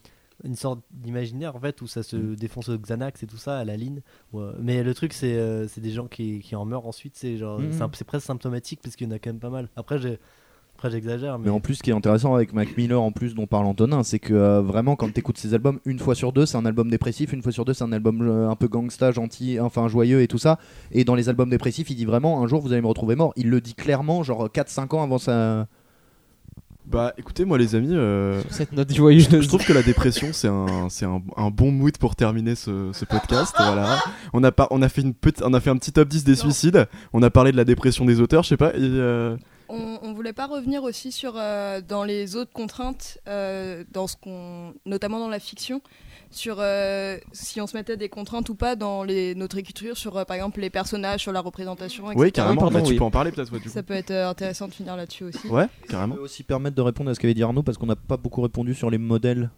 une sorte d'imaginaire en fait où ça se défonce au Xanax et tout ça à la ligne. Ouais. Mais le truc c'est euh, c'est des gens qui, qui en meurent ensuite. C'est genre Mhm. c'est presque symptomatique parce qu'il y en a quand même pas mal. Après j'ai après j'exagère mais, Mais en plus, ce qui est intéressant avec Mac Miller, en plus dont parle Antonin, c'est que euh, vraiment, quand tu écoutes ses albums, une fois sur deux, c'est un album dépressif, une fois sur deux, c'est un album euh, un peu gangsta, gentil, enfin joyeux et tout ça. Et dans les albums dépressifs, il dit vraiment, un jour vous allez me retrouver mort. Il le dit clairement, genre 4-5 ans avant sa. Bah écoutez, moi les amis, euh, cette note joyeuse. je trouve que la dépression c'est un, c'est un, un bon mood pour terminer ce, ce podcast. voilà. On a, pas, on, a fait une petite, on a fait un petit top 10 des Non. suicides, on a parlé de la dépression des auteurs, je sais pas. Et, euh, On, on voulait pas revenir aussi sur euh, dans les autres contraintes, euh, dans ce qu'on, notamment dans la fiction, sur euh, si on se mettait des contraintes ou pas dans les, notre écriture, sur euh, par exemple les personnages, sur la représentation, etc. Oui, carrément, pardon, bah, tu oui. peux en parler peut-être. ouais, du coup. Ça peut être euh, intéressant de finir là-dessus aussi. Ouais, Ça carrément. peut aussi permettre de répondre à ce qu'avait dit Arnaud, parce qu'on n'a pas beaucoup répondu sur les modèles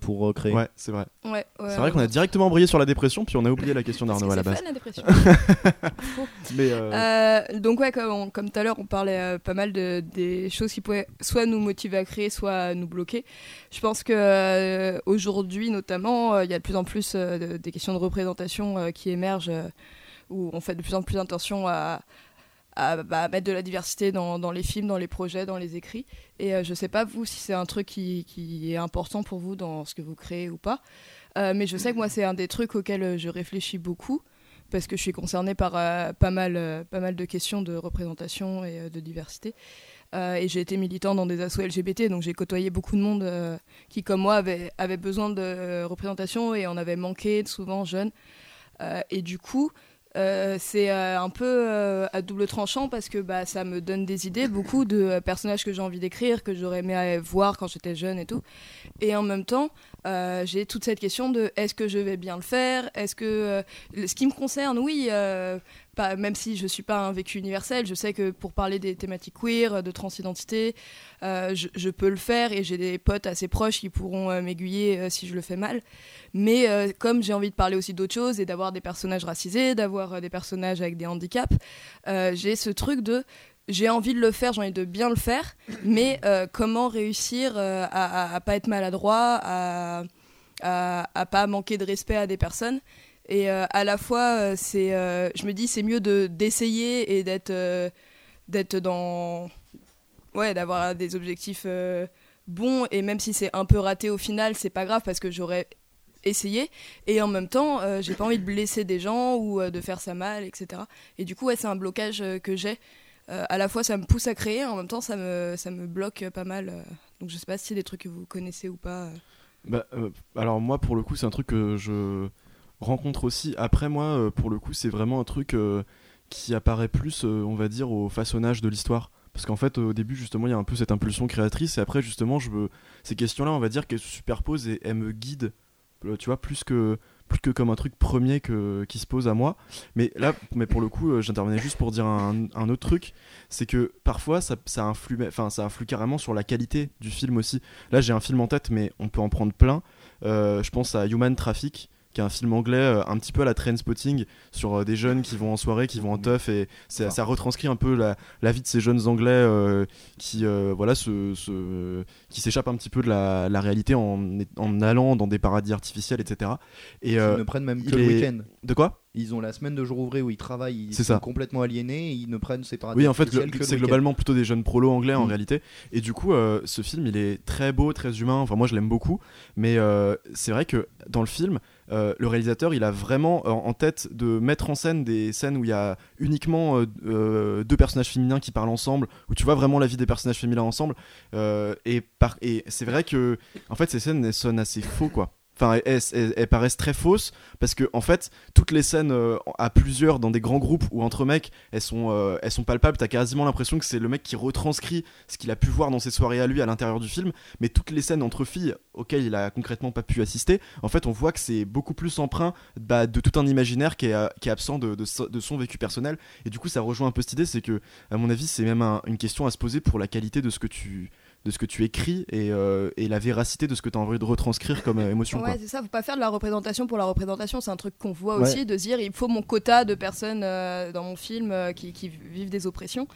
pour euh, créer. Ouais, c'est vrai. Ouais, ouais, C'est vrai qu'on a directement brillé sur la dépression, puis on a oublié la question d'Arnaud que à la c'est base. fun, la dépression. Mais euh, Euh, donc ouais, comme, on- comme tout à l'heure, on parlait euh, pas mal de des choses qui pouvaient soit nous motiver à créer, soit nous bloquer. Je pense que euh, aujourd'hui, notamment, euh, il y a de plus en plus euh, de- des questions de représentation euh, qui émergent, euh, où on fait de plus en plus attention à à bah, mettre de la diversité dans, les films, dans les projets, dans les écrits. Et euh, je sais pas vous si c'est un truc qui, est important pour vous dans ce que vous créez ou pas. Euh, mais je sais que moi c'est un des trucs auxquels euh, je réfléchis beaucoup parce que je suis concernée par pas, mal, pas mal de questions de représentation et de diversité. Et j'ai été militant dans des assos LGBT, donc j'ai côtoyé beaucoup de monde qui, comme moi, avait, besoin de représentation et en avait manqué souvent jeune. Euh, et du coup, euh, c'est euh, un peu euh, à double tranchant parce que bah, ça me donne des idées, beaucoup de personnages que j'ai envie d'écrire, que j'aurais aimé voir quand j'étais jeune et tout. Et en même temps, euh, j'ai toute cette question de est-ce que je vais bien le faire? Est-ce que euh, ce qui me concerne, oui, euh, même si je suis pas un vécu universel, je sais que pour parler des thématiques queer, de transidentité, je, je peux le faire et j'ai des potes assez proches qui pourront m'aiguiller si je le fais mal. Mais comme j'ai envie de parler aussi d'autres choses et d'avoir des personnages racisés, d'avoir des personnages avec des handicaps, j'ai ce truc de j'ai envie de le faire, j'ai envie de bien le faire, mais euh, comment réussir euh, à, à, pas être maladroit, à, à, pas manquer de respect à des personnes. Et euh, à la fois, c'est, je me dis, c'est mieux de d'essayer et d'être d'être dans, ouais, d'avoir des objectifs bons. Et même si c'est un peu raté au final, c'est pas grave parce que j'aurais essayé. Et en même temps, j'ai pas envie de blesser des gens ou de faire ça mal, etc. Et du coup, ouais, c'est un blocage que j'ai. Euh, à la fois, ça me pousse à créer, en même temps, ça me, ça me bloque pas mal. euh. donc, je sais pas si c'est des trucs que vous connaissez ou pas. euh. Bah, alors moi pour le coup c'est un truc que je rencontre aussi. Après moi pour le coup c'est vraiment un truc qui apparaît plus on va dire au façonnage de l'histoire. Parce qu'en fait au début justement il y a un peu cette impulsion créatrice et après justement je ces questions là on va dire qu'elles se superposent et elles me guident tu vois plus que que comme un truc premier que, qui se pose à moi. Mais là, mais pour le coup, euh, j'intervenais juste pour dire un, autre truc, c'est que parfois ça, influe, ça influe carrément sur la qualité du film aussi. Là, j'ai un film en tête, mais on peut en prendre plein. Euh, je pense à Human Traffic. Qui est un film anglais euh, un petit peu à la train spotting sur euh, des jeunes qui vont en soirée, qui vont en teuf et ça, ça retranscrit un peu la, la vie de ces jeunes anglais euh, qui voilà se, se- qui s'échappent un petit peu de la, la réalité en, en allant dans des paradis artificiels, etc. Et Ils ne prennent même que le est- week-end. de quoi? Ils ont la semaine de jour ouvré où ils travaillent, ils sont ça. complètement aliénés, et ils ne prennent ces paradis Oui, en fait, c'est globalement plutôt des jeunes prolos anglais en Mm. réalité. Et du coup, ce film, il est très beau, très humain. Enfin, moi, je l'aime beaucoup. Mais c'est vrai que dans le film, euh, le réalisateur, il a vraiment en tête de mettre en scène des scènes où il y a uniquement euh, euh, deux personnages féminins qui parlent ensemble, où tu vois vraiment la vie des personnages féminins ensemble. Et c'est vrai que, en fait, ces scènes, sonnent assez faux, quoi. Elles, paraissent très fausses parce que en fait, toutes les scènes euh, à plusieurs dans des grands groupes ou entre mecs, elles sont, euh, elles sont palpables. T'as quasiment l'impression que c'est le mec qui retranscrit ce qu'il a pu voir dans ses soirées à lui à l'intérieur du film. Mais toutes les scènes entre filles auxquelles il a concrètement pas pu assister, en fait, on voit que c'est beaucoup plus emprunt bah, de tout un imaginaire qui est, euh, absent de, de so- de son vécu personnel. Et du coup, ça rejoint un peu cette idée, c'est que, à mon avis, c'est même un- une question à se poser pour la qualité de ce que tu de ce que tu écris et, euh, et la véracité de ce que tu as envie de retranscrire comme euh, émotion. Ouais, c'est ça, faut pas faire de la représentation pour la représentation. C'est un truc qu'on voit Ouais. aussi, de se dire il faut mon quota de personnes euh, dans mon film euh, qui, qui vivent des oppressions.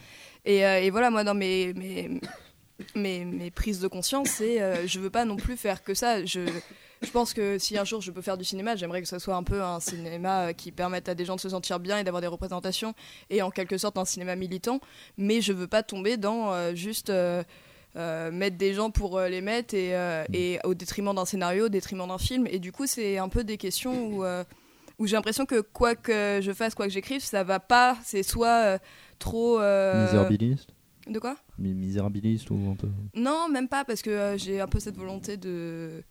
Et, euh, et voilà, moi, dans mes, mes, mes, mes prises de conscience, c'est euh, je veux pas non plus faire que ça. Je, je pense que si un jour je peux faire du cinéma, j'aimerais que ce soit un peu un cinéma qui permette à des gens de se sentir bien et d'avoir des représentations et en quelque sorte un cinéma militant. Mais je veux pas tomber dans euh, juste. euh, euh, mettre des gens pour euh, les mettre et, euh, et au détriment d'un scénario, au détriment d'un film. Et du coup, c'est un peu des questions où, où j'ai l'impression que quoi que je fasse, quoi que j'écrive, ça va pas. C'est soit trop. Misérabiliste De quoi? Mi- Misérabiliste ou un peu. Non, même pas, parce que j'ai un peu cette volonté de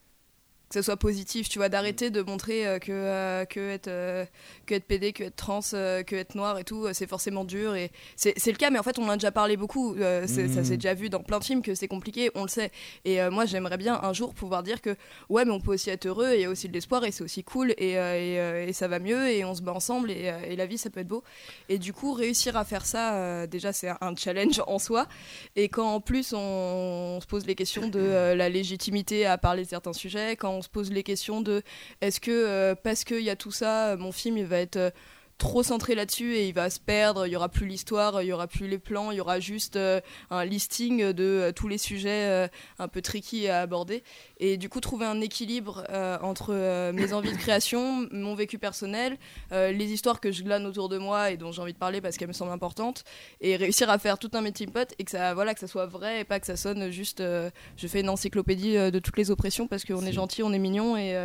que ça soit positif, tu vois, d'arrêter de montrer euh, que, euh, que, être, euh, que être PD, que être trans, que être noir et tout, c'est forcément dur. Et c'est le cas, mais en fait, on en a déjà parlé beaucoup. Ça Mhm. s'est déjà vu dans plein de films que c'est compliqué, on le sait. Et moi, j'aimerais bien un jour pouvoir dire que, ouais, mais on peut aussi être heureux, et il y a aussi de l'espoir, et c'est aussi cool, et, et, et ça va mieux, et on se bat ensemble, et, et la vie, ça peut être beau. Et du coup, réussir à faire ça, déjà, c'est un challenge en soi. Et quand en plus on, on se pose les questions de la légitimité à parler de certains sujets, quand on se pose les questions de est-ce que euh, parce qu'il y a tout ça, euh, mon film il va être euh, trop centré là-dessus et il va se perdre, il y aura plus l'histoire, il y aura plus les plans, il y aura juste euh, un listing de euh, tous les sujets euh, un peu tricky à aborder. Et du coup trouver un équilibre entre mes envies de création, mon vécu personnel, les histoires que je glane autour de moi et dont j'ai envie de parler parce qu'elles me semblent importantes et réussir à faire tout un melting pot et que ça voilà que ça soit vrai et pas que ça sonne juste je fais une encyclopédie de toutes les oppressions parce qu'on est gentil on est mignon et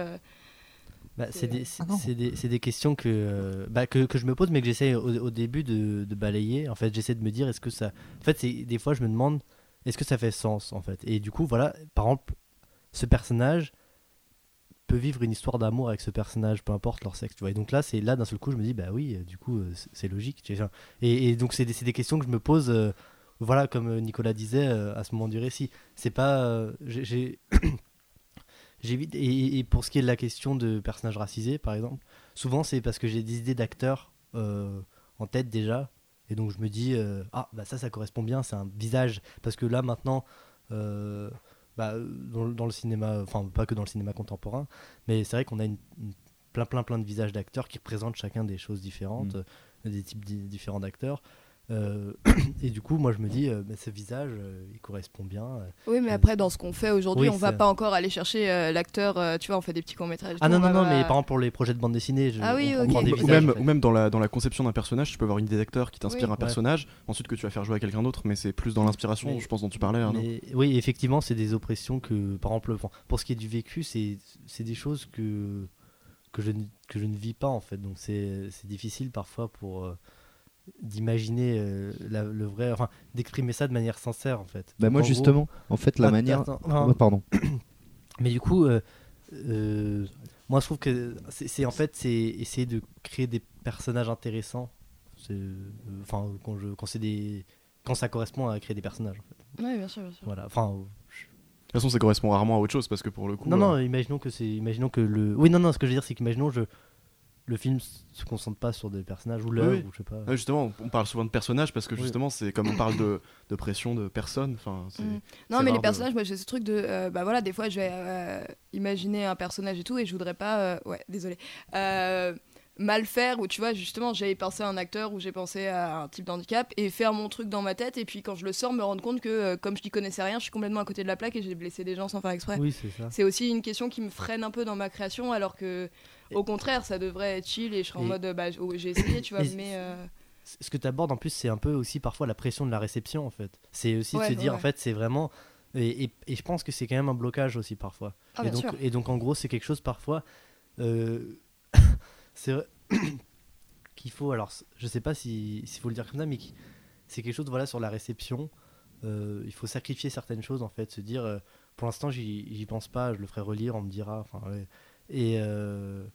Bah, C'est- des, c'est- Ah des, c'est des questions que, euh, bah, que, que je me pose, mais que j'essaie au, au début de, de balayer. En fait, j'essaie de me dire, est-ce que ça. En fait, des fois, je me demande, est-ce que ça fait sens, en fait? Et du coup, voilà, par exemple, ce personnage peut vivre une histoire d'amour avec ce personnage, peu importe leur sexe, tu vois. Et donc là, c'est là, d'un seul coup, je me dis, bah oui, euh, du coup, euh, c'est- logique. tu. Et, et donc, c'est des, c'est des questions que je me pose, euh, voilà, comme Nicolas disait, euh, à ce moment du récit. C'est pas. euh, j'ai. J'évite. Et, et pour ce qui est de la question de personnages racisés, par exemple, souvent c'est parce que j'ai des idées d'acteurs euh, en tête déjà. Et donc je me dis, euh, ah, bah ça, ça correspond bien, c'est un visage. Parce que là, maintenant, euh, bah, dans, dans le cinéma, enfin, pas que dans le cinéma contemporain, mais c'est vrai qu'on a une, une- plein, plein, plein de visages d'acteurs qui représentent chacun des choses différentes, Mm. des types di- différents d'acteurs. Euh, et du coup, moi, je me dis, euh, bah, ce visage, euh, il correspond bien. euh, oui mais après dans ce qu'on fait aujourd'hui oui, on va pas encore aller chercher euh, l'acteur euh, tu vois on fait des petits courts métrages Ah non, non, non, mais par exemple pour les projets de bande dessinée, je, Ah oui, on, on ok. prend des ou visages. même, en fait. ou même dans, la, dans la conception d'un personnage, tu peux avoir une idée d'acteur qui t'inspire Oui. un personnage, ensuite que tu vas faire jouer à quelqu'un d'autre, mais c'est plus dans l'inspiration, je pense, dont tu parlais. Mais oui, effectivement, c'est des oppressions que, par exemple, pour ce qui est du vécu, c'est c'est des choses que, que, je ne, que je ne vis pas, en fait. Donc, c'est c'est difficile parfois pour euh, d'imaginer euh, le vrai, enfin, d'exprimer ça de manière sincère, en fait. Bah Donc, moi en gros- justement, en fait la Ah, manière... attends, enfin, Ouais, pardon. mais du coup, euh, euh, moi, je trouve que c'est en fait, c'est essayer de créer des personnages intéressants. Euh, Enfin, quand, je, quand c'est des quand ça correspond à créer des personnages. En fait. oui bien sûr, bien sûr. Voilà. Enfin, De toute façon, ça correspond rarement à autre chose, parce que pour le coup. Non, euh, non, imaginons que c'est. Imaginons que le. Oui, non, non, ce que je veux dire, c'est qu'imaginons je. Le film se concentre pas sur des personnages ou l'œuvre Oui. ou je sais pas. Justement, on parle souvent de personnages parce que Oui. justement, c'est comme on parle de, de pression de personnes. Enfin, Mm. Non, mais les de- personnages, moi j'ai ce truc de. euh, bah voilà, des fois je vais euh, imaginer un personnage et tout, et je voudrais pas. euh, ouais, désolé. Mal faire, ou tu vois, justement, j'ai pensé à un acteur ou j'ai pensé à un type d'handicap et faire mon truc dans ma tête, et puis quand je le sors, me rendre compte que euh, comme je n'y connaissais rien, je suis complètement à côté de la plaque et j'ai blessé des gens sans faire exprès. Oui, c'est aussi une question qui me freine un peu dans ma création, alors que. Au contraire, ça devrait être chill et je serais en Et- mode bah, oh, j'ai essayé, tu vois, mais. euh, ce que tu abordes en plus, c'est un peu aussi parfois la pression de la réception en fait. C'est aussi de se dire ouais. en fait, c'est vraiment. Et, et- et je pense que c'est quand même un blocage aussi parfois. Ah, et, bien donc, sûr. et donc en gros, c'est quelque chose parfois. euh, c'est qu'il faut. Alors, je sais pas si- s'il faut le dire comme ça, mais c'est quelque chose voilà, sur la réception. euh, il faut sacrifier certaines choses en fait. Se dire, euh, pour l'instant, j'y pense pas, je le ferai relire, on me dira. Et. euh,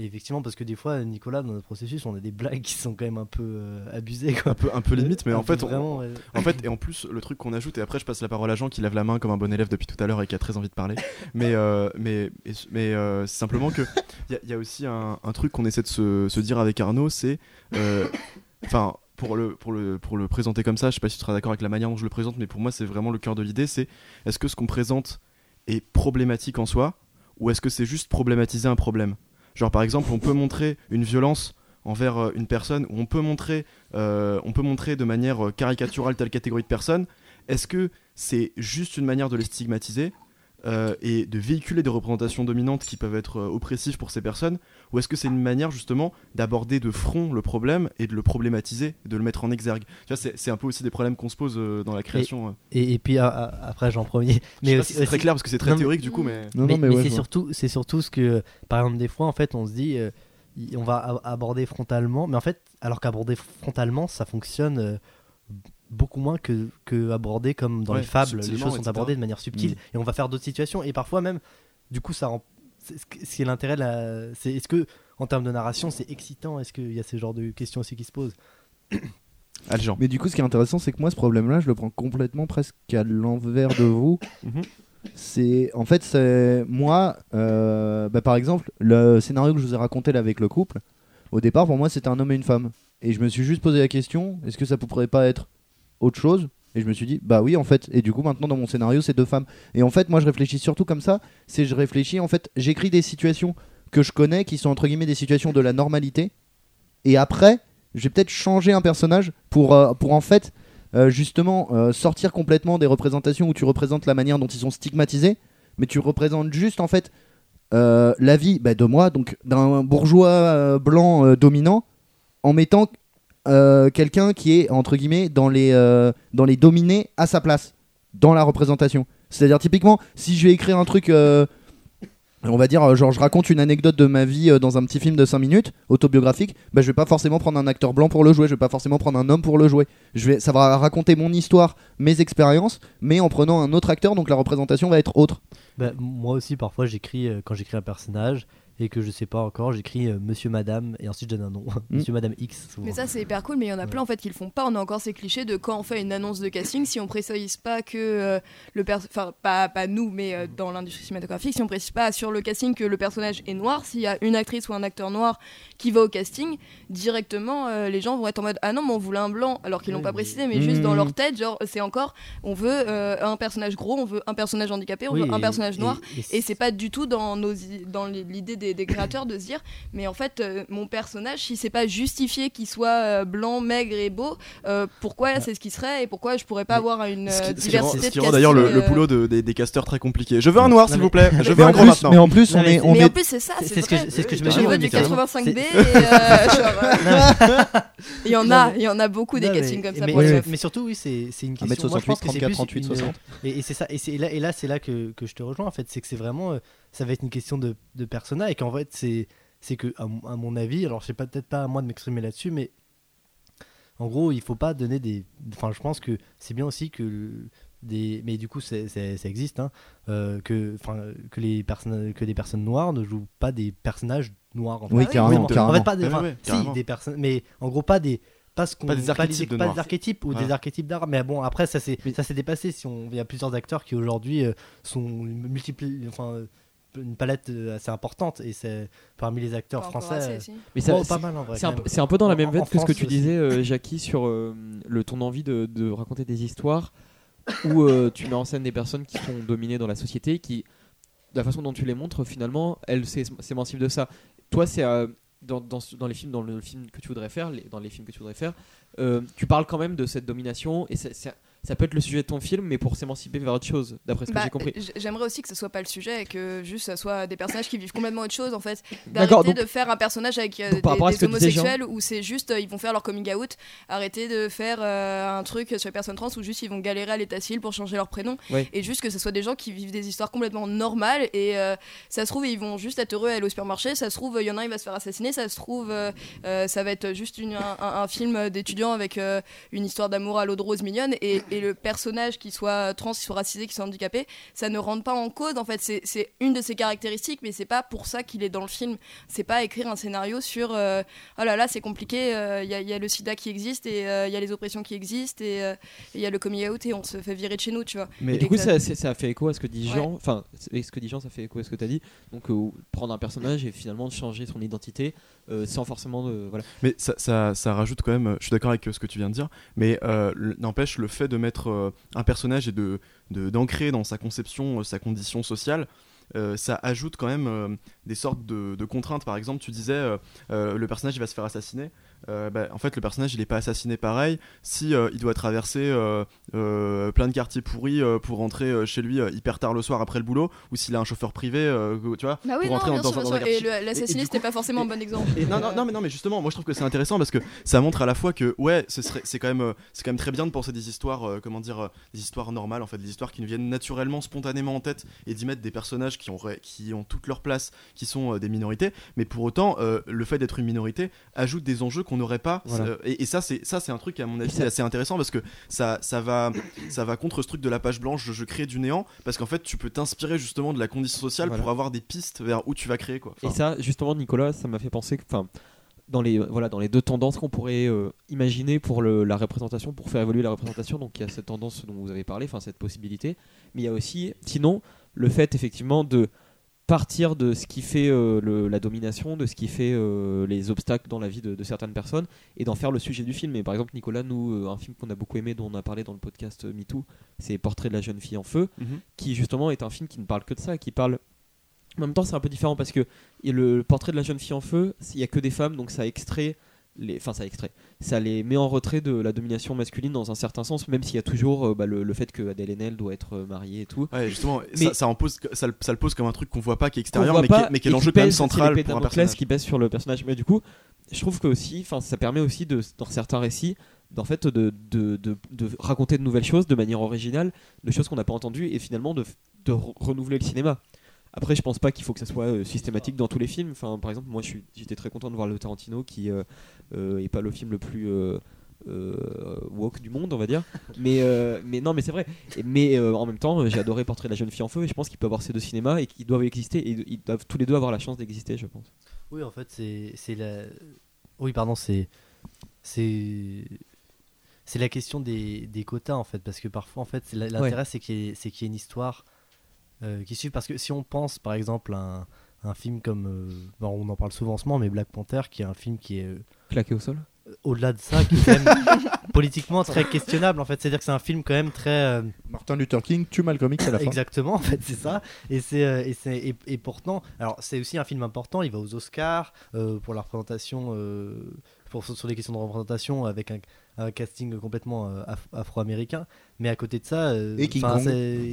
et effectivement, parce que des fois, Nicolas, dans notre processus, on a des blagues qui sont quand même un peu euh, abusées. Quoi. un peu, un peu limite, mais en fait, on- vraiment, ouais. En fait, et en plus, le truc qu'on ajoute, et après je passe la parole à Jean qui lève la main comme un bon élève depuis tout à l'heure et qui a très envie de parler. Mais, euh, mais, mais, mais, euh, c'est simplement que il y, a- il y a aussi un, un truc qu'on essaie de se, se dire avec Arnaud, c'est. euh, Enfin. pour le, pour, le, pour le présenter comme ça, je sais pas si tu seras d'accord avec la manière dont je le présente, mais pour moi c'est vraiment le cœur de l'idée, c'est est-ce que ce qu'on présente est problématique en soi, ou est-ce que c'est juste problématiser un problème? Genre par exemple, on peut montrer une violence envers euh, une personne, ou on peut montrer, euh, de manière euh, caricaturale telle catégorie de personnes. Est-ce que c'est juste une manière de les stigmatiser et de véhiculer des représentations dominantes qui peuvent être oppressives pour ces personnes, ou est-ce que c'est une manière justement d'aborder de front le problème et de le problématiser, de le mettre en exergue? Tu vois, c'est c'est un peu aussi des problèmes qu'on se pose euh, dans la création. Et, et puis a- a- après, j'en premier. Je sais Mais pas aussi, si c'est très clair parce que c'est très Non, mais- théorique du coup, mais Non, mais, non, mais, mais ouais, c'est surtout, c'est surtout ce que, par exemple, des fois, en fait, on se dit, euh, on va aborder frontalement, mais en fait, alors qu'aborder frontalement, ça fonctionne euh, beaucoup moins que, que aborder comme dans Ouais, les fables. Les choses sont etc. abordées de manière subtile, et on va faire d'autres situations, et parfois même, du coup, ça rend. C'est Ce qui est l'intérêt, de la- c'est est-ce que, en termes de narration, c'est excitant? Est-ce qu'il y a ce genre de questions aussi qui se posent? Mais du coup, ce qui est intéressant, c'est que moi, ce problème-là, je le prends complètement presque à l'envers de vous. Mhm. C'est en fait, c'est moi, euh, bah, par exemple, le scénario que je vous ai raconté là avec le couple. Au départ, pour moi, c'était un homme et une femme, et je me suis juste posé la question est-ce que ça pourrait pas être autre chose? Et je me suis dit bah oui, en fait. Et du coup, maintenant, dans mon scénario, c'est deux femmes. Et en fait, moi, je réfléchis surtout comme ça. C'est je réfléchis, en fait, j'écris des situations que je connais, qui sont entre guillemets des situations de la normalité. Et après, je vais peut-être changer un personnage pour, euh, pour en fait euh, justement euh, sortir complètement des représentations où tu représentes la manière dont ils sont stigmatisés, mais tu représentes juste en fait la vie bah, de moi, donc d'un bourgeois blanc dominant, en mettant euh, quelqu'un qui est entre guillemets dans les, euh, dans les dominés à sa place, dans la représentation. C'est-à-dire typiquement, si je vais écrire un truc... euh, on va dire, genre, je raconte une anecdote de ma vie dans un petit film de 5 minutes, autobiographique, bah, je vais pas forcément prendre un acteur blanc pour le jouer, je vais pas forcément prendre un homme pour le jouer. Je vais, ça va raconter mon histoire, mes expériences, mais en prenant un autre acteur, donc la représentation va être autre. Bah, moi aussi, parfois, j'écris quand j'écris un personnage et que je sais pas encore, j'écris euh, Monsieur, Madame et ensuite je donne un nom. Monsieur, Madame X. souvent. Mais ça c'est hyper cool, mais il y en a plein en fait qui le font pas. On a encore ces clichés de quand on fait une annonce de casting, si on précise pas que euh, le personnage, enfin pas, pas nous, mais euh, dans l'industrie cinématographique, si on précise pas sur le casting que le personnage est noir, s'il y a une actrice ou un acteur noir qui va au casting, directement euh, les gens vont être en mode ah non mais on voulait un blanc alors qu'ils l'ont Oui, pas précisé, mais juste dans Mmh. leur tête genre c'est encore on veut euh, un personnage gros, on veut un personnage handicapé, on Oui, veut un et- personnage et- noir. et Et c'est pas du tout dans nos dans l'idée des, des créateurs de se dire mais en fait euh, mon personnage si c'est pas justifié qu'il soit euh, blanc maigre et beau euh, pourquoi c'est ce qui serait et pourquoi je pourrais pas Mais avoir une Ce qui, ce qui rend, diversité ce qui rend d'ailleurs le, le boulot de- des, des casteurs très compliqué. Je veux un noir, s'il vous plaît. Je veux un en gros plus, maintenant. mais en plus, on est, mais est- en plus c'est ça c'est ce que je- me je veux du Mika. 85B et C'est- euh, genre, euh, il y en a il y en a beaucoup des castings comme ça mais, surtout, oui, c'est c'est une 1m68, question. moi, je pense que c'est 34, plus 38, une- 60. Et, et c'est ça. Là, et là, c'est là que, que je te rejoins en fait, c'est que c'est vraiment, euh, ça va être une question de, de persona et qu'en fait, c'est c'est que à, mon- à mon avis, alors c'est peut-être pas à moi de m'exprimer là-dessus, mais en gros, il faut pas donner des. Enfin, je pense que c'est bien aussi que le- des. Mais du coup, c'est- c'est- ça existe, hein, euh, que, enfin, que les personnes, que des personnes noires ne jouent pas des personnages noirs. En fait. Oui, oui, carrément, En carrément. fait, pas des. Ouais, enfin, ouais, si, carrément. des personnes, mais en gros, pas des. Pas, ce qu'on- Pas des archétypes de pas des archétypes ou des archétypes d'art. Mais bon, après, ça s'est ça s'est dépassé. Si on, il y a plusieurs acteurs qui aujourd'hui euh, sont multipliés, enfin, euh, une palette euh, assez importante et c'est parmi les acteurs Pas français. assez, si. Mais ça, c'est- pas mal en vrai. c'est un, peu- un dans la même en veine que ce que tu aussi. disais, euh, Jackie, sur euh, le ton envie de, de raconter des histoires où euh, tu mets en scène des personnes qui sont dominées dans la société, qui, de la façon dont tu les montres, finalement, elles s'é- s'émancipent de ça. Toi, c'est euh, dans, dans, les films, dans le film que tu voudrais faire, les- dans les films que tu voudrais faire, euh, tu parles quand même de cette domination et c'est- ça peut être le sujet de ton film, mais pour s'émanciper vers autre chose, d'après ce que Bah, j'ai compris. J'aimerais aussi que ce soit pas le sujet et que juste ça soit des personnages qui vivent complètement autre chose en fait. D'accord, D'arrêter de faire un personnage avec euh, donc des, homosexuels où c'est juste euh, ils vont faire leur coming out. Arrêter de faire euh, un truc sur les personnes trans où juste ils vont galérer à l'état civil pour changer leur prénom. Et juste que ce soit des gens qui vivent des histoires complètement normales et ça se trouve ils vont juste être heureux à aller au supermarché. Ça se trouve il y en a un il va se faire assassiner. Ça se trouve ça va être juste une- un, un- un film d'étudiants avec une histoire d'amour à l'eau de rose mignonne et, et le personnage qui soit trans, qui soit racisé, qui soit handicapé, ça ne rentre pas en cause. En fait, c'est- une de ses caractéristiques, mais c'est pas pour ça qu'il est dans le film. C'est pas écrire un scénario sur euh, oh là là, c'est compliqué. euh, Il y, a- il y a le sida qui existe et euh, il y a les oppressions qui existent et euh, il y a le coming out et on se fait virer de chez nous, tu vois. Mais Et du coup, ça, ça a fait écho à ce que dit Ouais. Jean. Enfin, c'est- ce que dit Jean, ça fait écho à ce que tu as dit. Donc, euh, prendre un personnage et finalement changer son identité euh, sans forcément de. Voilà. Mais ça, ça, ça rajoute quand même, euh, je suis d'accord avec euh, ce que tu viens de dire, mais euh, n'empêche le fait de mettre euh, un personnage et de d'ancrer dans sa conception euh, sa condition sociale. euh, ça ajoute quand même des sortes de, contraintes. Par exemple, tu disais le personnage il va se faire assassiner. Euh, bah, en fait, le personnage il est pas assassiné pareil si euh, il doit traverser euh, plein de quartiers pourris pour rentrer chez lui hyper tard le soir après le boulot, ou s'il a un chauffeur privé, tu vois, Bah oui, pour non, rentrer bien dans, sûr, dans bien un. Et quartier. du c'était pas forcément un bon exemple. Et non, non, non, mais non, mais justement, moi je trouve que c'est intéressant parce que ça montre à la fois que ouais, ce c'est quand même, c'est quand même très bien de penser des histoires, comment dire, des histoires normales en fait, des histoires qui nous viennent naturellement, spontanément en tête et d'y mettre des personnages qui ont, qui ont toute leur place, qui sont des minorités. Mais pour autant, le fait d'être une minorité ajoute des enjeux qu'on n'aurait pas. Voilà. Euh, et, et ça, c'est ça, c'est un truc à mon avis ça- assez intéressant parce que ça, ça va, ça va contre ce truc de la page blanche, je, je crée du néant, parce qu'en fait, tu peux t'inspirer justement de la condition sociale Voilà. pour avoir des pistes vers où tu vas créer quoi. Et ça, justement, Nicolas, ça m'a fait penser que. Enfin, dans les, voilà, dans les deux tendances qu'on pourrait euh, imaginer pour le- la représentation, pour faire évoluer la représentation, donc il y a cette tendance dont vous avez parlé, enfin cette possibilité, mais il y a aussi, sinon, le fait effectivement de partir de ce qui fait euh, le- la domination, de ce qui fait euh, les obstacles dans la vie de, de certaines personnes, et d'en faire le sujet du film. Et par exemple, Nicolas, nous, euh, un film qu'on a beaucoup aimé, dont on a parlé dans le podcast MeToo, c'est Portrait de la jeune fille en feu, mhm. qui justement est un film qui ne parle que de ça, qui parle. En même temps, c'est un peu différent parce que le portrait de la jeune fille en feu, il y a que des femmes, donc ça extrait les, enfin ça extrait, ça les met en retrait de la domination masculine dans un certain sens, même s'il y a toujours euh, bah, le, le fait que Adèle Haenel doit être euh, mariée et tout. Ouais, justement, Mais- ça, ça, en pose, ça, le- ça le pose comme un truc qu'on voit pas, qui est extérieur, mais, pas qui, est- mais qui est l'enjeu quand même central pour un personnage. qui pèse sur le personnage. Mais du coup, je trouve que aussi, enfin, ça permet aussi de, dans certains récits, d'en fait, de, de, de, de raconter de nouvelles choses de manière originale, de choses qu'on n'a pas entendues et finalement de, de re- renouveler le cinéma. Après, je pense pas qu'il faut que ça soit euh, systématique dans tous les films. Enfin, par exemple, moi, j'étais très content de voir le Tarantino, qui euh, euh, est pas le film le plus euh, woke du monde, on va dire. Mais, mais non, mais c'est vrai. Mais en même temps, j'ai adoré Portrait de la jeune fille en feu, et je pense qu'il peut avoir ces deux cinémas et qu'ils doivent exister. Et ils doivent tous les deux avoir la chance d'exister, je pense. Oui, en fait, c'est la. Oui, pardon, c'est c'est c'est la question des, des quotas en fait, parce que parfois en fait, l'intérêt c'est qu'il y, qu'il y ait une histoire euh, qui suit. Parce que si on pense par exemple à un, un film comme, euh, bon, on en parle souvent en ce moment, mais Black Panther, qui est un film qui est euh, Claqué au sol au-delà de ça, qui est quand même politiquement très questionnable en fait. C'est-à-dire que c'est un film quand même très euh, Martin Luther King tue Malcolm X à la fin. Exactement, en fait, c'est ça. Et, c'est, euh, et, c'est, et, et pourtant, alors c'est aussi un film important. Il va aux Oscars euh, pour la représentation, euh, pour, sur les questions de représentation avec un, un casting complètement euh, af- afro-américain. Mais à côté de ça, euh, Et King Kong. c'est,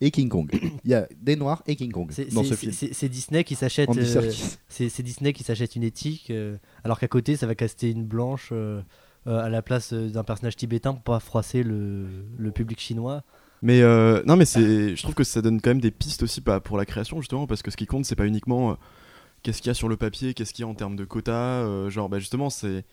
Et King Kong. Il y a des noirs et King Kong c'est, dans c'est- ce film. c'est- c'est Disney qui s'achète. Euh, c'est, c'est Disney qui s'achète une éthique, euh, alors qu'à côté, ça va caster une blanche. euh, euh, à la place d'un personnage tibétain pour pas froisser le, le public chinois. Mais euh, non, mais c'est, je trouve que ça donne quand même des pistes aussi bah, pour la création justement, parce que ce qui compte, c'est pas uniquement euh, qu'est-ce qu'il y a sur le papier, qu'est-ce qu'il y a en termes de quotas, euh, genre bah, justement c'est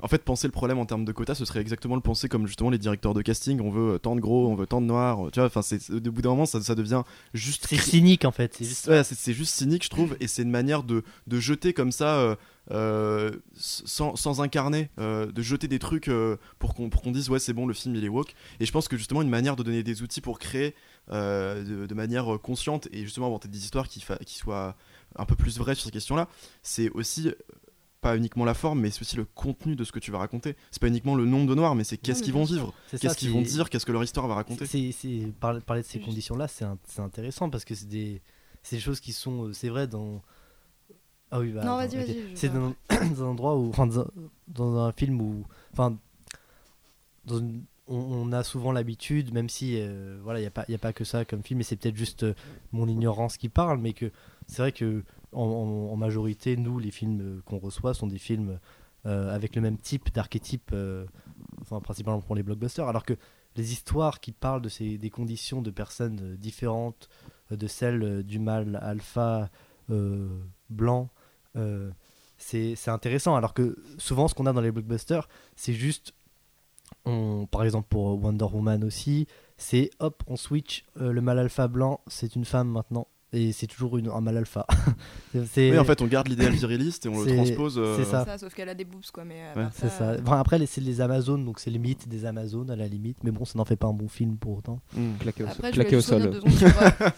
en fait, penser le problème en termes de quotas, ce serait exactement le penser comme justement les directeurs de casting. On veut euh, tant de gros, on veut tant de noirs. Tu vois, enfin, c'est au bout d'un moment, ça, ça devient juste. C'est cynique en fait. C'est juste. Ouais, c'est c'est juste cynique, je trouve, et c'est une manière de, de jeter comme ça, euh, euh, sans, sans incarner, euh, de jeter des trucs euh, pour qu'on pour qu'on dise ouais c'est bon le film il est woke. Et je pense que justement une manière de donner des outils pour créer euh, de, de manière consciente et justement inventer des histoires qui, qui soient un peu plus vraies sur ces questions-là, c'est aussi euh, pas uniquement la forme, mais c'est aussi le contenu de ce que tu vas raconter. C'est pas uniquement le nombre de noirs, mais c'est qu'est-ce qu'ils vont vivre, qu'est-ce qu'ils vont dire, qu'est-ce que leur histoire va raconter. C'est, c'est- par- parler de ces conditions-là, c'est, un- c'est intéressant parce que c'est des, c'est des choses qui sont, euh, c'est vrai dans. Ah oui, bah, Non, attends, vas-y, ok. vas-y, je C'est dans, dans un endroit où, enfin, dans, dans un film où, enfin, dans une- on, a souvent l'habitude, même si, euh, voilà, il y a pas, y a pas que ça comme film, et c'est peut-être juste euh, mon ignorance qui parle, mais que c'est vrai que en, majorité, nous, les films euh, qu'on reçoit sont des films avec le même type d'archétype, enfin, principalement pour les blockbusters, alors que les histoires qui parlent de ces, des conditions de personnes différentes de celles du mâle alpha blanc, c'est intéressant. Alors que souvent, ce qu'on a dans les blockbusters, c'est juste, on, par exemple pour Wonder Woman aussi, c'est hop, on switch, euh, le mâle alpha blanc, c'est une femme maintenant. Et c'est toujours une, un mâle alpha. Oui, en fait, on garde l'idéal viriliste et on le transpose. euh, c'est ça. Ça, sauf qu'elle a des boobs, quoi. Mais Ouais. part C'est ça. Enfin, après, les- c'est les Amazones, donc c'est le mythe des Amazones à la limite. Mais bon, ça n'en fait pas un bon film pour autant. hmm. Claqué au, Après, sol. secondes sur, euh, euh,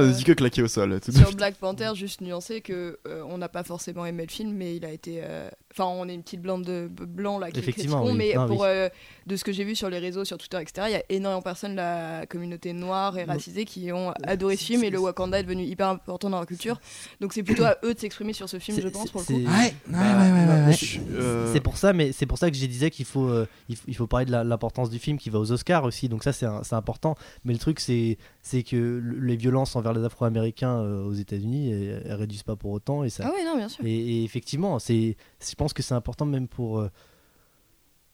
euh, dit que claquer au sol. tout sur. Black Panther, juste nuancer que euh, on n'a pas forcément aimé le film, mais il a été. Enfin, on est une petite blande de b- blancs là qui Effectivement, oui. mais Non, pour oui. euh, de ce que j'ai vu sur les réseaux, sur Twitter, etc., il y a énormément de personnes de la communauté noire et racisée qui ont adoré ce film et le Wakanda est devenu hyper important dans leur culture. Donc c'est plutôt à eux de s'exprimer sur ce film, je pense, c'est- pour le c'est- coup. Ouais, ouais, Bah, ouais, ouais, ouais, ouais. je- C'est pour ça, mais c'est pour ça que je disais qu'il faut, euh, il faut, il faut parler de l'importance du film qui va aux Oscars aussi. Donc ça, c'est important. Mais le truc, c'est, c'est que le- les violences envers les Afro-Américains euh, aux États-Unis, elles, elles réduisent pas pour autant. Et ça, Ah oui, non, bien sûr. et, et effectivement, c'est, je pense que c'est important même pour. euh,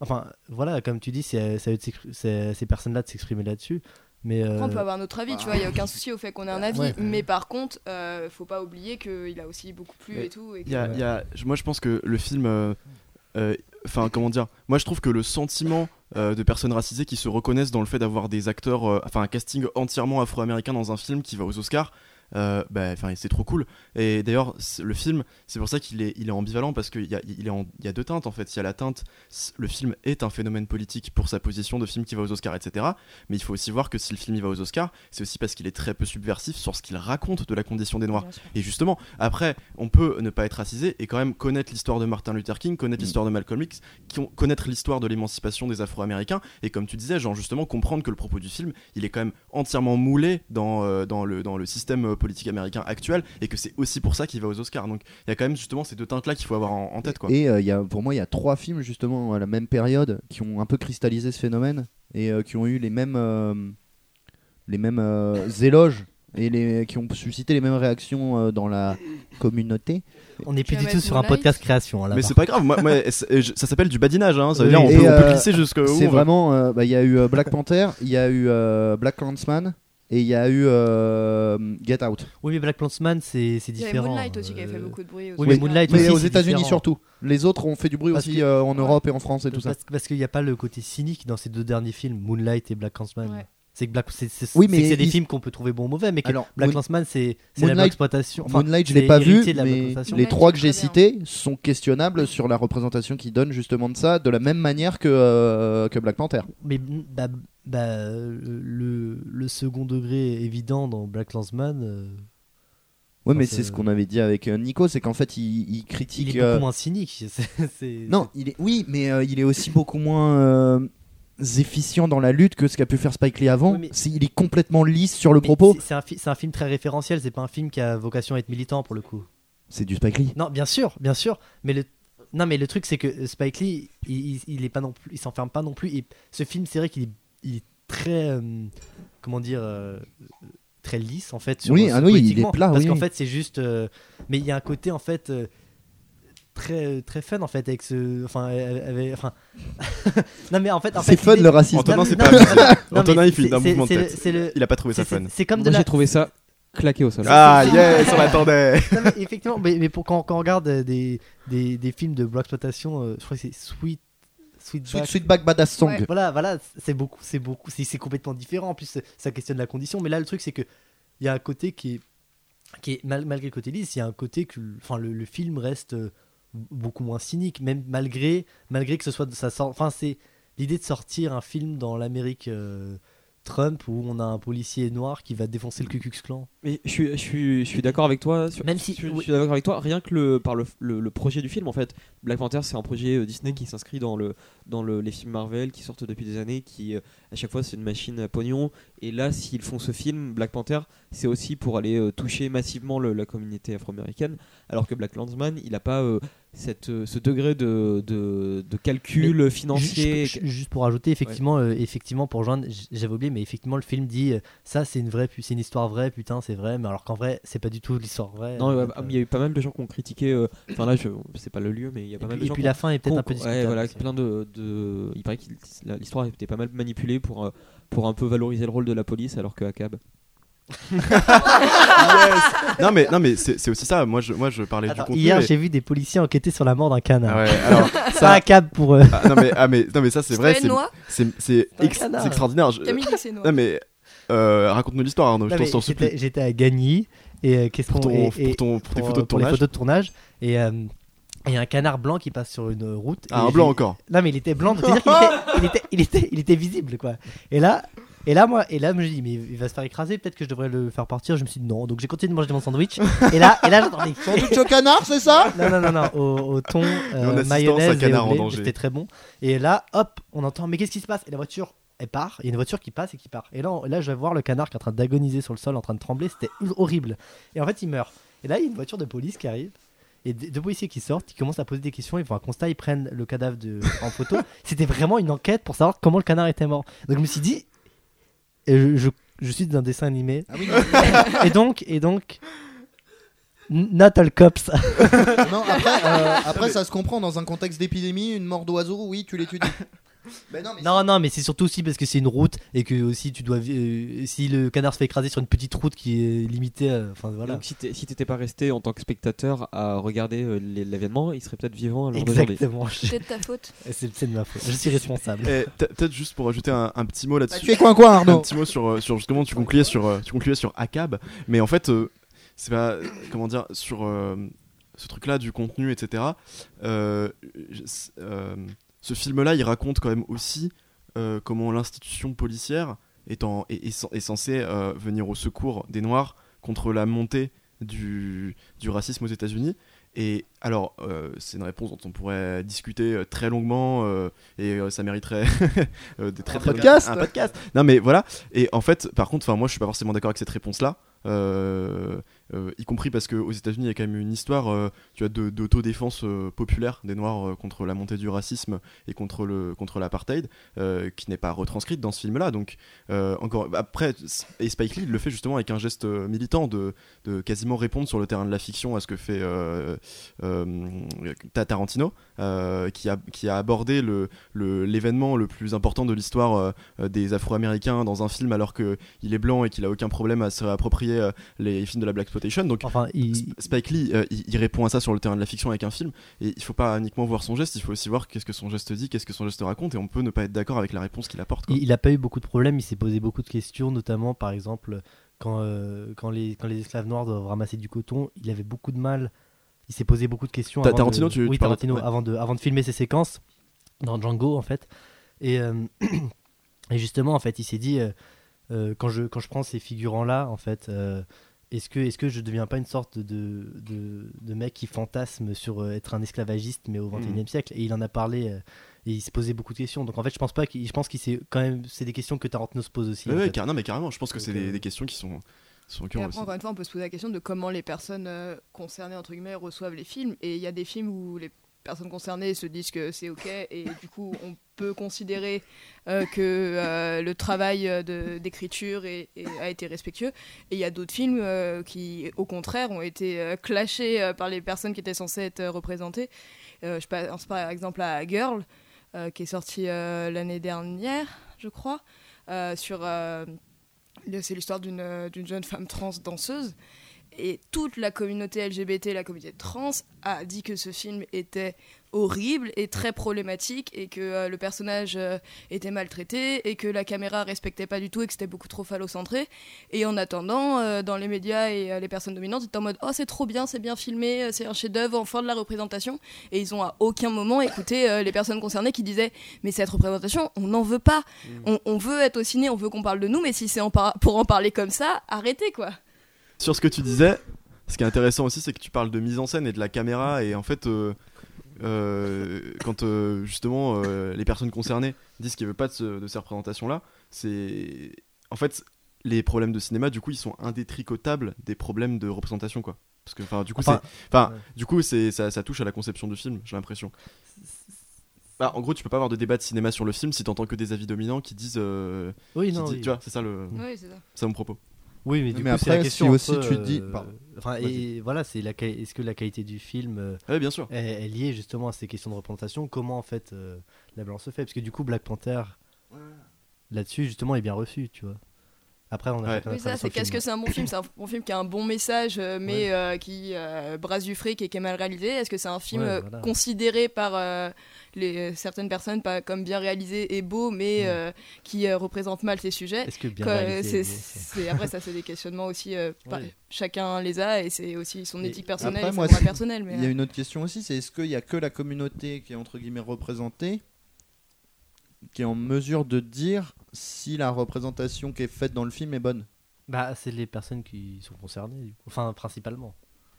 enfin, voilà, comme tu dis, c'est ces personnes-là de s'exprimer là-dessus. Mais Après, on euh, peut avoir notre avis, tu vois, il n'y a aucun souci au fait qu'on ait un avis. Ouais. Mais par contre, euh, faut pas oublier qu'il a aussi beaucoup plu Mais et tout. Et Il y a- que- il y a- je- moi, je pense que le film. euh, euh, Enfin, comment dire Moi, je trouve que le sentiment euh, de personnes racisées qui se reconnaissent dans le fait d'avoir des acteurs. euh, Enfin, un casting entièrement afro-américain dans un film qui va aux Oscars. Euh, bah, enfin, c'est trop cool. Et d'ailleurs, le film, c'est pour ça qu'il est, il est ambivalent parce qu'il y a, il est en- il y a deux teintes en fait. Il y a la teinte, le film est un phénomène politique pour sa position de film qui va aux Oscars, etc. Mais il faut aussi voir que si le film y va aux Oscars, c'est aussi parce qu'il est très peu subversif sur ce qu'il raconte de la condition des Noirs. Et justement, après, on peut ne pas être racisé et quand même connaître l'histoire de Martin Luther King, connaître Mm. l'histoire de Malcolm X, qui ont- connaître l'histoire de l'émancipation des Afro-Américains. Et comme tu disais, genre justement comprendre que le propos du film, il est quand même entièrement moulé dans, euh, dans, le, dans le système euh, politique américain actuel et que c'est aussi pour ça qu'il va aux Oscars. Donc il y a quand même justement ces deux teintes-là qu'il faut avoir en, en tête. Quoi. Et euh, il y a, pour moi, il y a trois films justement à la même période qui ont un peu cristallisé ce phénomène et euh, qui ont eu les mêmes, euh, les mêmes euh, éloges et les, qui ont suscité les mêmes réactions euh, dans la communauté. on n'est plus du tout sur un podcast création. Là, Mais c'est pas grave, moi, moi, ça s'appelle du badinage, hein, ça veut Oui. dire on peut, on peut glisser jusqu'où C'est vraiment, euh, bah, il y a eu Black Panther, il y a eu euh, Black Clansman et il y a eu euh, Get Out. Oui, mais Black Clansman, c'est c'est Il y différent. Moonlight aussi qui avait fait euh, beaucoup de bruit. oui, aussi. mais Moonlight Mais aussi, aux États-Unis différent. surtout. Les autres ont fait du bruit Parce aussi que- euh, en Ouais. Europe et en France et tout ça. Parce, parce qu'il n'y a pas le côté cynique dans ces deux derniers films, Moonlight et Black Clansman. Ouais. C'est que Black, c'est c'est- Oui, des il- films qu'on peut trouver bons ou mauvais, mais que Alors, Black Moon- Clansman, c'est c'est la Moonlight- exploitation. Enfin, Moonlight, je l'ai pas vu, mais les trois que j'ai cités sont questionnables sur la représentation qu'ils donnent justement de ça, de la même manière que, euh, que Black Panther. Mais bah, bah, euh, le, le second degré évident dans Black Clansman, euh, Ouais, Enfin, mais c'est- ce qu'on avait dit avec euh, Nico, c'est qu'en fait, il, il il critique. est euh, beaucoup moins cynique. Non, il est... oui, mais euh, il est aussi beaucoup moins euh, efficient dans la lutte que ce qu'a pu faire Spike Lee avant. Oui, mais- C'est- Il est complètement lisse sur le propos. c'est- un, fi- c'est un film très référentiel, c'est pas un film qui a vocation à être militant pour le coup. C'est du Spike Lee. Non, bien sûr, bien sûr, mais le non, mais le truc c'est que Spike Lee, il, il- il est pas non plus, il s'enferme pas non plus. Ce film, c'est vrai qu'il est, il est très, euh, comment dire, euh, très lisse en fait. Sur, Oui, ah oui, il est plat, Parce oui, qu'en fait, c'est juste, euh, mais il y a un côté en fait. Très très fun en fait avec ce enfin avec- enfin non mais en fait en C'est fait fun l'idée- le racisme. Antonin, c'est pas non, amusé. non, Antonin, il fait c'est- d'un c'est- mouvement de c'est le- tête. c'est le- Il a pas trouvé ça c'est- fun. c'est- c'est comme de Moi la j'ai trouvé ça claqué au sol. Ah yes, on l'attendait. Non, mais effectivement, mais, mais pour, quand, quand on regarde euh, des, des, des films de black exploitation, euh, je crois que c'est Sweet. Sweet Sweet, Back. Sweetback Badass Song. Ouais. Voilà, voilà, c'est beaucoup, c'est beaucoup, c'est c'est complètement différent. En plus, c'est- ça questionne la condition. Mais là, le truc, c'est que il y a un côté qui est, qui est mal- malgré le côté lisse, il y a un côté que, le- enfin, le, le film reste euh, beaucoup moins cynique, même malgré, malgré que ce soit, ça sort, enfin, c'est l'idée de sortir un film dans l'Amérique euh, Trump où on a un policier noir qui va défoncer le Ku Klux Klan. Mais je suis, je suis, je suis d'accord avec toi. Sur, Même si- je, suis- je oui. suis d'accord avec toi. Rien que le, par le, le, le projet du film, en fait, Black Panther, c'est un projet euh, Disney qui s'inscrit dans le, dans le, les films Marvel qui sortent depuis des années, qui euh, à chaque fois c'est une machine à pognon. Et là, s'ils font ce film, Black Panther, c'est aussi pour aller euh, toucher massivement le- la communauté afro-américaine, alors que Black Landsman, il n'a pas euh, cette, euh, ce degré de, de, de calcul financier. Ju- ju- Juste pour ajouter, effectivement, euh, effectivement pour rejoindre, j- j'avais oublié, mais effectivement, le film dit euh, ça, c'est une vraie, c'est une histoire vraie, putain, c'est vrai, mais alors qu'en vrai, c'est pas du tout l'histoire vraie. Non, ah, euh. mais il y a eu pas mal de gens qui ont critiqué. euh, Enfin là, je c'est pas le lieu, mais il y a et pas mal puis, de et gens puis qui ont- la fin est peut-être un peu discutable. ouais, voilà, plein de, de- Il paraît que l'histoire était pas mal manipulée pour, pour un peu valoriser le rôle de la police, alors que Akab. Non mais non mais c'est aussi ça. Moi je moi je parlais Attends, du contenu. hier, et- j'ai vu des policiers enquêter sur la mort d'un canard. Ah ouais, alors Ça, un câble pour eux. ah, non mais ah mais non mais ça c'est vrai. C'est c'est ex- extraordinaire. Je- Camille c'est noir. Non mais euh, raconte-nous l'histoire Arnaud. Non, Je mais t'en supplie. J'étais j'étais à Gagny et euh, qu'est-ce Pour qu'on ton et- pour ton pour tes pour, photos de pour les tournage. photos de tournage et euh, et il y a un canard blanc qui passe sur une route. Ah un blanc encore. Non mais il était blanc, c'est-à-dire qu'il était, il était, il était, il était visible quoi. Et là, et là moi, et là je me dis mais il va se faire écraser, peut-être que je devrais le faire partir. Je me suis dit non, donc j'ai continué de manger mon sandwich. et là, et là j'entendais Sandwich au canard, c'est ça? Non non non non au, au thon euh, mayonnaise et canard au danger. c'était très bon. Et là, hop, on entend mais qu'est-ce qui se passe? Et la voiture elle part, il y a une voiture qui passe et qui part. Et là, on- là je vais voir le canard qui est en train d'agoniser sur le sol, en train de trembler, c'était horrible. Et en fait, il meurt. Et là, il y a une voiture de police qui arrive. Et deux deux policiers qui sortent, ils commencent à poser des questions, ils font un constat, ils prennent le cadavre de... en photo. C'était vraiment une enquête pour savoir comment le canard était mort. Donc je me suis dit, et je, je, je suis dans un dessin animé, Ah oui, non. et donc, et donc, n- not all cops. Non, après, euh, après, ça se comprend dans un contexte d'épidémie, une mort d'oiseau, oui, tu l'étudies. Ben non, mais non, non, mais c'est surtout aussi parce que c'est une route et que aussi tu dois, euh, si le canard se fait écraser sur une petite route qui est limitée, euh, enfin voilà. Donc si t'es- si t'étais pas resté en tant que spectateur à regarder euh, les- l'événement, il serait peut-être vivant à l'heure d'aujourd'hui. Exactement. je- C'est de ta faute. C'est c'est de ma faute. Je suis responsable. Peut- peut-être juste pour ajouter un, un petit mot Bah, là-dessus. tu es quoi, quoi, un Arnaud petit mot sur, euh, sur justement tu concluais sur euh, tu concluais sur Akab mais en fait euh, c'est pas euh, comment dire sur euh, ce truc là du contenu etc euh, je- euh, ce film là il raconte quand même aussi euh, comment l'institution policière est, en- est, est cen- est censée euh, venir au secours des noirs contre la montée du, du racisme aux États-Unis et alors, euh, c'est une réponse dont on pourrait discuter très longuement euh, et euh, ça mériterait des très, Un très podcast. un podcast. Non mais voilà. Et en fait, par contre, moi, je suis pas forcément d'accord avec cette réponse-là. Euh, y compris parce qu'aux États-Unis, il y a quand même une histoire, euh, vois, de- d'autodéfense euh, populaire des Noirs contre la montée du racisme et contre le contre l'apartheid, qui n'est pas retranscrite dans ce film-là. Donc encore après, et Spike Lee le fait justement avec un geste militant de, de quasiment répondre sur le terrain de la fiction à ce que fait Ta- Tarantino, qui a qui a abordé le le- l'événement le, plus important de l'histoire des Afro-Américains dans un film alors que il est blanc et qu'il a aucun problème à se approprier euh, les films de la black exploitation. Donc Enfin, il, Sp- Spike Lee, euh, il, il répond à ça sur le terrain de la fiction avec un film, et il faut pas uniquement voir son geste, il faut aussi voir qu'est-ce que son geste dit, qu'est-ce que son geste raconte, et on peut ne pas être d'accord avec la réponse qu'il apporte. quoi. il, il a pas eu beaucoup de problèmes. Il s'est posé beaucoup de questions, notamment par exemple quand euh, quand les quand les esclaves noirs doivent ramasser du coton, il avait beaucoup de mal. Il s'est posé beaucoup de questions. Ta- avant Tarantino, de, tu- oui, Tarantino, avant de avant de filmer ses séquences dans Django en fait. Et euh, et justement en fait, il s'est dit euh, quand je quand je prends ces figurants là en fait. euh, est-ce que, est-ce que je deviens pas une sorte de, de, de mec qui fantasme sur euh, être un esclavagiste mais au Mhm. 21 e siècle? Et il en a parlé euh, et il se posait beaucoup de questions. Donc en fait, je pense pas qu'il, je pense qu'il s'est quand même, c'est des questions que Tarantino se pose aussi. Ouais, en ouais, fait. car- non, mais carrément, je pense que c'est des, euh, des questions qui sont, sont Et cœur après, aussi. encore une fois, on peut se poser la question de comment les personnes concernées, entre guillemets, reçoivent les films. Et il y a des films où les personnes concernées se disent que c'est OK et du coup, on peut considérer euh, que euh, le travail euh, d'écriture a été respectueux. Et il y a d'autres films qui, au contraire, ont été clashés par les personnes qui étaient censées être représentées. Je pense par exemple à Girl, qui est sorti l'année dernière, je crois, C'est l'histoire d'une jeune femme trans danseuse. Et toute la communauté LGBT, la communauté trans, a dit que ce film était horrible et très problématique et que euh, le personnage euh, était maltraité et que la caméra respectait pas du tout et que c'était beaucoup trop phallocentré. Et en attendant, euh, dans les médias et les personnes dominantes étaient en mode Oh, c'est trop bien, c'est bien filmé, c'est un chef-d'œuvre, enfin de la représentation. Et ils ont à aucun moment écouté les personnes concernées qui disaient Mais cette représentation, on n'en veut pas. On, on veut être au ciné, on veut qu'on parle de nous, mais si c'est pour en parler comme ça, arrêtez quoi. Sur ce que tu disais, ce qui est intéressant aussi, c'est que tu parles de mise en scène et de la caméra. Et en fait, euh, euh, quand euh, justement euh, les personnes concernées disent qu'ils veulent pas de, ce- de ces représentations-là, c'est. En fait, les problèmes de cinéma, du coup, ils sont indétricotables des problèmes de représentation, quoi. Parce que, enfin, du coup, Enfin, c'est. Enfin, ouais. du coup, c'est ça, ça touche à la conception du film, j'ai l'impression. Bah, en gros, tu peux pas avoir de débat de cinéma sur le film si t'entends que des avis dominants qui disent. euh, Oui, qui non, disent- oui. Tu vois, c'est ça le. Oui, c'est ça. C'est mon propos. Oui, mais du Mais coup, c'est la après, question si aussi entre, tu dis- euh, pardon. Enfin, et voilà, c'est la est-ce que la qualité du film euh, Ouais, bien sûr. est, est liée justement à ces questions de représentation? Comment en fait euh, la balance se fait? Parce que du coup, Black Panther là-dessus justement est bien reçu, tu vois. Après, on a Ouais. Oui, ça, c'est qu'est-ce film. que c'est un bon film? C'est un bon film qui a un bon message, mais euh, qui euh, brasse du fric et qui est mal réalisé. Est-ce que c'est un film Ouais, voilà. considéré par euh, les, certaines personnes pas comme bien réalisé et beau, mais euh, qui euh, représente mal ses sujets Est-ce que bien Quoi, réalisé, c'est- bon, c'est- c'est- Après, ça, c'est des questionnements aussi. euh, par-. Chacun les a et c'est aussi son Et éthique personnelle après, et moi, personnelle. Mais, Il y a euh, une autre question aussi, c'est est-ce qu'il y a que la communauté qui est entre guillemets représentée qui est en mesure de dire si la représentation qui est faite dans le film est bonne? Bah, c'est les personnes qui sont concernées, du coup. enfin principalement.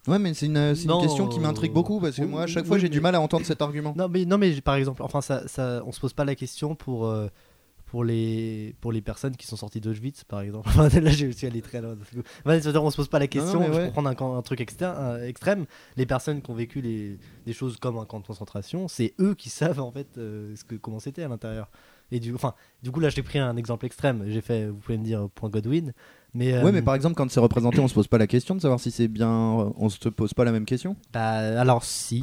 Ouais, mais c'est une, c'est une Non, question qui euh, m'intrigue beaucoup parce que oui, moi, à chaque oui, fois, j'ai du mal à entendre cet argument. Non, mais non, mais par exemple, enfin, ça, ça, on se pose pas la question pour euh, pour les pour les personnes qui sont sorties d'Auschwitz, par exemple. Là, je suis allé très loin. On se pose pas la question. je ouais. peux prendre un, truc externe, un- extrême. Les personnes qui ont vécu les, des choses comme un camp de concentration, c'est eux qui savent en fait euh, ce que comment c'était à l'intérieur. Et du, enfin, du coup, là, j'ai pris un exemple extrême. J'ai fait, vous pouvez me dire point Godwin, mais Ouais, euh, mais par exemple, quand c'est représenté, on se pose pas la question de savoir si c'est bien. euh, On se pose pas la même question. bah, alors si.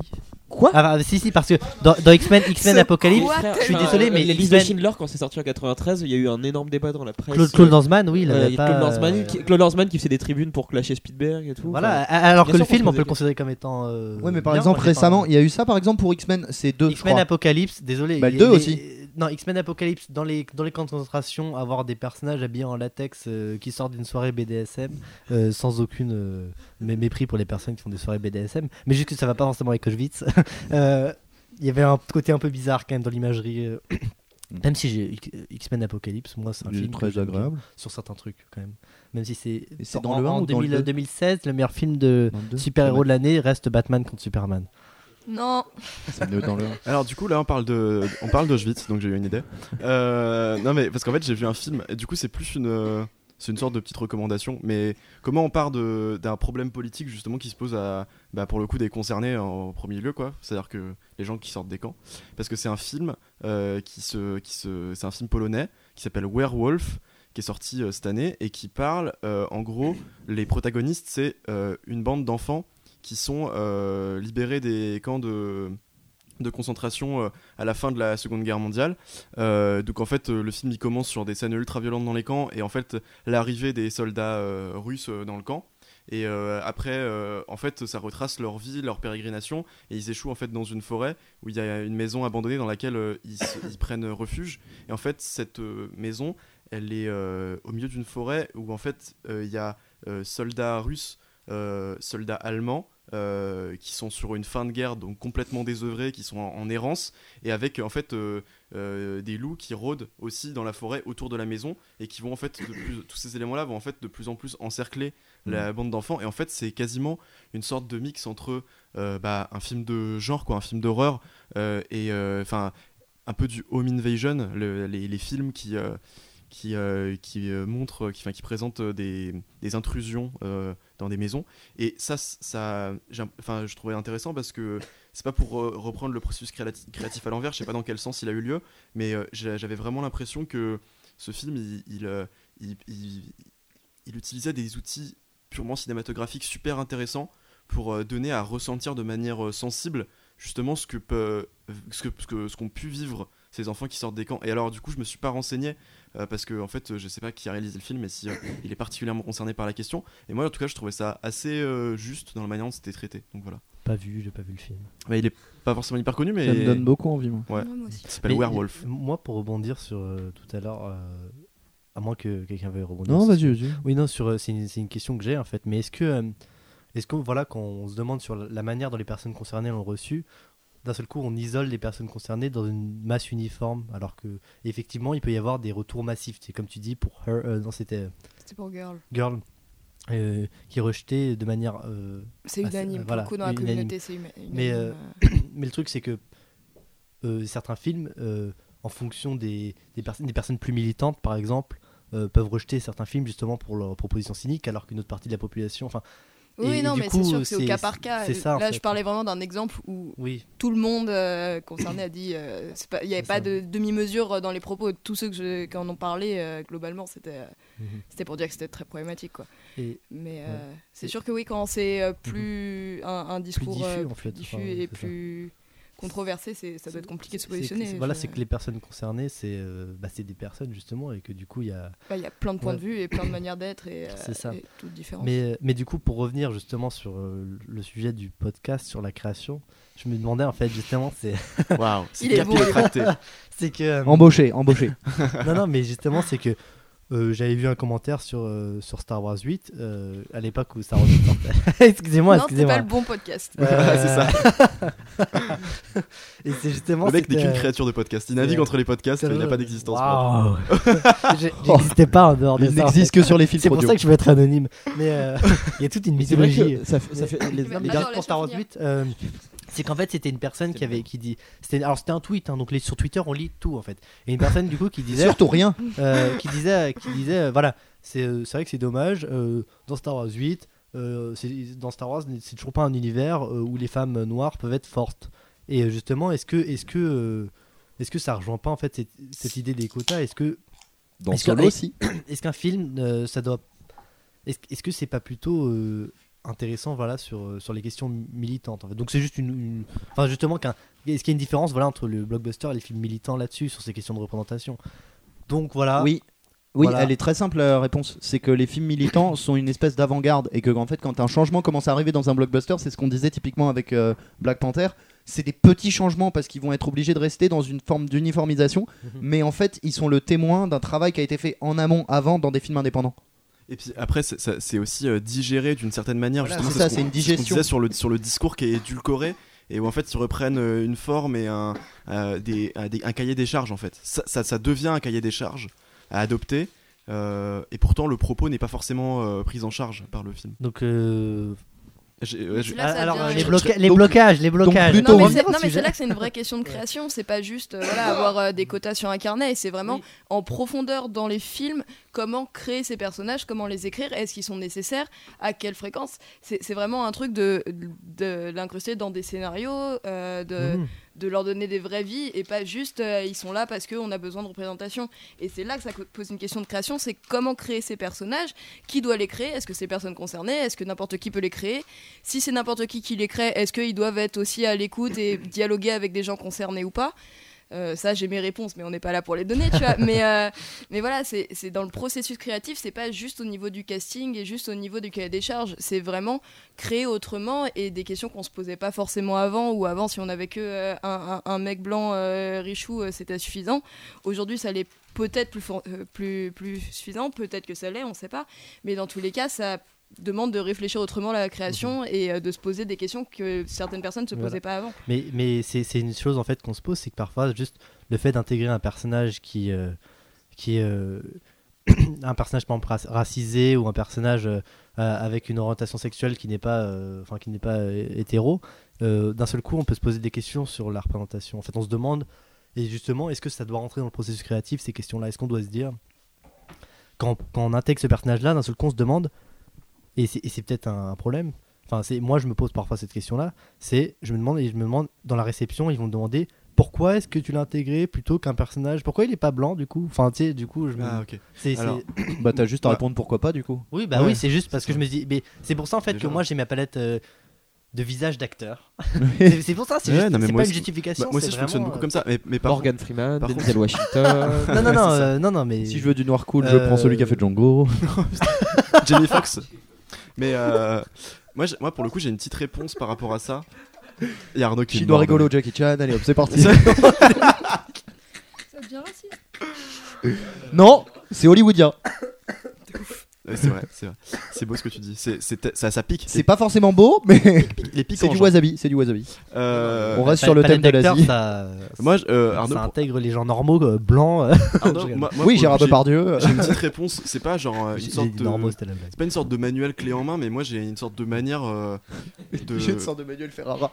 Quoi? Ah, bah, si, si, parce que dans, dans X-Men, X-Men Apocalypse, je suis désolé, euh, mais les listes de X-Men- Schindler, quand c'est sorti en 93, il y a eu un énorme débat dans la presse. Claude, Claude Lanzmann, oui, il Euh, avait pas. Claude Lanzmann, euh, qui, Claude Lanzmann qui faisait des tribunes pour clasher Spielberg et tout. Voilà, Enfin, alors que le film, on peut le considérer comme étant. euh, Ouais, mais par bien, exemple, récemment, il y a eu ça par exemple pour X-Men, c'est deux. X-Men. Apocalypse, désolé. Bah, deux aussi. Non, X-Men Apocalypse, dans les, dans les camps de concentration, avoir des personnages habillés en latex euh, qui sortent d'une soirée BDSM, euh, sans aucune euh, mé- mépris pour les personnes qui font des soirées BDSM, mais juste que ça va pas forcément avec Auschwitz. Il y avait un côté un peu bizarre quand même dans l'imagerie. Même si j'ai X-Men Apocalypse, moi c'est un film très agréable. sur certains trucs quand même. Même si c'est en- dans le en 1 ou dans le 2000 2? 2016, le meilleur film de super-héros de l'année reste Batman contre Superman. Non, C'est mieux dans le 1. Alors du coup là on parle de on parle d'Auschwitz donc j'ai eu une idée. Euh, non mais parce qu'en fait j'ai vu un film et du coup c'est plus une c'est une sorte de petite recommandation mais comment on part de d'un problème politique justement qui se pose à bah, pour le coup des concernés en premier lieu quoi c'est-à-dire que les gens qui sortent des camps parce que c'est un film euh, qui se qui se c'est un film polonais qui s'appelle Werewolf qui est sorti euh, cette année et qui parle euh, en gros les protagonistes c'est euh, une bande d'enfants qui sont euh, libérés des camps de de concentration euh, à la fin de la Seconde Guerre mondiale. Euh, donc en fait, le film il commence sur des scènes ultra violentes dans les camps et en fait l'arrivée des soldats russes dans le camp. Et après, en fait, ça retrace leur vie, leur pérégrination, et ils échouent en fait dans une forêt où il y a une maison abandonnée dans laquelle ils, prennent refuge. Et en fait, cette maison, elle est au milieu d'une forêt où en fait il y a soldats russes, soldats allemands, euh, qui sont sur une fin de guerre donc complètement désœuvrés, qui sont en, en errance et avec en fait euh, euh, des loups qui rôdent aussi dans la forêt autour de la maison et qui vont en fait de plus, tous ces éléments là vont en fait de plus en plus encercler la bande d'enfants et en fait c'est quasiment une sorte de mix entre bah, un film de genre quoi un film d'horreur et enfin un peu du home invasion le- les, les films qui qui, euh, euh, qui, enfin, qui présentent euh, des, intrusions euh, dans des maisons. Et ça, enfin, je trouvais intéressant parce que c'est pas pour euh, reprendre le processus créati- créatif à l'envers, je sais pas dans quel sens il a eu lieu, mais euh, j'avais vraiment l'impression que ce film, il, il, euh, il- il- il utilisait des outils purement cinématographiques super intéressants pour euh, donner à ressentir de manière euh, sensible justement ce que peut, ce que ce pu vivre ces enfants qui sortent des camps. Et alors, du coup, je me suis pas renseigné euh, parce que en fait, je sais pas qui a réalisé le film et si euh, il est particulièrement concerné par la question. Et moi, en tout cas, je trouvais ça assez euh, juste dans la manière dont c'était traité. Donc voilà. Pas vu, j'ai pas vu le film. Bah, il est pas forcément hyper connu, mais Ça me donne beaucoup envie, moi. Ouais. Ouais, moi aussi. il s'appelle Mais, Werewolf. Moi, pour rebondir sur euh, tout à l'heure, euh, à moins que quelqu'un veuille rebondir. Non, sur- vas-y, vas-y. Oui, non, sur, c'est une, c'est une question que j'ai en fait. Mais est-ce que, est-ce que voilà, quand on se demande sur la manière dont les personnes concernées l'ont reçu, d'un seul coup, on isole les personnes concernées dans une masse uniforme, alors que effectivement, il peut y avoir des retours massifs. C'est comme tu dis pour Her, euh, non, c'était C'était pour Girl. Girl, euh, qui est rejeté de manière. euh, C'est unanime. voilà, pour le coup, dans la unanime. communauté, c'est unanime. Mais, euh, euh, mais le truc, c'est que euh, certains films, euh, en fonction des, des, personnes des personnes plus militantes, par exemple, euh, peuvent rejeter certains films justement pour leur proposition cynique, alors qu'une autre partie de la population. Enfin, Oui, et- non, mais c'est sûr que c'est au cas par cas. ça, Là, fait. je parlais vraiment d'un exemple où oui, tout le monde euh, concerné a dit euh, il n'y avait pas ça. de demi-mesure dans les propos. Tous ceux que je- qui en ont parlé, euh, globalement, c'était euh, Mhm. c'était pour dire que c'était très problématique. Quoi. et Mais Ouais. c'est sûr que oui, quand c'est euh, plus un, un plus discours diffus en fait. diffus Enfin, et ça. Controversé, c'est- ça doit être compliqué de se positionner. c'est- Voilà, c'est que les personnes concernées, c'est euh, bah, c'est des personnes justement, et que du coup, il y a. bah, Il y a plein de points Ouais. de vue et plein de manières d'être et, euh, C'est ça. et toutes différentes. Mais, mais du coup, pour revenir justement sur euh, le sujet du podcast, sur la création, je me demandais en fait justement, c'est Waouh, c'est capillotracté. c'est que. euh, Embauché, embauché. non, non, mais justement, c'est que euh, j'avais vu un commentaire sur, euh, sur Star Wars 8 euh, à l'époque où Star Wars 8 sortait. excusez-moi, non, c'est excusez-moi. pas le bon podcast. Euh, c'est ça. Et c'est justement. Le mec n'est qu'une euh, créature de podcast. Il navigue entre les podcasts, il n'a pas d'existence. J'ai- J'existais pas en dehors de Il ça. en n'existe fait. que sur les films C'est pour audio. ça que je veux être anonyme. Mais euh, il y a toute une mythologie. ça fait, ça fait- les- Les derniers laisse-moi pour Star Wars finir. 8, euh, c'est qu'en fait c'était une personne qui avait qui dit c'était alors c'était un tweet hein, donc les, sur Twitter on lit tout en fait et une personne du coup qui disait Surtout rien. euh, qui disait qui disait euh, voilà c'est euh, c'est vrai que c'est dommage euh, dans Star Wars 8 euh, c'est- dans Star Wars c'est toujours pas un univers euh, où les femmes noires peuvent être fortes et justement est-ce que est-ce que euh, est-ce que ça rejoint pas en fait cette, cette idée des quotas? Est-ce que Dans Est-ce que- Solo aussi. est-ce qu'un film, euh, ça doit. Est-ce est-ce que c'est pas plutôt euh, intéressant voilà, sur, euh, sur les questions militantes en fait Donc c'est juste une. une- Enfin, justement, qu'un- est-ce qu'il y a une différence voilà, entre le blockbuster et les films militants là-dessus, sur ces questions de représentation? Donc voilà. Oui. Oui, Voilà. elle est très simple la réponse. C'est que les films militants sont une espèce d'avant-garde et que en fait quand un changement commence à arriver dans un blockbuster, c'est ce qu'on disait typiquement avec euh, Black Panther, c'est des petits changements parce qu'ils vont être obligés de rester dans une forme d'uniformisation, Mhm. mais en fait ils sont le témoin d'un travail qui a été fait en amont, avant, dans des films indépendants. Et puis après, c'est- aussi euh, digéré d'une certaine manière. Voilà, justement, c'est ça, ce une ce digestion. disait sur le, sur le discours qui est édulcoré et où en fait ils reprennent euh, une forme et un, euh, des, un, des- un cahier des charges en fait. Ça, ça, ça devient un cahier des charges à adopter euh, et pourtant le propos n'est pas forcément euh, pris en charge par le film. Donc. Euh, J'ai- ouais, je- Là, ça alors, devient- les, bloca- les donc- blocages, les blocages. plutôt Non mais, c'est, là que c'est une vraie question de création. C'est pas juste euh, voilà, avoir euh, des quotas sur un carnet. C'est vraiment Oui. en profondeur dans les films comment créer ces personnages, comment les écrire, est-ce qu'ils sont nécessaires, à quelle fréquence. C'est, vraiment un truc de, de l'incruster dans des scénarios, euh, de, Mhm. De leur donner des vraies vies et pas juste euh, ils sont là parce qu'on a besoin de représentation. Et c'est là que ça pose une question de création, c'est comment créer ces personnages, qui doit les créer, est-ce que les personnes concernées, est-ce que n'importe qui peut les créer, si c'est n'importe qui qui les crée, est-ce qu'ils doivent être aussi à l'écoute et dialoguer avec des gens concernés ou pas? Euh, ça j'ai mes réponses mais on n'est pas là pour les donner tu vois. Mais, euh, voilà c'est dans le processus créatif c'est pas juste au niveau du casting et juste au niveau du cahier des charges. C'est vraiment créer autrement et des questions qu'on se posait pas forcément avant ou avant si on avait que euh, un, mec blanc richou c'était suffisant. Aujourd'hui ça l'est peut-être plus, plus, plus suffisant peut-être que ça l'est on sait pas. Mais dans tous les cas ça demande de réfléchir autrement à la création et euh, de se poser des questions que certaines personnes ne se Voilà. posaient pas avant Mais, mais c'est une chose en fait qu'on se pose, c'est que parfois juste le fait d'intégrer un personnage qui, euh, qui est euh, un personnage par exemple, rac- racisé ou un personnage euh, avec une orientation sexuelle qui n'est pas, enfin qui n'est pas hétéro, d'un seul coup on peut se poser des questions sur la représentation. En fait, on se demande et justement est-ce que ça doit rentrer dans le processus créatif ces questions-là? Est-ce qu'on doit se dire quand, quand on intègre ce personnage-là, d'un seul coup on se demande et c'est peut-être un, un problème. Enfin, c'est moi je me pose parfois cette question-là c'est je me demande et je me demande dans la réception ils vont me demander pourquoi est-ce que tu l'as intégré plutôt qu'un personnage? Pourquoi il est pas blanc du coup? Enfin tu sais du coup je me Ah ok. c'est- Alors, Bah t'as juste à Ouais. répondre pourquoi pas du coup. oui bah Ouais, oui c'est juste parce que je me dis mais c'est pour ça en fait Déjà, que moi j'ai ma palette euh, de visage d'acteur. c'est c'est pour ça, c'est Ouais, pas une aussi- justification. Bah, moi aussi, je fonctionne beaucoup euh, comme ça. Mais, mais par Morgan Freeman, par Denzel Washington. Non, non, non, euh, non, non, mais. Si je veux du noir cool, je Euh, prends celui qui a fait Django. Jamie Foxx. Mais euh, moi, j'ai- moi, pour le coup, j'ai une petite réponse par rapport à ça. Il y a Arnaud qui Chinois mort, rigolo, Jackie Chan, allez hop, c'est parti. Ça- Ça devient raciste. non, c'est hollywoodien. Ouais, c'est vrai, c'est vrai. C'est beau ce que tu dis. C'est, c'est- ça, ça pique. C'est pas forcément beau, mais les pics c'est en du genre. wasabi, c'est du wasabi. Euh, On reste sur le thème de d'acteurs, l'Asie. Ça, Moi, je- euh, ça Arnaud, pour- intègre les gens normaux, euh, blancs. euh. Arnaud, moi- moi, Oui, pour Gérard coup, Depardieu. J'ai j'ai une petite réponse. C'est pas genre euh, une J'ai sorte dit de. normaux, c'était la blague. C'est pas une sorte de manuel clé en main, mais moi j'ai une sorte de manière euh, de. Je sors de Manuel Ferrara.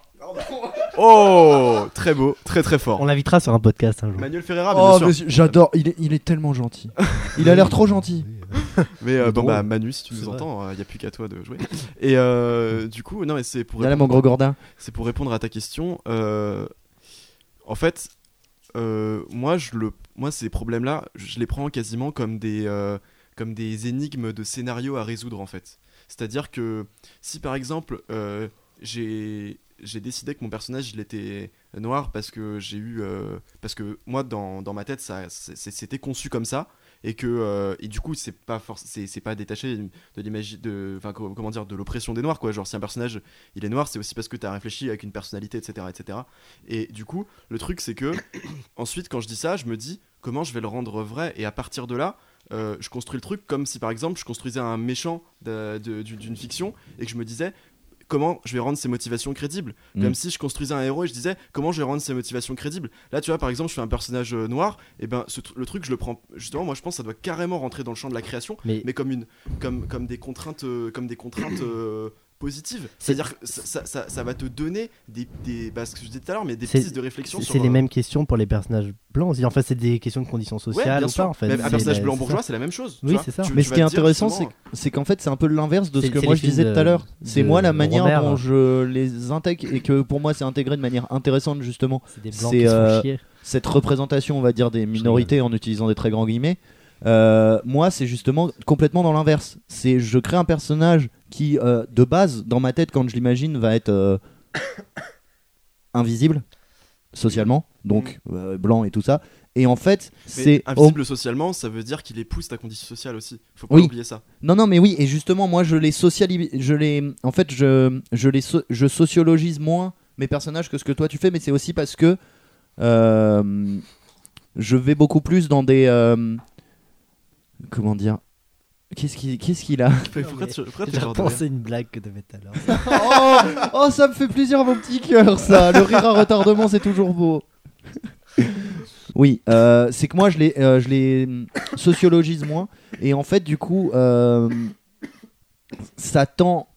Oh, très beau, très très fort. On l'invitera sur un podcast un jour. Manuel Ferreira, bien Oh, sûr. monsieur, j'adore, il est, il est tellement gentil. Il a l'air trop gentil. Mais euh, bon bah Manu, si tu nous vrai. entends, il y a plus qu'à toi de jouer. Et euh, du coup, non mais c'est pour là, mon répondre, gros gordin. c'est pour répondre à ta question. euh, en fait, euh, moi je le, moi ces problèmes-là, je les prends quasiment comme des, euh, comme des énigmes de scénario à résoudre en fait. C'est-à-dire que si par exemple euh, j'ai j'ai décidé que mon personnage il était noir parce que j'ai eu euh, parce que moi dans, dans ma tête ça c'était conçu comme ça et que euh, et du coup c'est pas c'est pas détaché de l'imagi de enfin co- comment dire de l'oppression des noirs quoi. Genre si un personnage il est noir c'est aussi parce que tu as réfléchi avec une personnalité etc etc et du coup le truc c'est que ensuite quand je dis ça je me dis comment je vais le rendre vrai? Et à partir de là euh, je construis le truc comme si par exemple je construisais un méchant d'une fiction et que je me disais comment je vais rendre ses motivations crédibles Mm. comme si je construisais un héros et je disais comment je vais rendre ses motivations crédibles là tu vois par exemple je fais un personnage euh, noir et ben ce le truc je le prends justement moi je pense que ça doit carrément rentrer dans le champ de la création Mais, mais comme une comme comme des contraintes euh, comme des contraintes euh, positives c'est à dire que ça, ça, ça- ça va te donner des, des bah, ce que je disais tout à l'heure mais des C'est- pistes de réflexion c'est sur c'est les euh, mêmes questions pour les personnages blancs aussi. En fait, c'est des questions de conditions sociales ou pas en fait. Un personnage la- blanc c'est bourgeois c'est la même chose Oui, c'est ça. Tu- Mais tu ce qui est intéressant, c'est justement, c'est qu'en fait, c'est un peu l'inverse de ce que moi je disais tout à l'heure. C'est moi la manière dont je les intègre et que pour moi c'est intégré de manière intéressante justement C'est des blancs C'est, qui se font euh, chier. cette représentation, on va dire, des minorités en utilisant des très grands guillemets. Euh, moi, c'est justement complètement dans l'inverse. C'est je crée un personnage qui, euh, de base, dans ma tête, quand je l'imagine, va être euh, invisible socialement, donc euh, blanc et tout ça. Et en fait, c'est invisible socialement ça veut dire qu'il épouse ta condition sociale aussi faut pas Oui. oublier ça Non, non, mais oui, et justement, moi, je les socialise, je les, en fait, je, je les, so- je sociologise moins mes personnages que ce que toi tu fais, mais c'est aussi parce que je vais beaucoup plus dans des, comment dire, qu'est-ce qu'il, a? J'ai repensé une blague que t'avais tout à l'heure. oh, oh, ça me fait plaisir, mon petit cœur, ça. Le rire à retardement, c'est toujours beau. Oui, euh, c'est que moi je les, euh, je les hum, sociologise moins et en fait du coup euh, ça tend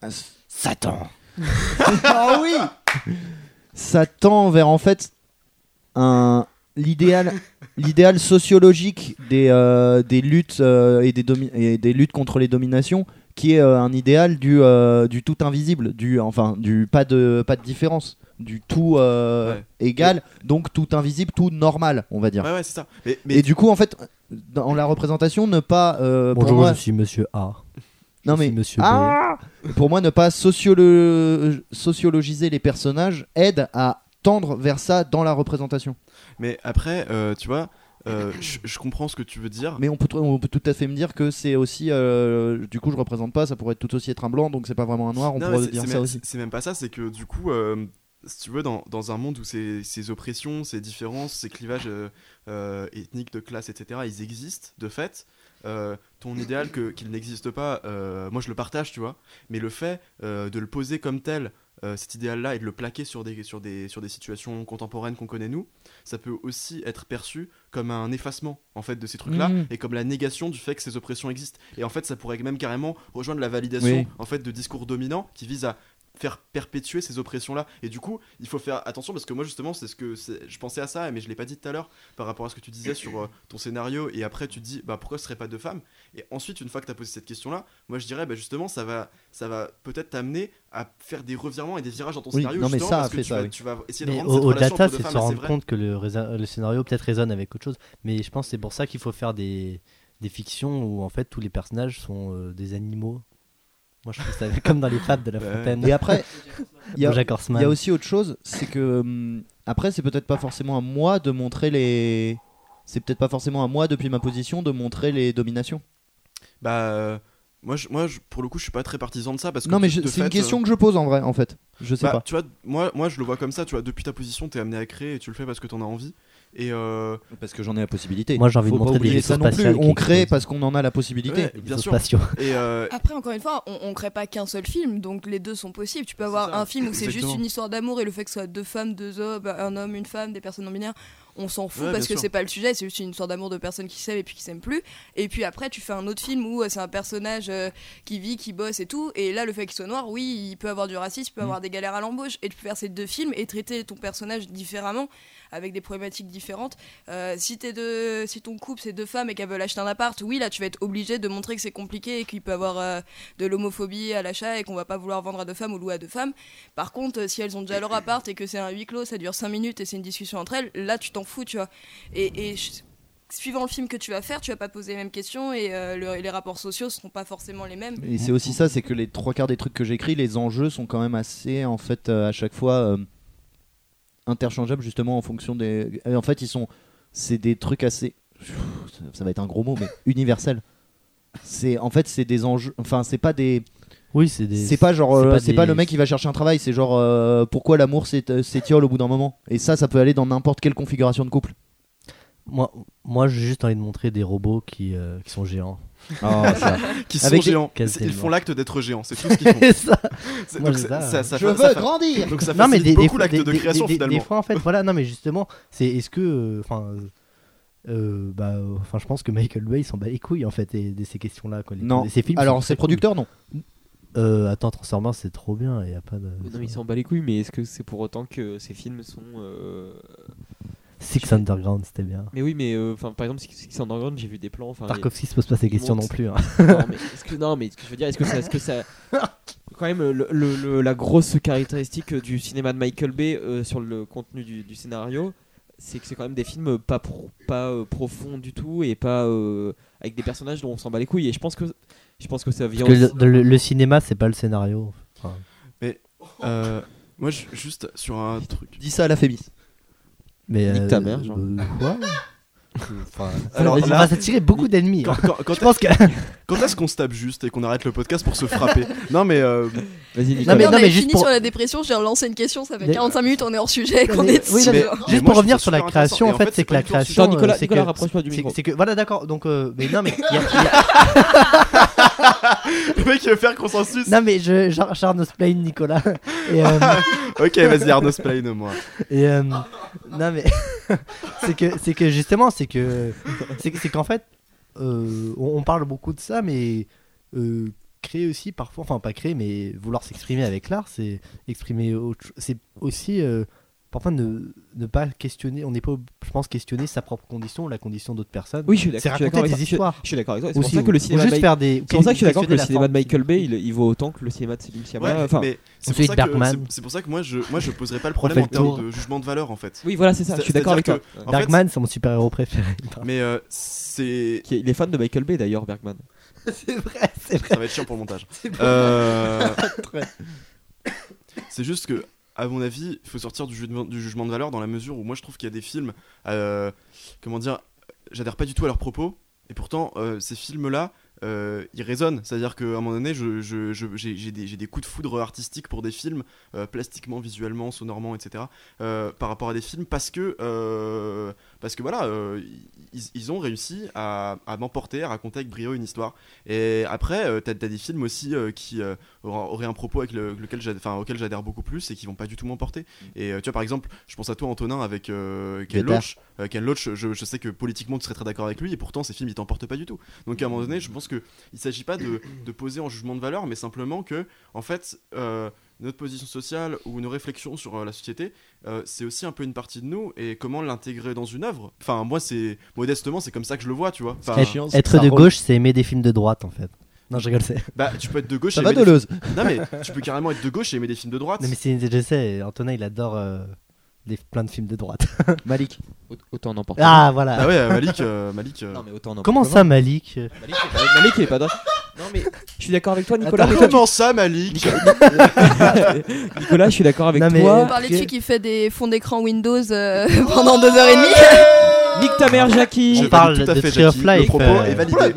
à s- Satan. ah oui ça tend vers en fait un l'idéal l'idéal sociologique des, euh, des luttes euh, et, des domi- et des luttes contre les dominations qui est euh, un idéal du, euh, du tout invisible du enfin du pas de pas de différence du tout euh, Ouais. égal donc tout invisible tout normal on va dire ouais ouais c'est ça mais, mais et du coup en fait dans la représentation ne pas euh, pour Bonjour, moi je suis Monsieur A. non Je mais suis Monsieur B. ah pour moi, ne pas sociolo- sociologiser les personnages aide à tendre vers ça dans la représentation. Mais après euh, tu vois euh, je, je comprends ce que tu veux dire Mais on peut, tr- on peut tout à fait me dire que c'est aussi, euh, du coup, je représente pas, ça pourrait tout aussi être un blanc, donc c'est pas vraiment un noir, on Non, pourrait dire ça même- aussi. C'est même pas ça, c'est que du coup, euh, si tu veux, dans, dans un monde où ces, ces oppressions, ces différences, ces clivages ethniques, de classe, etc., ils existent de fait, ton idéal que- qu'il n'existe pas, moi je le partage, tu vois, mais le fait de le poser comme tel, euh, cet idéal-là, et de le plaquer sur des, sur des, sur des situations contemporaines qu'on connaît nous, ça peut aussi être perçu comme un effacement en fait de ces trucs-là Mhm. et comme la négation du fait que ces oppressions existent. Et en fait, ça pourrait même carrément rejoindre la validation Oui. en fait de discours dominants qui visent à faire perpétuer ces oppressions là et du coup il faut faire attention parce que moi justement c'est ce que je pensais à ça mais je l'ai pas dit tout à l'heure par rapport à ce que tu disais sur euh, ton scénario et après tu te dis bah pourquoi ce serait pas deux femmes? Et ensuite une fois que tu as posé cette question là moi je dirais bah justement ça va ça va peut-être t'amener à faire des revirements et des virages dans ton Oui, scénario non, mais ça parce a que fait tu ça, vas, oui. tu vas essayer de Mais rendre cette au- entre deux c'est de se rendre compte que le, le scénario peut-être résonne avec autre chose. Mais je pense que c'est pour ça qu'il faut faire des, des fictions où en fait tous les personnages sont euh, des animaux. Moi, je trouve ça comme dans les fables de La. Fontaine. Et après, il y a, Bojack il Horseman. y a aussi autre chose, c'est que hum, après, c'est peut-être pas forcément à moi de montrer les. C'est peut-être pas forcément à moi depuis ma position de montrer les dominations. Bah, euh, moi, je, moi je- pour le coup, je suis pas très partisan de ça parce que Non, mais c'est une fait, question euh, que je pose en vrai, en fait. Je sais bah, pas. Tu vois, moi, moi, je le vois comme ça. Tu vois, depuis ta position, t'es amené à créer et tu le fais parce que t'en as envie. Et euh, Parce que j'en ai la possibilité. Moi, j'ai envie de Faut montrer des ça non plus. On crée parce qu'on en a la possibilité. ouais, bien sûr. Et euh, Après, encore une fois, on, on crée pas qu'un seul film, donc les deux sont possibles. Tu peux avoir un film où c'est juste une histoire d'amour et le fait que ce soit deux femmes, deux hommes, un homme, une femme, des personnes non binaires, on s'en fout Ouais, parce que c'est pas le sujet, c'est juste une histoire d'amour de personnes qui s'aiment et puis qui s'aiment plus. Et puis après, tu fais un autre film où euh, c'est un personnage euh, qui vit, qui bosse et tout. Et là, le fait qu'il soit noir, oui, il peut avoir du racisme, il peut Mm. avoir des galères à l'embauche. Et tu peux faire ces deux films et traiter ton personnage différemment, avec des problématiques différentes. Euh, si, t'es deux, si ton couple c'est deux femmes et qu'elles veulent acheter un appart, oui, là tu vas être obligé de montrer que c'est compliqué et qu'il peut avoir euh, de l'homophobie à l'achat et qu'on va pas vouloir vendre à deux femmes ou louer à deux femmes. Par contre, si elles ont déjà leur appart et que c'est un huis clos, ça dure 5 minutes et c'est une discussion entre elles, là tu t'en fous, tu vois. Et, et suivant le film que tu vas faire, tu vas pas poser les mêmes questions et euh, le- les rapports sociaux seront pas forcément les mêmes. Et c'est aussi ça, c'est que les trois quarts des trucs que j'écris, les enjeux sont quand même assez, en fait, euh, à chaque fois euh, interchangeables justement en fonction des. et en fait, ils sont, c'est des trucs assez, ça- va être un gros mot, mais universels. C'est, en fait, c'est des enjeux. Enfin, c'est pas des. Oui, c'est des. C'est pas genre, c'est euh, pas c'est des- pas le mec qui va chercher un travail. C'est genre, euh, pourquoi l'amour euh, s'étiole au bout d'un moment? Et ça, ça peut aller dans n'importe quelle configuration de couple. Moi, moi j'ai juste envie de montrer des robots qui, euh, qui sont géants. Ah, ça. qui sont Avec géants. Ils font l'acte d'être géants. C'est tout ce qu'ils font. Et ça, donc ça, ça. Je veux grandir. Donc ça non mais des, beaucoup l'acte des, de création des- finalement. des fois en fait, voilà, non mais justement, c'est est-ce que, enfin, euh, bah, enfin, je pense que Michael Bay s'en bat les couilles en fait et de ces questions-là. Quoi, les- Non. ces films Alors, sont c'est très producteur, non. Euh, attends, Transformers, c'est trop bien, il y a pas de. Non, mais il s'en bat les couilles, mais est-ce que c'est pour autant que ces films sont. euh, Six Underground, c'était bien. Mais oui, mais euh, par exemple, Six Underground, j'ai vu des plans. Tarkovsky se pose pas ces questions non plus. hein. non, mais est-ce que, non, mais ce que je veux dire, est-ce que ça, est-ce que ça, quand même, le, le- le- la grosse caractéristique du cinéma de Michael Bay euh, sur le contenu du, du scénario, c'est que c'est quand même des films pas pro- pas euh, profonds du tout et pas avec des personnages dont on s'en bat les couilles. Et je pense que, je pense que ça vient. Parce que aussi- le, le- le cinéma, c'est pas le scénario. Enfin, Euh, moi, je- juste sur un truc. Dis ça à la Fémis. mais Nique ta mère, genre. euh, quoi? Enfin, Alors ça là- va s'attirer beaucoup d'ennemis. Quand, hein. quand- quand Je pense que. quand est-ce qu'on se tape juste et qu'on arrête le podcast pour se frapper? Non, mais euh, Vas-y, Non, mais- on avait juste fini pour- sur la dépression, j'ai relancé une question, ça fait Mais- 45 minutes, on est hors sujet et qu'on Mais- est oui, dessus, mais-. Mais Juste moi, pour revenir sur la création, en fait, c'est que la création. Nicolas, euh, c'est Nicolas, que- rapproche-toi du micro. C'est que voilà, d'accord. Donc, euh, mais non, mais le mec il veut faire consensus. non, mais je Charles Plain, Nicolas. Et, euh, Ok, vas-y, Arnaud Splain, moi. et euh, non, mais c'est que c'est que justement, c'est que c'est que- c'est qu'en fait, euh, on, on parle beaucoup de ça, mais créer aussi parfois, enfin pas créer, mais vouloir s'exprimer avec l'art, c'est exprimer autre C'est aussi euh, parfois ne, ne pas questionner. On n'est pas, je pense, questionner sa propre condition, la condition d'autres personnes. Oui, je suis C'est d'accord. je suis raconter des. Je- histoires. Je suis d'accord avec toi. C'est pour Aussi, ça que le cinéma. juste de faire des. C'est pour ça que je suis d'accord que le cinéma de. Michael Bay, il, il vaut autant que le cinéma de Céline Sciamma. Ouais, enfin, c'est pour, ça que- Bergman. c'est- c'est pour ça que moi je, moi je poserais pas le problème en termes de jugement de valeur en fait. oui, voilà, c'est ça. Je suis d'accord avec toi. Bergman, c'est mon super-héros préféré. Mais euh, c'est. Il est fan de Michael Bay d'ailleurs, Bergman. c'est vrai, c'est vrai. Ça va être chiant pour le montage. Euh, C'est juste que, à mon avis, il faut sortir du jugement, de valeur dans la mesure où moi je trouve qu'il y a des films. euh, comment dire J'adhère pas du tout à leurs propos. Et pourtant, euh, ces films-là, euh, ils résonnent. C'est-à-dire qu'à un moment donné, j'ai des, des coups de foudre artistiques pour des films, plastiquement, visuellement, sonorement, etc. par rapport à des films parce que, parce que voilà, euh, ils, ils ont réussi à, à m'emporter, à raconter avec brio une histoire. Et après, euh, t'as as des films aussi euh, qui euh, aura- auraient un propos avec le- lequel auquel j'adhère beaucoup plus et qui vont pas du tout m'emporter. Et euh, tu vois, par exemple, je pense à toi, Antonin, avec euh, Ken. Loach. Euh, Ken Loach, je, je sais que politiquement tu serais très d'accord avec lui, et pourtant ces films ils t'emportent pas du tout. Donc à un moment donné, je pense que il s'agit pas de, de poser en jugement de valeur, mais simplement que, en fait, euh, notre position sociale ou nos réflexions sur euh, la société, euh, c'est aussi un peu une partie de nous, et comment l'intégrer dans une œuvre. Enfin, moi, c'est modestement, c'est comme ça que je le vois, tu vois. Enfin, Être, chiant, c'est être de gauche, c'est aimer des films de droite en fait. Non, je rigole, c'est. bah, tu peux être de gauche. Ça et va aimer Deleuze Non mais tu peux carrément être de gauche et aimer des films de droite. Non, mais c'est, je sais, Antonin il adore euh, les, plein de films de droite. Malik. Aut- Autant en emporter. Ah voilà. Ah ouais, Malik, euh, Malik. euh, Non, mais autant en Comment emporter ça, Malik? Malik, il est pas- Malik, il est pas droit. Non mais je suis d'accord avec toi Nicolas. mais toi, tu- Comment ça, Malik? Nicolas, je suis d'accord avec Non, mais- toi. On parlait de celui qui fait des fonds d'écran Windows euh, pendant deux heures et demie. Nique ta mère, Jackie. Je On parle tout à de fait, Tree of Jackie. Le Life, propos euh, est validé.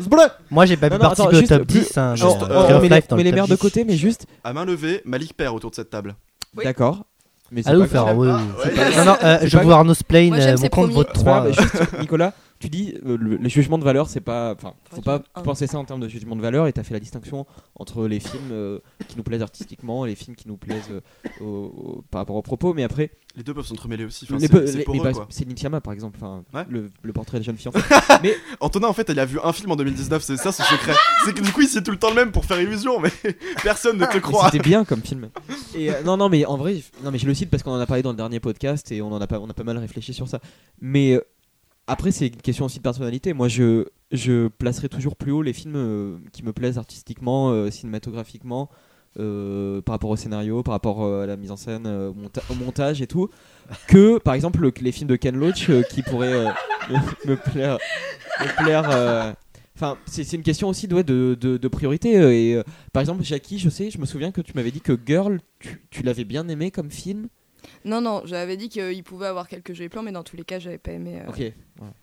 Moi j'ai pas Non, pu non, participer attends, au juste top plus- 10. Hein, juste, mais, euh, Tree on, of met les, Life dans on met le les top mères de 10. côté, mais juste. À main levée, Malik perd autour de cette table. Oui. D'accord. Mais c'est Allez pas vous faire. oui, Ah, oui. ouais. Non, non, euh, je vais voir Moi, j'aime euh, mon compte premiers. votre C'est pas 3. grave, mais juste, Nicolas, tu dis euh, le, les jugements de valeur, c'est pas. Enfin, faut pas un. penser ça en termes de jugement de valeur et t'as fait la distinction entre les films euh, qui nous plaisent artistiquement et les films qui nous plaisent euh, au- au- par rapport aux propos. Mais après, Les deux peuvent s'entremêler aussi. Enfin, c'est- mais bah, par exemple, enfin, Ouais. le, le portrait de jeune fille. Antonin, en fait, il a vu un film en 2019, c'est ça son secret. c'est que du coup, il sait tout le temps le même pour faire illusion, mais personne ne te Mais croit. C'était bien comme film. Et euh, non, non, mais en vrai, je- non, mais je le cite parce qu'on en a parlé dans le dernier podcast et on en a pas, on a pas mal réfléchi sur ça. Mais euh, après, c'est une question aussi de personnalité. Moi, je, je placerai toujours plus haut les films euh, qui me plaisent artistiquement, euh, cinématographiquement, euh, par rapport au scénario, par rapport à la mise en scène, au, monta- au montage et tout, que par exemple le- les films de Ken Loach qui pourraient me, plaire. Enfin, c'est une question aussi de, de, de, priorité. Et par exemple, Jackie, je sais, je me souviens que tu m'avais dit que Girl, tu, tu l'avais bien aimé comme film. Non, non, j'avais dit qu'il pouvait avoir quelques jolis plans, mais dans tous les cas, j'avais pas aimé. euh, Ok. ouais.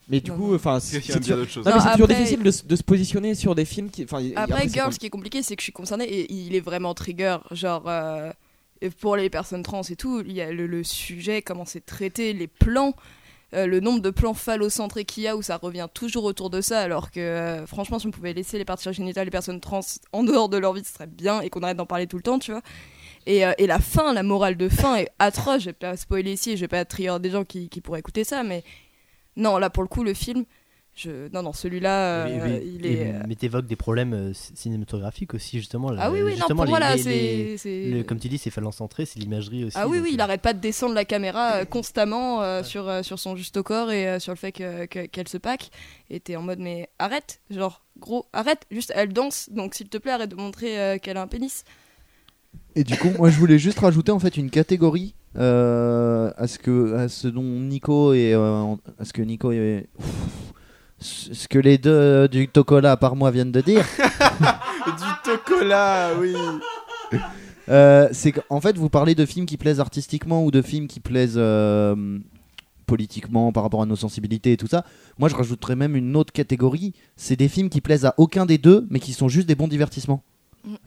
Mais du Non, coup, enfin, C'est toujours, après- difficile de, se positionner sur des films qui. Après, comme- ce qui est compliqué, c'est que je suis concernée et il est vraiment trigger. Genre, euh, pour les personnes trans et tout, il y a le, le sujet, comment c'est traité, les plans, euh, le nombre de plans phallocentrés qu'il y a où ça revient toujours autour de ça. Alors que, euh, franchement, si on pouvait laisser les parties génitales des personnes trans en dehors de leur vie, ce serait bien et qu'on arrête d'en parler tout le temps, tu vois. Et, euh, et la fin, la morale de fin est atroce. Je vais pas spoiler ici, je vais pas trigger des gens qui, qui pourraient écouter ça, mais non, là pour le coup, le film, je... non, non, celui-là, euh, oui. il est. Mais t'évoques des problèmes euh, cinématographiques aussi, justement. là. Ah oui, oui, non, pour moi les- là, les- c'est. c'est- le- Comme tu dis, c'est phalancentré, c'est l'imagerie aussi. Ah oui, oui, il euh, arrête pas de descendre la caméra euh, constamment euh, sur, euh, sur son juste au corps et euh, sur le fait que- que- qu'elle se pack. Et t'es en mode, mais arrête, genre, gros, arrête, juste elle danse, donc s'il te plaît, arrête de montrer euh, qu'elle a un pénis. Et du coup, moi je voulais juste rajouter en fait une catégorie euh, à ce que à ce dont Nico et euh, à ce que Nico et ce ce que les deux euh, du Tokola par moi viennent de dire. Du chocolat, oui. Euh, c'est qu'en fait, vous parlez de films qui plaisent artistiquement ou de films qui plaisent politiquement par rapport à nos sensibilités et tout ça. Moi, je rajouterais même une autre catégorie. C'est des films qui plaisent à aucun des deux, mais qui sont juste des bons divertissements.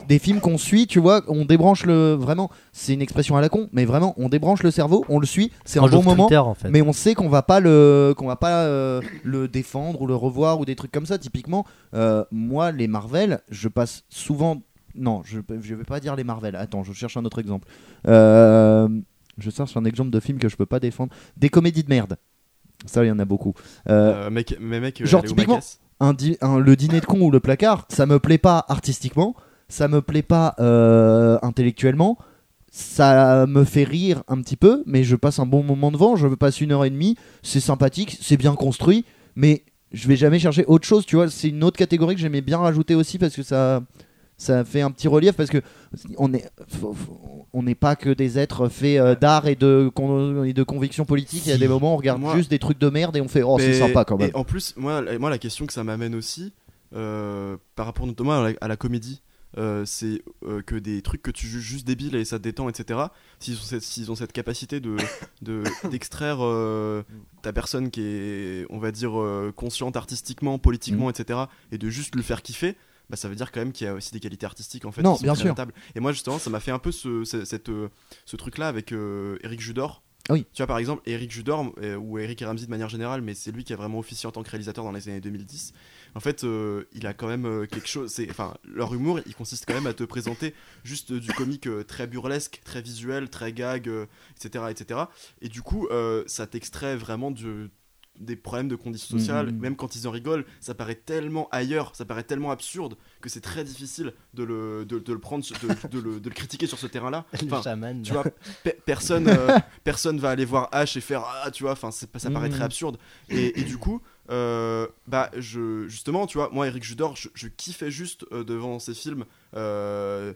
Des films qu'on suit, tu vois, on débranche le. Vraiment, c'est une expression à la con, mais vraiment, on débranche le cerveau, on le suit, c'est un bon moment. Twitter, en fait. Mais on sait qu'on va pas le qu'on va pas euh, le défendre ou le revoir ou des trucs comme ça. Typiquement, euh, moi les Marvel, je passe souvent. Non, je je vais pas dire les Marvel. Attends, je cherche un autre exemple. Euh, je cherche un exemple de film que je peux pas défendre. Des comédies de merde. Ça, il y en a beaucoup. Euh, Euh, mec, mais mec, genre, typiquement, un di- un- le dîner de con ou le placard, ça me plaît pas artistiquement, ça me plaît pas euh, intellectuellement, ça me fait rire un petit peu, mais je passe un bon moment devant, je passe une heure et demie, c'est sympathique, c'est bien construit, mais je vais jamais chercher autre chose, tu vois, c'est une autre catégorie que j'aimais bien rajouter aussi parce que ça ça fait un petit relief parce que on est on n'est pas que des êtres faits euh, d'art et de et de convictions politiques, il y a des moments où on regarde Moi- juste des trucs de merde et on fait oh c'est sympa quand même. Et en plus, moi, la- moi la question que ça m'amène aussi, euh, par rapport notamment à la, à la comédie, euh, c'est euh, que des trucs que tu juges juste débiles et ça te détend, etc. S'ils ont cette, s'ils ont cette capacité de de- d'extraire euh, ta personne qui est, on va dire, consciente artistiquement, politiquement, Mm. etc. et de juste le faire kiffer. Bah, ça veut dire quand même qu'il y a aussi des qualités artistiques en fait Non, qui sont bien sûr. Et moi justement ça m'a fait un peu ce, ce, cette, ce truc là avec Eric Judor Oui. tu vois, par exemple, Eric Judor, euh, ou Eric Ramsey de manière générale, mais c'est lui qui a vraiment officié en tant que réalisateur dans les années 2010. En fait, euh, il a quand même euh, quelque chose. c'est- Enfin, leur humour, il consiste quand même à te présenter juste du comique euh, très burlesque, très visuel, très gag, etc., etc. Et du coup, ça t'extrait vraiment du- des problèmes de conditions sociales. Mhm. Même quand ils en rigolent, ça paraît tellement ailleurs, ça paraît tellement absurde que c'est très difficile de le, de, de le prendre, de, de le, de le critiquer sur ce terrain-là. Enfin, chaman. tu vois pe- personne euh, personne va aller voir H et faire ah tu vois enfin ça paraît très absurde et, et du coup euh, bah je justement tu vois moi Eric Judor je, je kiffais juste euh, devant ces films euh,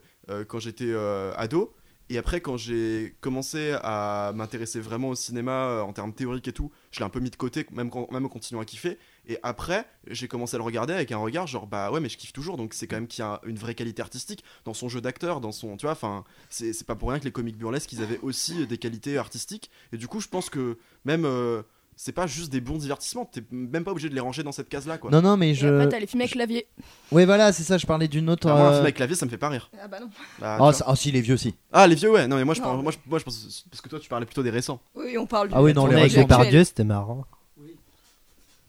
quand j'étais ado Et après, quand j'ai commencé à m'intéresser vraiment au cinéma euh, en termes théoriques et tout, je l'ai un peu mis de côté, même, même en continuant à kiffer. Et après, j'ai commencé à le regarder avec un regard genre, bah ouais, mais je kiffe toujours, donc c'est quand même qu'il y a une vraie qualité artistique dans son jeu d'acteur, dans son. Tu vois, enfin, c'est c'est pas pour rien que les comiques burlesques, ils avaient aussi des qualités artistiques. Et du coup, je pense que même. euh, c'est pas juste des bons divertissements, t'es même pas obligé de les ranger dans cette case-là, quoi. Non, non, mais Et je. après, t'as les films avec clavier. Ouais, voilà, c'est ça, je parlais d'une autre. Ah, moi, un euh, film avec clavier, ça me fait pas rire. Ah bah non. Bah, tu Oh, vois. ça- oh, si, les vieux, si. Ah, les vieux, ouais. Non, mais moi, je, Non, mais- moi, je, moi, je pense. Parce que toi, tu parlais plutôt des récents. Oui, on parle du. Ah oui, non, les avec récents. actuel. Depardieu, c'était marrant.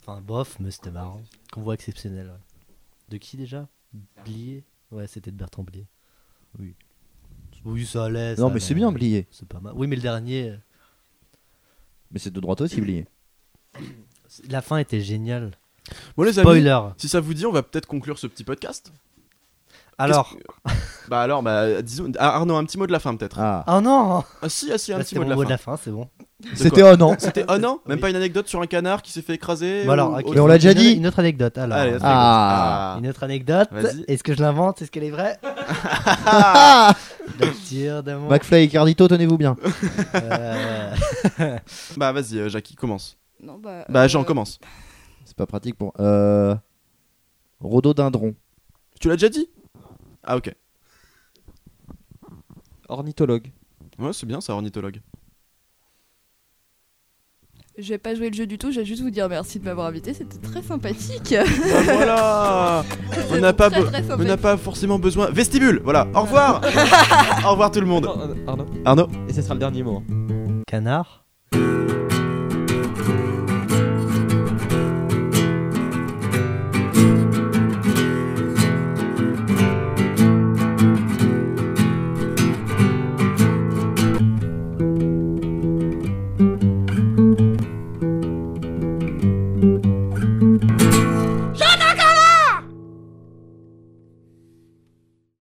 Enfin, bof, mais c'était marrant. Convoi exceptionnel. ouais. De qui déjà? Blier? Ouais, c'était de Bertrand Blier. Oui. Oui, ça allait. Non, mais c'est bien, Blier. C'est pas mal. Oui, mais le dernier, euh, Mais c'est de droite aussi, Blier. La fin était géniale. Bon, les amis, Spoiler. si ça vous dit, on va peut-être conclure ce petit podcast. Alors. Bah, alors, bah, disons. Ah, Arnaud, un petit mot de la fin, peut-être. Ah. Oh non Ah, si, ah, si, un petit mot de la fin. c'est bon. C'était oh non. C'était. Oh non Même Oui. pas une anecdote sur un canard qui s'est fait écraser Bon, alors, ou ok. autre Mais on l'a déjà dit. Une autre anecdote. Alors, Allez, Ah. anecdote. une autre anecdote. Est-ce que je l'invente? Est-ce qu'elle est vraie? Ah sûr, d'amour. McFly et Cardito, tenez-vous bien. Euh, Ah. Bah, vas-y, euh, Jackie, commence. Non, bah. Bah, euh, Jean, commence. C'est pas pratique pour. Euh. Rhododendron. Tu l'as déjà dit? Ah, ok. Ornithologue. Ouais, c'est bien, ça, ornithologue. Je vais pas jouer le jeu du tout, je vais juste vous dire merci de m'avoir invité, c'était très sympathique. Bah, voilà On n'a pas, on n'a pas forcément besoin. Vestibule, voilà. Au revoir Au revoir tout le monde. Euh, Arnaud. Arnaud Et ce sera le dernier mot. hein. Canard